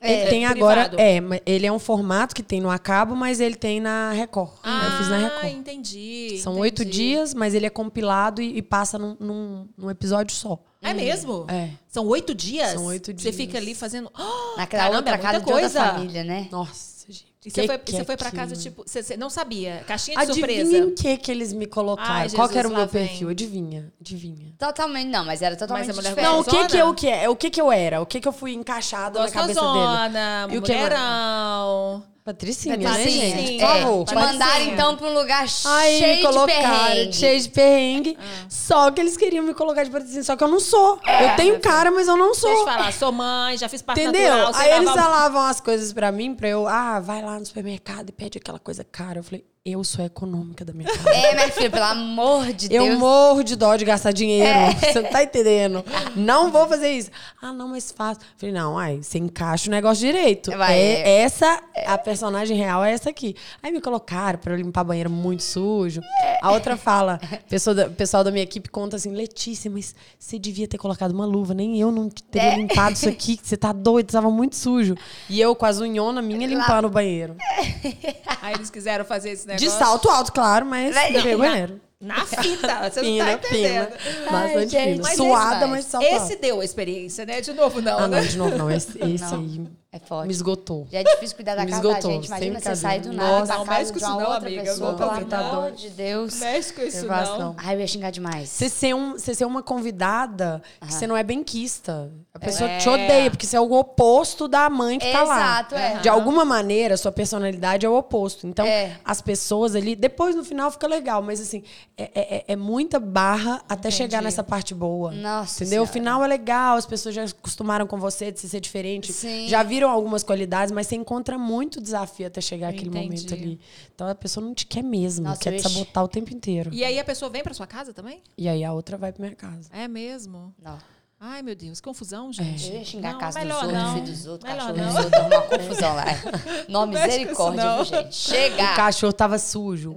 Ele É, tem privado. agora. É, mas ele é um formato que tem no Acabo, mas ele tem na Record. eu fiz na Ah, Record. entendi. São oito dias, mas ele é compilado e, e passa num, num, num episódio só. É mesmo? É. São oito dias? São oito Você dias. fica ali fazendo. Oh, Naquela caramba, outra é casa de outra coisa. família, né? Nossa, gente. E você foi, que você é foi pra casa, tipo, você, você não sabia? Caixinha de Adivinha surpresa. em que que eles me colocaram? Ai, Qual que era o meu vem. perfil? Adivinha, adivinha. Totalmente não, mas era totalmente Mas a mulher diferente. Não, o que que, Zona? eu, o que, é, o que que eu era? O que que eu fui encaixado na cabeça dele? Gostosona, E o que mulherão. Patricinha, né, Patricinha, gente? é. Por favor. Te mandaram então pra um lugar Aí cheio colocaram, de perrengue. cheio de perrengue. Ah. Só que eles queriam me colocar de patricinha, só que eu não sou. eu tenho cara, mas eu não Deixa eu sou. falar, sou mãe, já fiz parte Entendeu? natural. Aí eles falavam as coisas pra mim, pra eu, ah, vai lá no supermercado e pede aquela coisa cara. Eu falei, eu sou econômica da minha casa. É, minha filha, pelo amor de Eu Deus. morro de dó de gastar dinheiro. É. Você não tá entendendo? Não vou fazer isso. Ah, não, mas faço. Falei, não, ai, você encaixa o negócio direito. Vai, é, é. essa, a personagem real é essa aqui. Aí me colocaram pra eu limpar banheiro muito sujo. A outra fala, pessoa da- pessoal da minha equipe conta assim, Letícia, mas você devia ter colocado uma luva. Nem eu não teria É. limpado isso aqui, você tá doido, tava muito sujo. E eu com as unhonas minha limpando o banheiro. Aí eles quiseram fazer esse negócio. De salto alto, claro, mas Vai- de banheiro. Na fita, você Fina, não tá entendendo. fina. Bastante gente. fina. Mas Suada, esse- mas salto Esse alto. deu a experiência, né? De novo, não, Ah, né? não, de novo não. Esse, esse Não. aí É forte. me esgotou. Já é difícil cuidar da Me casa da esgotou, gente. Imagina você sair do nada Nossa, pra não casa mexe com de uma isso não, outra amiga. pessoa. Não, Pelo não. amor de Deus. Mexe com isso, Observação. não. Ai, eu ia xingar demais. Você ser, um, você ser uma convidada que você não é benquista. A pessoa É. te odeia, porque você é o oposto da mãe que tá lá. Exato, é. De alguma maneira, sua personalidade é o oposto. Então, É. as pessoas ali, depois no final fica legal, mas assim, é, é- é muita barra até chegar nessa parte boa. Nossa Entendeu? O Senhora. final é legal, as pessoas já acostumaram com você de ser diferente. Sim. Já viram algumas qualidades, mas você encontra muito desafio até chegar aquele momento ali. Então a pessoa não te quer mesmo, Nossa, quer te sabotar o tempo inteiro. E aí a pessoa vem pra sua casa também? E aí a outra vai pra minha casa. É mesmo? Não. Ai, meu Deus, que confusão, gente. Eu ia xingar Não, a casa dos outros, não. filho dos outros, Melhor cachorro não. dos outros, arrumar confusão lá. Não, misericórdia, viu, gente? Chega! O cachorro tava sujo.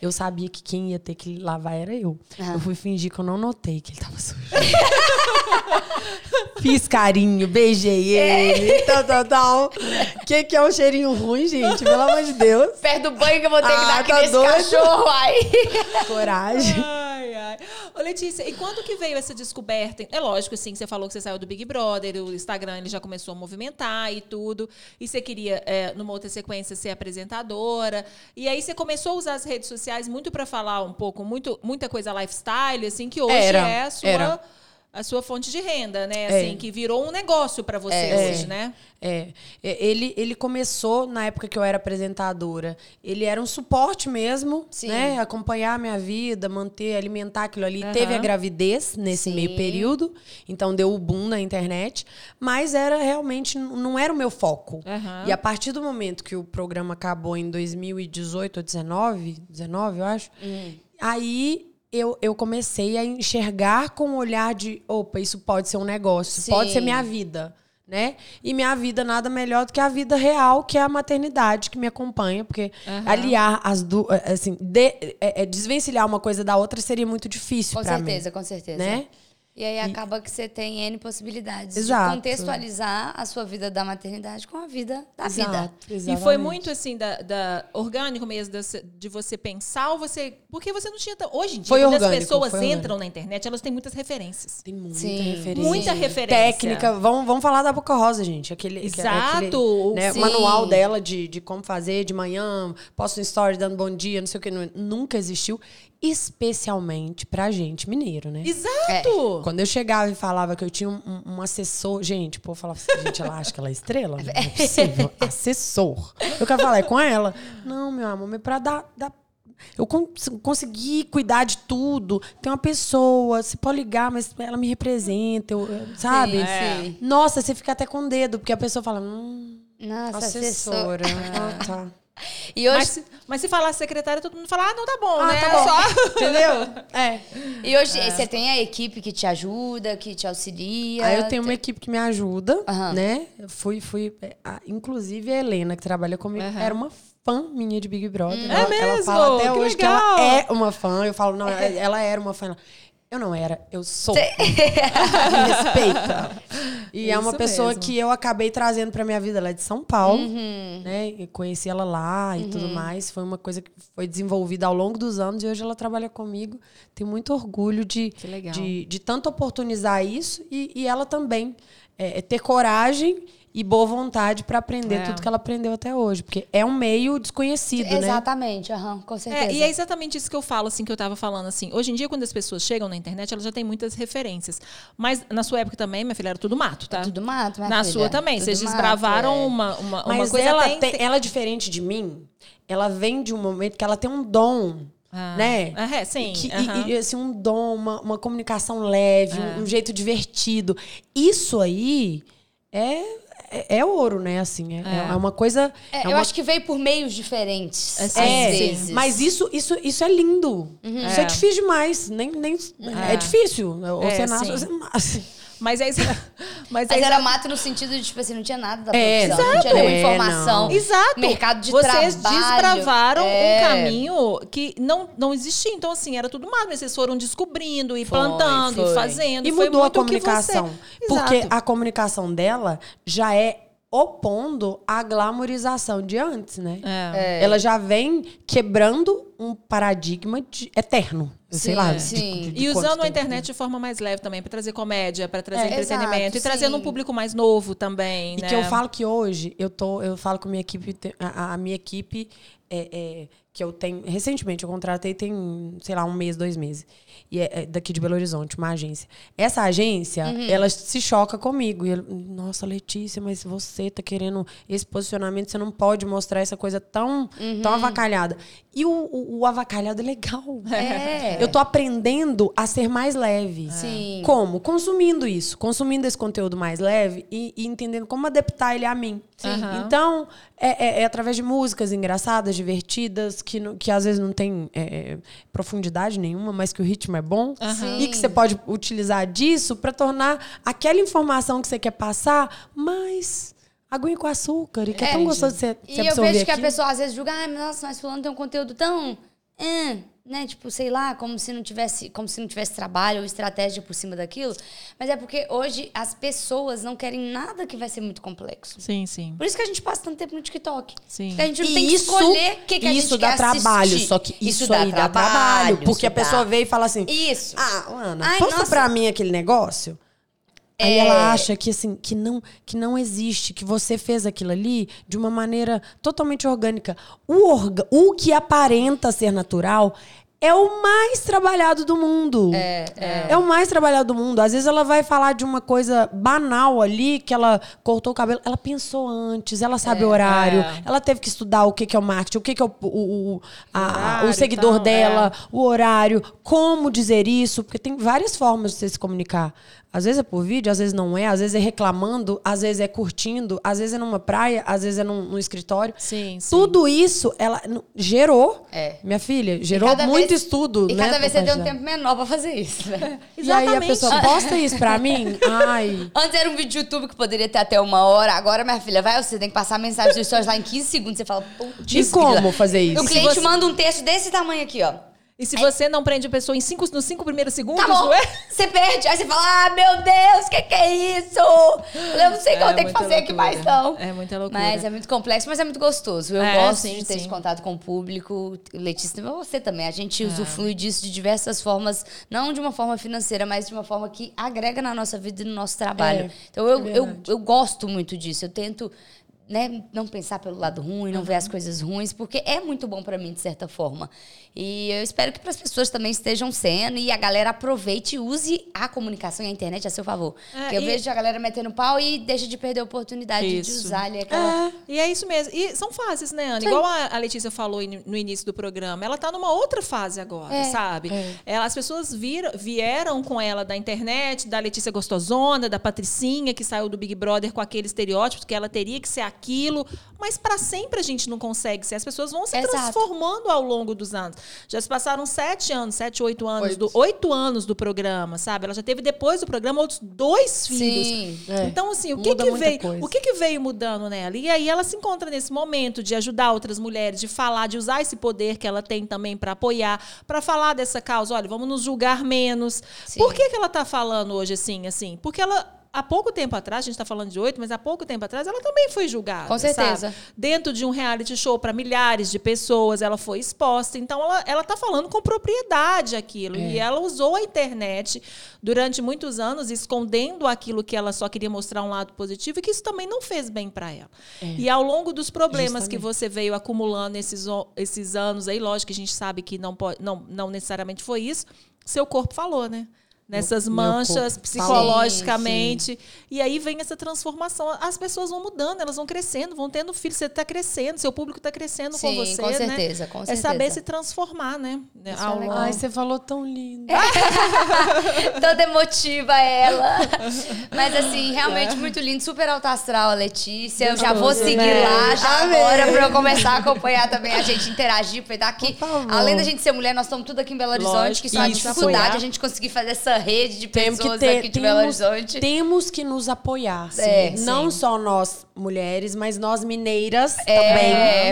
Eu sabia que quem ia ter que lavar era eu. Ah. Eu fui fingir que eu não notei que ele tava sujo. Fiz carinho, beijei ele, tal, tal, tal. Que que é um cheirinho ruim, gente? Pelo amor de Deus. Perto do banho que eu vou ter que Ah, dar aqui tá nesse doido? cachorro, ai. Coragem. Ai, ai. Ô, Letícia, e quando que veio essa descoberta? É lógico, assim, que você falou que você saiu do Big Brother, o Instagram ele já começou a movimentar e tudo. E você queria, é, numa outra sequência, ser apresentadora. E aí você começou a usar as redes sociais muito pra falar um pouco, muito, muita coisa lifestyle, assim, que hoje Era, é a sua. era. A sua fonte de renda, né? É. Assim, que virou um negócio pra você É. hoje, né? É, é, ele, ele começou na época que eu era apresentadora. Ele era um suporte mesmo, Sim. né? Acompanhar a minha vida, manter, alimentar aquilo ali. Aham. Teve a gravidez nesse Sim. meio período, então deu o boom na internet. Mas era realmente, não era o meu foco. Aham. E a partir do momento que o programa acabou em 2018 ou 19, 19, eu acho, aí eu, eu comecei a enxergar com o olhar de, opa, isso pode ser um negócio, Sim. pode ser minha vida, né? E minha vida nada melhor do que a vida real, que é a maternidade que me acompanha, porque Aham. aliar as duas, assim, de- é- é desvencilhar uma coisa da outra seria muito difícil Com certeza, com certeza. mim, né? E aí acaba que você tem N possibilidades Exato. de contextualizar a sua vida da maternidade com a vida da vida. Exato, E foi exatamente. muito assim, da, da- orgânico mesmo, da- de você pensar ou você. Porque você não tinha. Hoje em dia, Foi quando as orgânico, pessoas foi entram na internet, elas têm muitas referências. Tem muita Sim. referência. Muita Sim. referência. técnica. Vamos, vamos falar da Boca Rosa, gente. Aquele, Exato, aquele, né, manual dela de, de como fazer de manhã, posto um story dando bom dia, não sei o que. nunca existiu. Especialmente pra gente mineiro, né? Exato! Quando eu chegava e falava que eu tinha um, um- assessor, gente, o povo falava assim, gente, ela acha que ela é estrela? Não é possível. assessor. Eu quero falar, é com ela? Não, meu amor, mas pra dar. dar eu cons consegui cuidar de tudo. Tem uma pessoa, você pode ligar, mas ela me representa, eu- sabe? Sim, sim. Nossa, você fica até com dedo, porque a pessoa fala, hum, Nossa, assessor. assessora. Ah, tá. E hoje, Mas, se- mas se falar secretária, todo mundo fala, ah, não, tá bom, Ah, né? tá bom. Só- Entendeu? É. e hoje você tem a equipe que te ajuda, que te auxilia. Aí eu tenho uma equipe que me ajuda, Aham. né? Fui, fui. é, inclusive a Helena, que trabalha comigo, Aham. era uma fã minha de Big Brother. É ela, ela mesmo? fala até Que hoje que legal. ela é uma fã. Eu falo, não, ela era uma fã. Ela, Eu não era, eu sou. Me respeita. E é uma Isso pessoa mesmo. que eu acabei trazendo pra minha vida. Ela é de São Paulo, Uhum. né? E conheci ela lá e tudo mais. Foi uma coisa que foi desenvolvida ao longo dos anos e hoje ela trabalha comigo. Tenho muito orgulho de, de, de tanto oportunizar isso e, e ela também é, é ter coragem e boa vontade pra aprender É. tudo que ela aprendeu até hoje. Porque é um meio desconhecido, né? Exatamente, aham, com certeza. É, e é exatamente isso que eu falo, assim, que eu tava falando, assim. Hoje em dia, quando as pessoas chegam na internet, elas já têm muitas referências. Mas na sua época também, minha filha, era tudo mato, tá? Tudo mato, minha na filha. sua também. Tudo Vocês mato, desbravaram é. uma, uma, uma Mas coisa ela, tem- tem, ela é diferente de mim. Ela vem de um momento que ela tem um dom, Ah. né? É, sim. Que- e- aham. e, assim, um dom, uma, uma comunicação leve, um- um, jeito divertido. Isso aí é, é, é ouro, né? Assim, é, É. é uma coisa. É, é eu uma- acho que veio por meios diferentes. É, às sim. É, vezes. mas isso, isso, isso é lindo. Isso é. É. difícil demais. Nem, nem, é. difícil. Ou É, você nasce você nasce. Mas é isso. Mas, Mas é era mato no sentido de, tipo assim, não tinha nada da É, profissão. Não exato. tinha nenhuma É, informação. não. Exato. Mercado de Vocês trabalho. desbravaram É. um caminho que não, não existia. Então, assim, era tudo mato. Mas vocês foram descobrindo e Foi, plantando foi. e fazendo. E Foi mudou a comunicação. você- Porque a comunicação dela já é opondo a glamorização de antes, né? É. Ela já vem quebrando um paradigma de- eterno. sei lá. de- sim. de- de E usando a tempo. internet de forma mais leve também, para trazer comédia, para trazer É, entretenimento exato, e trazendo sim. um público mais novo também, E né? que eu falo que hoje, eu tô, eu falo com a minha equipe, a, a minha equipe é, é, que eu tenho. Recentemente, eu contratei tem, sei lá, um mês, dois meses. E é, é daqui de Belo Horizonte, uma agência. Essa agência, ela se choca comigo. E Nossa, Letícia, mas você tá querendo esse posicionamento, você não pode mostrar essa coisa tão, tão avacalhada. E o, o, o avacalhado é legal. É. Eu tô aprendendo a ser mais leve. Sim. Como? Consumindo isso. Consumindo esse conteúdo mais leve e, e entendendo como adaptar ele a mim. Aham. Então, é, é- é através de músicas engraçadas, divertidas, que, não- que às vezes não tem é, é, profundidade nenhuma, mas que o ritmo é bom. Aham. E que você pode utilizar disso para tornar aquela informação que você quer passar mais aguinha com açúcar. E que é, É, tão gostoso de você, E você eu vejo que a pessoa às vezes julga, ah, nossa, mas fulano tem um conteúdo tão. Ah", né? Tipo, sei lá, como se não tivesse, como se não tivesse trabalho ou estratégia por cima daquilo. Mas é porque hoje as pessoas não querem nada que vai ser muito complexo. Sim, sim. Por isso que a gente passa tanto tempo no TikTok. Sim. Porque a gente não E tem que isso- escolher o que, que a gente Isso dá quer trabalho, assistir. só que isso, aí dá trabalho. Porque a isso dá. pessoa veio e fala assim: Isso. Ah, Ana, Ai, posta nossa. pra mim aquele negócio. Aí É. ela acha que assim, que não, que não existe, que você fez aquilo ali de uma maneira totalmente orgânica. O, orga, o que aparenta ser natural é o mais trabalhado do mundo. É, o mais trabalhado do mundo. Às vezes ela vai falar de uma coisa banal ali, que ela cortou o cabelo. Ela pensou antes, ela sabe o horário, É. ela teve que estudar o que, que é o marketing, o que, que é o, o, o, a- o seguidor dela, o horário, como dizer isso, porque tem várias formas de você se comunicar. Às vezes é por vídeo, às vezes não é, às vezes é reclamando, às vezes é curtindo, às vezes é numa praia, às vezes é num, num escritório. Sim, sim. Tudo isso ela gerou, É. minha filha, gerou muito estudo. E né, cada vez você tem um tempo menor pra fazer isso, né? dela. E aí a Exatamente. pessoa posta isso pra mim, ai. Antes era um vídeo de YouTube que poderia ter até uma hora. Agora, minha filha, vai você tem que passar a mensagem dos stories lá em 15 segundos. Você fala, putz. E como fazer E isso? o cliente manda um texto desse tamanho aqui, ó. E se você não prende a pessoa em cinco, nos cinco primeiros segundos, Acabou. ué? Você perde. Aí você fala, ah, meu Deus, o que, que é isso? Eu não sei o que eu É tenho que fazer aqui loucura. mais, não. É muita loucura. Mas é muito complexo, mas é muito gostoso. Eu É, gosto sim, de ter esse sim. contato com o público. Letícia, você também. A gente É. usufrui disso de diversas formas, não de uma forma financeira, mas de uma forma que agrega na nossa vida e no nosso trabalho. É, então eu, é eu, eu gosto muito disso. Eu tento né, não pensar pelo lado ruim, não ver as coisas ruins, porque é muito bom pra mim, de certa forma. E eu espero que para as pessoas também estejam sendo e a galera aproveite e use a comunicação e a internet a seu favor. É, porque eu e- vejo a galera metendo pau e deixa de perder a oportunidade de Isso. usar ali aquela. E é isso mesmo. E são fases, né, Ana? Sim. Igual a a Letícia falou no início do programa, ela tá numa outra fase agora, É. sabe? Ela- as pessoas viram, vieram com ela da internet, da Letícia Gostosona, da Patricinha, que saiu do Big Brother com aquele estereótipo que ela teria que ser aquilo. Mas para sempre a gente não consegue ser. As pessoas vão se Exato. transformando ao longo dos anos. Já se passaram sete anos, sete, oito anos, Oito. do, oito anos do programa, sabe? Ela já teve depois do programa outros dois filhos. Sim. É. Então, assim, o que, Muda que veio, coisa. o que, que veio mudando nela? E aí ela se encontra nesse momento de ajudar outras mulheres, de falar, de usar esse poder que ela tem também para apoiar, para falar dessa causa. Olha, vamos nos julgar menos. Sim. Por que, que ela está falando hoje assim, assim? Porque ela há pouco tempo atrás, a gente está falando de oito, mas há pouco tempo atrás ela também foi julgada. Com certeza. sabe? Dentro de um reality show para milhares de pessoas, ela foi exposta. Então ela, ela tá falando com propriedade aquilo. É. E ela usou a internet durante muitos anos, escondendo aquilo que ela só queria mostrar um lado positivo, e que isso também não fez bem para ela. E ao longo dos problemas que É. Justamente. você veio acumulando esses, esses anos aí, lógico que a gente sabe que não, pode, não, não necessariamente foi isso, seu corpo falou, né? Nessas manchas corpo psicologicamente. E aí vem essa transformação. As pessoas vão mudando, elas vão crescendo, vão tendo filhos. Você está crescendo, seu público está crescendo com Sim, você. com né? certeza, com É certeza. saber se transformar, né? Isso Ao é Ai, você falou tão lindo. Toda emotiva ela. Mas assim, realmente muito lindo, super alto astral a Letícia. Eu já vou seguir né? lá já Amei. agora pra eu começar a acompanhar também a gente interagir, porque daqui, favor. além da gente ser mulher, nós estamos tudo aqui em Belo Horizonte, Lógico, que só a isso, dificuldade apoiar. a gente conseguir fazer essa rede de Temos pessoas que ter, aqui de Belo temos, Horizonte. temos que nos apoiar. sim. É, não sim. só nós mulheres, mas nós mineiras É.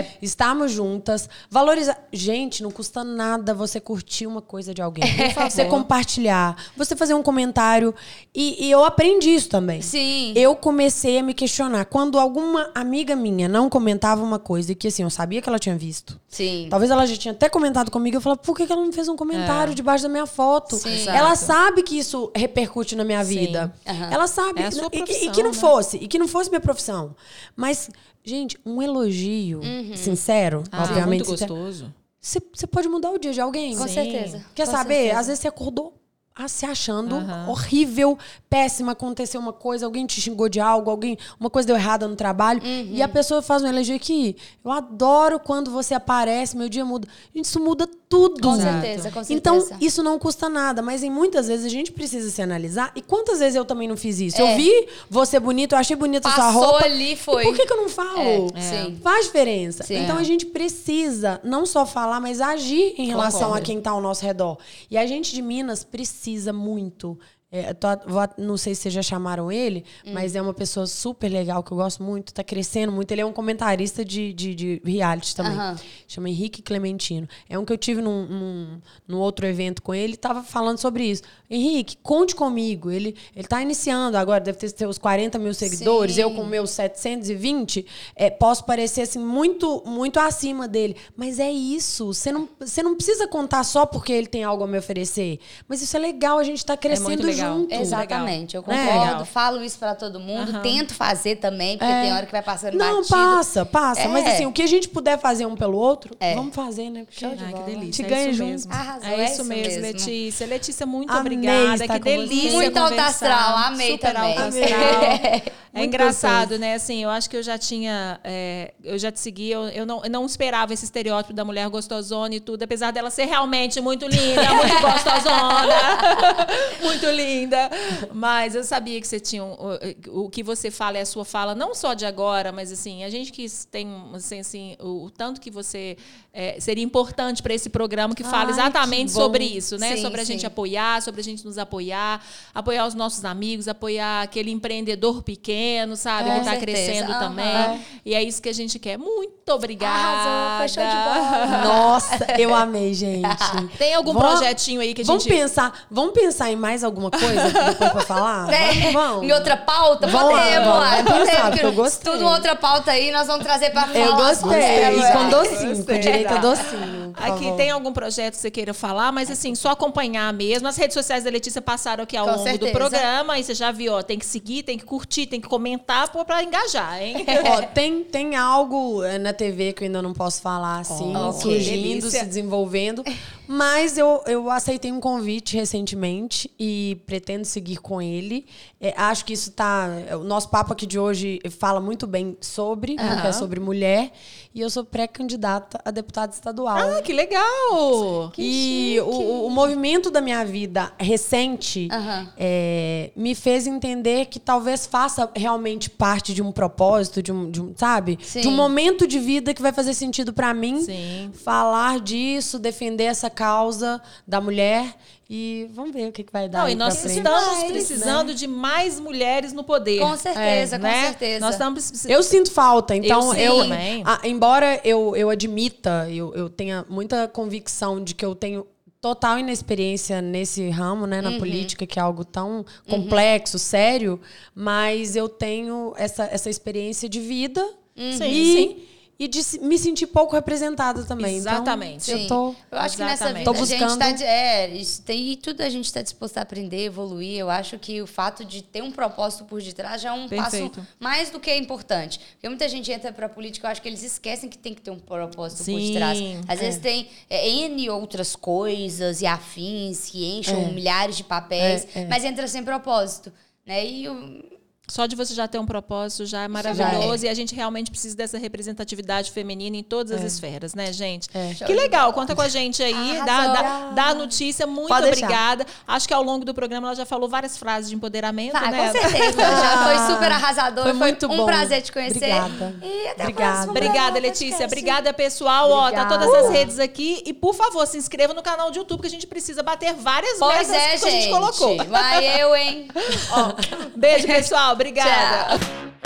também. Estamos juntas. Valorizar. Gente, não custa nada você curtir uma coisa de alguém. Você compartilhar, você fazer um comentário. E, e eu aprendi isso também. Sim. Eu comecei a me questionar. Quando alguma amiga minha não comentava uma coisa e que assim, eu sabia que ela tinha visto. Sim. Talvez ela já tinha até comentado comigo. Eu falava, por que que ela não fez um comentário debaixo da minha foto? Sim. Ela Exato. sabe que isso repercute na minha Sim. vida. Aham. Ela sabe. É e, que- e que não né? fosse. E que não fosse minha profissão. Mas, gente, um elogio Uhum. sincero, Ah, obviamente. muito sincero, gostoso. Você, pode mudar o dia de alguém. Com certeza. Quer Com saber? certeza. Às vezes você acordou ah, se achando Aham. horrível, péssima, aconteceu uma coisa, alguém te xingou de algo, alguém, uma coisa deu errada no trabalho, Uhum. e a pessoa faz um elogio aqui. Eu adoro quando você aparece, meu dia muda. Gente, isso muda tudo. Com certeza, com certeza. Então, isso não custa nada, mas em muitas vezes a gente precisa se analisar. E quantas vezes eu também não fiz isso? É. Eu vi você bonito, eu achei bonita a sua roupa. ali, foi. Por que, que eu não falo? É, sim. Faz diferença. Sim. Então É. a gente precisa não só falar, mas agir em relação Concordo. a quem está ao nosso redor. E a gente de Minas precisa muito. É, tô- vou- não sei se vocês já chamaram ele, Hum. mas é uma pessoa super legal que eu gosto muito, tá crescendo muito. Ele é um comentarista de, de, de reality também. Aham. Chama Henrique Clementino. É um que eu tive num, num, num outro evento com ele, tava falando sobre isso. Henrique, conte comigo. Ele, ele tá iniciando agora, deve ter seus 40 mil seguidores. Sim. Eu com meus 720, é, posso parecer assim muito, muito acima dele. Mas é isso. Você não, você não precisa contar só porque ele tem algo a me oferecer. Mas isso é legal, a gente tá crescendo muito legal. Junto. Exatamente, eu Né? concordo. Legal. Falo isso pra todo mundo, Aham. tento fazer também, porque É. tem hora que vai passando Não, batido. passa, passa. É. Mas assim, o que a gente puder fazer um pelo outro, É. vamos fazer, né? Show de Ai, que bola. delícia. Te é ganha isso junto. mesmo. Arrasou, é é isso mesmo, mesmo. Letícia. Letícia, muito Amei obrigada. Que delícia. Muito alto conversar. astral, amei Super também. alto astral. É Muito engraçado, né? Assim, eu acho que eu já tinha. é, eu já te segui, eu, eu, não, eu não esperava esse estereótipo da mulher gostosona e tudo, apesar dela ser realmente muito linda, muito gostosona, muito linda. Mas eu sabia que você tinha. um- o, o que você fala é a sua fala, não só de agora, mas assim, a gente que tem assim, assim, o, o tanto que você é, seria importante para esse programa que fala Ai, exatamente que sobre isso, né? Sim, sobre a sim. gente apoiar, sobre a gente nos apoiar, apoiar os nossos amigos, apoiar aquele empreendedor pequeno, sabe? Com que está crescendo Aham. também. E é isso que a gente quer. Muito obrigada. Arrasou, de bola. Nossa, eu amei, gente. Tem algum Vamos- projetinho aí que a Vamos gente. pensar, vamos pensar em mais alguma coisa depois pra falar? É, Vamos, vamos. Em outra pauta? Vamos lá, podemos, vamos. pensar, podemos, porque eu gostei. Tudo outra pauta aí, nós vamos trazer pra falar. Eu gostei. E ela. com docinho, com direito a docinho. Aqui tem algum projeto que você queira falar, mas assim, só acompanhar mesmo. As redes sociais da Letícia passaram aqui ao Com longo do certeza. programa. Aí você já viu, ó, tem que seguir, tem que curtir, tem que comentar pô, pra engajar, hein? Ó, tem, tem algo eh, na TV que eu ainda não posso falar assim, Oh, surgindo, delícia. se desenvolvendo. Mas eu, eu aceitei um convite recentemente e pretendo seguir com ele. Eh, acho que isso tá. O nosso papo aqui de hoje fala muito bem sobre, porque é sobre mulher. E eu sou pré-candidata a deputada estadual. Ah, que legal! e o, o- movimento da minha vida recente Aham. é, me fez entender que talvez faça realmente parte de um propósito, de um, de um- sabe? Sim. De um momento de vida que vai fazer sentido pra mim. Sim. Falar disso, defender essa causa da mulher. E vamos ver o que, que vai dar. Não, e nós estamos Demais, precisando de mais mulheres no poder. Com certeza, É, com né? certeza. Nós estamos Eu sinto falta, então Eu eu, sim, também. a- embora eu, eu admita, eu, eu tenha muita convicção de que eu tenho total inexperiência nesse ramo, né, na Uhum. política, que é algo tão complexo, sério, mas eu tenho essa, essa experiência de vida Sim, e, sim. E de me sentir pouco representada também. Então, Exatamente. eu Sim. tô Eu acho que nessa Exatamente. vida Tô a gente buscando- tá. de- É, isso tem, e tudo a gente está disposto a aprender, evoluir. Eu acho que o fato de ter um propósito por detrás já é um Perfeito. passo mais do que importante. Porque muita gente entra pra política, eu acho que eles esquecem que tem que ter um propósito por Sim, detrás. Às é. vezes tem é, N outras coisas e afins que enchem É. milhares de papéis, É, é. mas entra sem propósito. Né? E o- Só de você já ter um propósito já é maravilhoso. E a gente realmente precisa dessa representatividade feminina em todas as esferas, né, gente? É. Que legal. Conta com a gente aí. Dá, Arrasou. dá, dá a notícia. Muito Pode deixar. obrigada. Acho que ao longo do programa ela já falou várias frases de empoderamento, Ah, né? com certeza. Já foi super arrasador. Foi Foi, muito um bom. prazer te conhecer. Obrigada. E até Obrigada. a. Obrigada, Letícia. Obrigada, pessoal. Ó, tá Obrigada. todas as redes aqui. E, por favor, se inscreva no canal do YouTube, que a gente precisa bater várias Pois metas é, que a gente gente. colocou. Vai eu, hein? Ó, beijo, pessoal obrigada. Tchau.